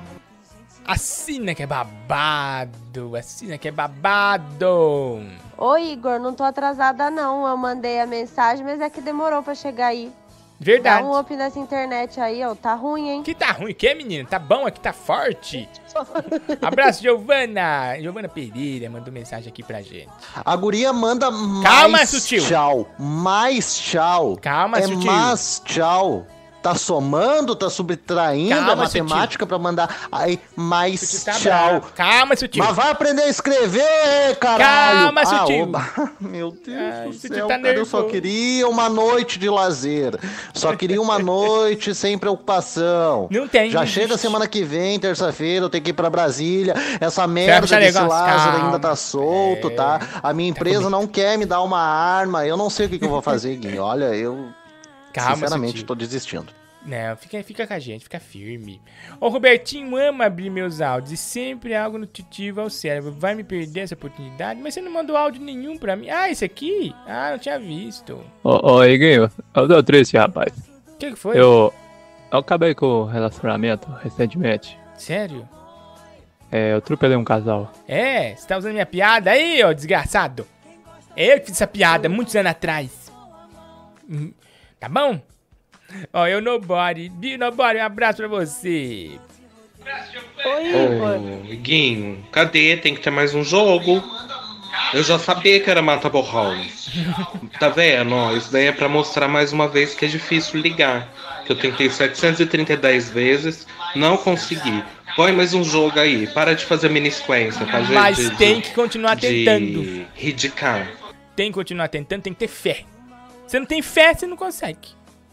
Assina que é babado. Assina que é babado. Oi, Igor, não tô atrasada não. Eu mandei a mensagem, mas é que demorou pra chegar aí. Verdade. Dá um up nessa internet aí, ó. Tá ruim, hein? Que tá ruim, que menina? Tá bom aqui, tá forte. Abraço, Giovana. Giovana Pereira mandou mensagem aqui pra gente. A guria manda Calma, mais sutil. tchau. Mais tchau. Calma, é sutil. mais tchau. Tá somando, tá subtraindo Calma, a matemática pra mandar aí mais tá tchau. bravo. Calma, sutil. Mas vai aprender a escrever, caralho. Calma, Ah, sutil. oba. Meu Deus do sutil céu, tá cara, eu só queria uma noite de lazer. Só queria uma noite sem preocupação. Não tem, Já chega existe. semana que vem, terça-feira, eu tenho que ir pra Brasília. Essa merda desse negócio? Lázaro Calma. ainda tá solto, tá? A minha empresa não quer me dar uma arma. Eu não sei o que, que eu vou fazer, Guinho. Olha, eu Calma, sinceramente tô desistindo. Não, fica, fica com a gente, fica firme. O Robertinho ama abrir meus áudios e sempre algo nutritivo ao cérebro. Vai me perder essa oportunidade? Mas você não mandou áudio nenhum pra mim. Ah, esse aqui? Ah, não tinha visto. Ô, ô Iguinho, eu tô triste, rapaz. O que, que foi? Eu, eu acabei com o relacionamento recentemente. Sério? É, eu atropelei um casal. É, você tá usando minha piada aí, ó, desgraçado. É eu que fiz essa piada muitos anos atrás. Tá bom? Ó, eu Nobody. Bi Nobody, um abraço pra você. Ô, Guinho, cadê? Tem que ter mais um jogo. Eu já sabia que era mata borrão. Tá vendo? Ó, isso daí é pra mostrar mais uma vez que é difícil ligar. Que eu tentei 730 vezes, não consegui. Põe mais um jogo aí. Para de fazer mini sequência, tá, gente? Mas De- tem que continuar de tentando. Ridicar. Tem que continuar tentando, tem que ter fé. Você não tem fé, você não consegue.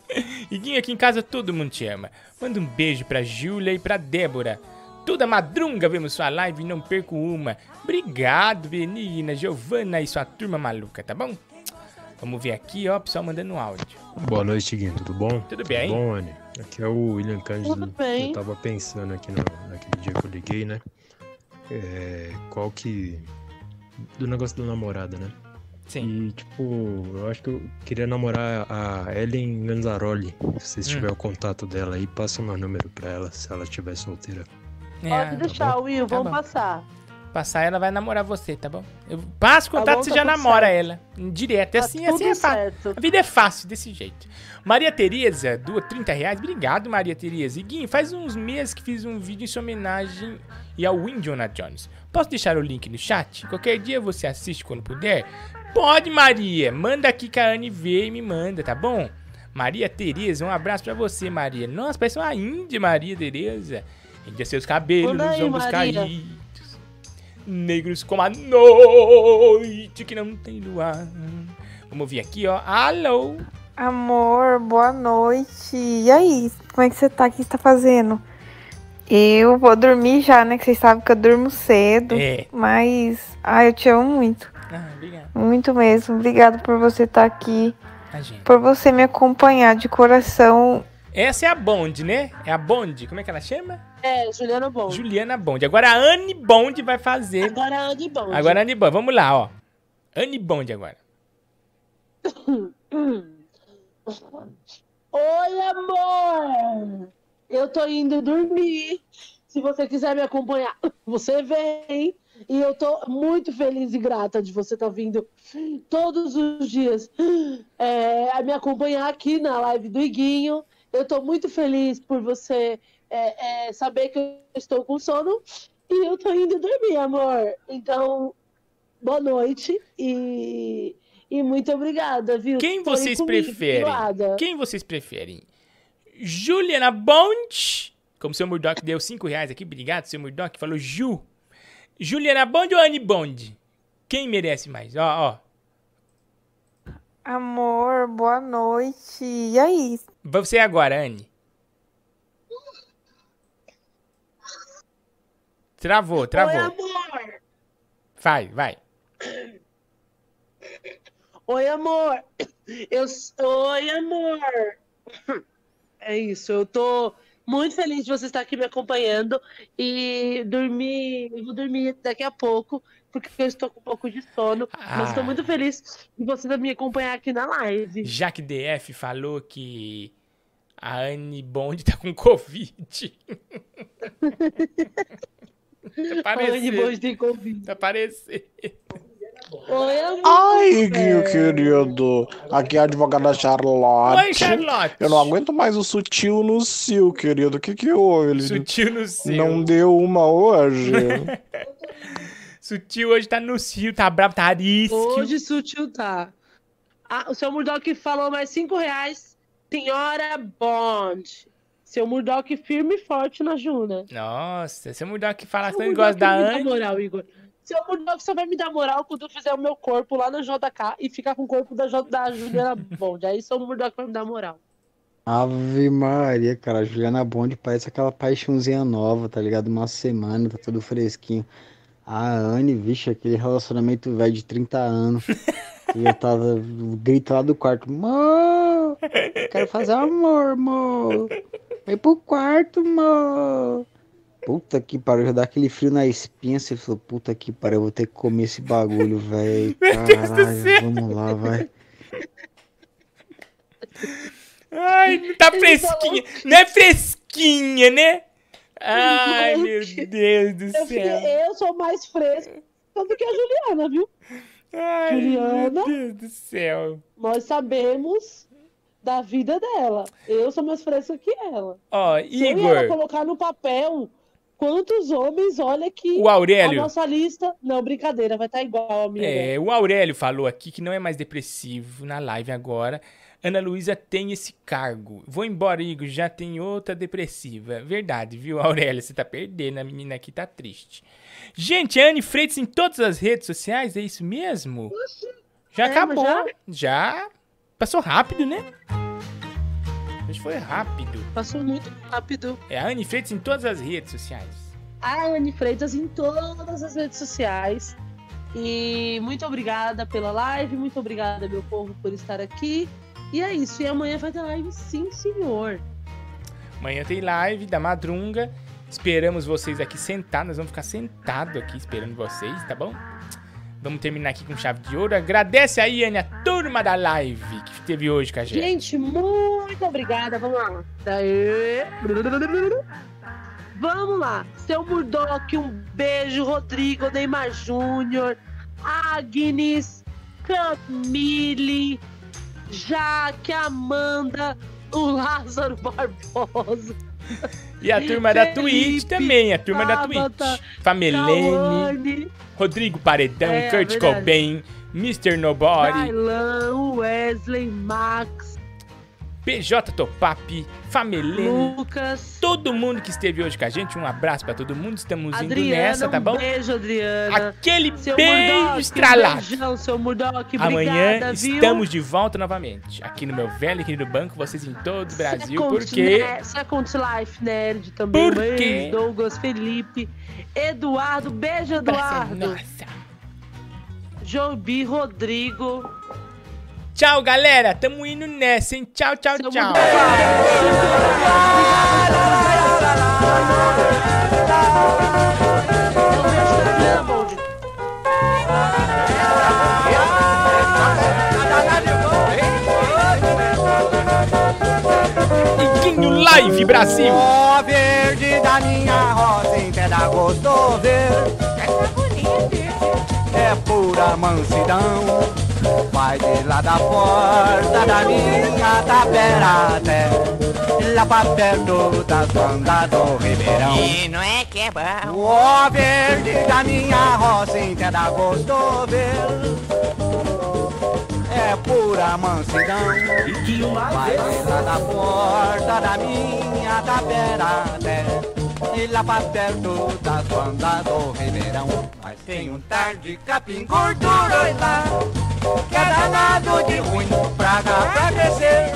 Iguinho, aqui em casa todo mundo te ama. Manda um beijo pra Júlia e pra Débora. Toda madrunga vemos sua live e não perco uma. Obrigado, menina, Giovana e sua turma maluca, tá bom? Vamos ver aqui, ó, pessoal mandando áudio. Boa noite, Guinho. Tudo bom? Tudo bem. Tudo bom, Anny? Aqui é o William Cândido. Tudo bem. Eu tava pensando aqui no, naquele dia que eu liguei, né? É, qual que do negócio da namorada, né? Sim. E, tipo, eu acho que eu queria namorar a Ellen Ganzaroli. Se vocês Hum. tiverem o contato dela aí, passa o meu número pra ela, se ela estiver solteira. É, Pode deixar, Will, Tá vamos bom. passar. Passar ela vai namorar você, tá bom? Eu passo o Tá contato, bom, você tá já namora certo. ela. Direto. É Tá assim, assim é fácil. A vida é fácil, desse jeito. Maria Tereza, doa 30 reais. Obrigado, Maria Tereza. E Guinho, faz uns meses que fiz um vídeo em sua homenagem e ao Indiana Jones. Posso deixar o link no chat? Qualquer dia você assiste quando puder? Pode, Maria. Manda aqui que a Anne vê e me manda, tá bom? Maria Tereza, um abraço pra você, Maria. Nossa, parece uma índia, Maria Tereza. Índia seus cabelos, aí, ombros Maria. caídos. Negros como a noite que não tem luar. Vamos ouvir aqui, ó. Alô? Amor, boa noite. E aí, como é que você tá? O que você tá fazendo? Eu vou dormir já, né? Que vocês sabem que eu durmo cedo. É. Mas, ai, eu te amo muito. Ah, obrigado. Muito mesmo. Obrigado por você estar aqui. Imagina. Por você me acompanhar de coração. Essa é a Bond, né? É a Bond. Como é que ela chama? É, Juliana Bond. Juliana Bond. Agora a Anne Bond vai fazer. Agora a Anne Bond. Agora a Anne Bond. Vamos lá, ó. Anne Bond agora. Oi, amor! Eu tô indo dormir. Se você quiser me acompanhar, você vem. E eu tô muito feliz e grata de você estar vindo todos os dias é, a me acompanhar aqui na live do Iguinho. Eu tô muito feliz por você é, é, saber que eu estou com sono e eu tô indo dormir, amor. Então, boa noite e, e muito obrigada, viu? Quem Foi vocês comigo, preferem? Quem vocês preferem? Juliana Bond, como o seu Murdoch deu 5 reais aqui, obrigado, seu Murdoch, falou Ju. Juliana Bond ou Anne Bond? Quem merece mais? Ó, ó. Amor, boa noite. E aí? Você agora, Anne. Travou, travou. Oi, amor! Vai, vai. Oi, amor! Eu... Oi, amor! É isso, eu tô muito feliz de você estar aqui me acompanhando e dormir. Eu vou dormir daqui a pouco, porque eu estou com um pouco de sono. Mas estou Ah. muito feliz de você me acompanhar aqui na live. Jaque DF falou que a Anne Bond tá com Covid. tá Anne Bond tem Covid. Tá parecendo. Oi, amor! Ai, Guinho querido. Aqui é a advogada Charlotte. Oi, Charlotte. Eu não aguento mais o sutil no cio, querido. O que que houve? Ele Sutil no cio. Não deu uma hoje? Sutil hoje tá no cio, tá bravo, tá arisco. Hoje sutil tá. Ah, o seu Murdoch falou mais cinco reais. Senhora Bond. Seu Murdoch firme e forte na Juna. Nossa, seu Murdoch fala Seu tanto gosta da Anne. moral, Igor. Seu Murdoch só vai me dar moral quando eu fizer o meu corpo lá no JK e ficar com o corpo da, J- da Juliana Bond. Aí seu Murdoch vai me dar moral. Ave Maria, cara, a Juliana Bond parece aquela paixãozinha nova, tá ligado? Uma semana, tá tudo fresquinho. A Anne, vixe, aquele relacionamento velho de 30 anos. E eu tava grito lá do quarto, amor, quero fazer amor, amor. Vem pro quarto, amor. Puta que pariu, já dá aquele frio na espinha, você falou, puta que pariu, eu vou ter que comer esse bagulho, velho. Meu Deus do Caralho, céu. vamos lá, vai. Ai, tá fresquinha. Não é fresquinha, né? Ai, meu Deus do Eu, céu. eu sou mais fresca do que a Juliana, viu? Ai, Juliana, meu Deus do céu. nós sabemos da vida dela. Eu sou mais fresca que ela. Ó, Se eu e ela Igor. colocar no papel quantos homens, olha que O Aurélio. a nossa lista. Não, brincadeira, vai estar igual a minha. É, o Aurélio falou aqui que não é mais depressivo na live agora. Ana Luísa tem esse cargo. Vou embora, Igor, já tem outra depressiva. Verdade, viu, Aurélio? Você tá perdendo, a menina aqui tá triste. Gente, a Anne Freitas em todas as redes sociais, é isso mesmo? Já É, acabou. mas Já? Passou rápido, né? Hoje foi rápido. Passou muito rápido. É a Anne Freitas em todas as redes sociais. A Anne Freitas em todas as redes sociais. E muito obrigada pela live, muito obrigada, meu povo, por estar aqui. E é isso. E amanhã vai ter live, sim, senhor. Amanhã tem live da Madrunga. Esperamos vocês aqui sentados. Nós vamos ficar sentados aqui esperando vocês, tá bom? Vamos terminar aqui com chave de ouro. Agradece aí, Anne, a turma da live que esteve hoje com a gente. Gente, muito obrigada. Vamos lá. Vamos lá. Seu Murdock, um beijo. Rodrigo, Neymar Júnior, Agnes, Camille, Jaque, Amanda, o Lázaro Barbosa. E a turma da Twitch também, a turma da Twitch. Famelene, Rodrigo Paredão, É, Kurt verdade. Cobain, Mr. Nobody, Dailan, Wesley, Max, PJ Topap, Famelene, Lucas, todo mundo que esteve hoje com a gente. Um abraço pra todo mundo. Estamos indo Adriana. nessa, tá um bom? beijo, Adriana. Aquele Seu beijo Murdock, estralado. Beijão, seu Murdock. Amanhã Obrigada, viu? estamos de volta novamente. Aqui no meu velho e querido banco, vocês em todo o Brasil. Second, Porque né? Second Life Nerd também. Por Beijo, quê? Douglas, Felipe, Eduardo. Beijo, Eduardo. Jobi, Rodrigo. Tchau, galera. Tamo indo nessa, hein? Tchau, tchau, tchau. Iguinho Live Brasil. Ó verde da minha roça, em pé da gosto ver. É pura mansidão. Vai de lá da porta da minha tapera até lá pra perto das bandas do Ribeirão. E não é que é bom. Ó verde da minha roça, em pé da gosto ver. É pura mansidão. Vai de lá da porta da minha tapera até e lá pra perto das bandas do Ribeirão. Mas tem um tar de capim gordura lá, que é danado de ruim, praga pra crescer.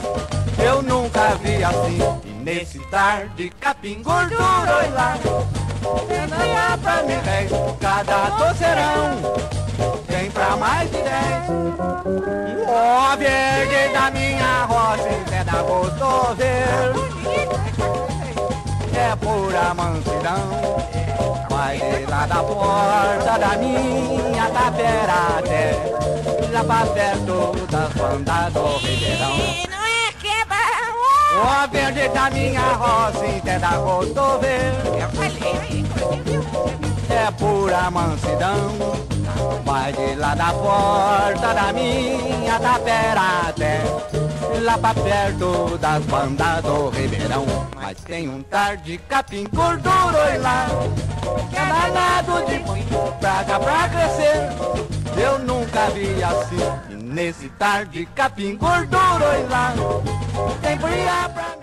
Eu nunca vi assim, e nesse tar de capim gordura lá, é nada pra mim, réis, cada doceirão tem pra mais de dez. Ó verde da minha roça, em pé da gosto ver é pura mansidão. Vai de lá da porta da minha tapera até lá pra perto das bandas do Ribeirão. não é que é bom. Ó verde da minha roça, em pé da gosto ver é pura mansidão. Vai de lá da porta da minha tapera até lá pra perto das bandas do Ribeirão. Mas tem um tar de capim gordura lá, que é danado de praga pra crescer. Eu nunca vi assim, nesse tar de capim gordura lá, tem brilha pra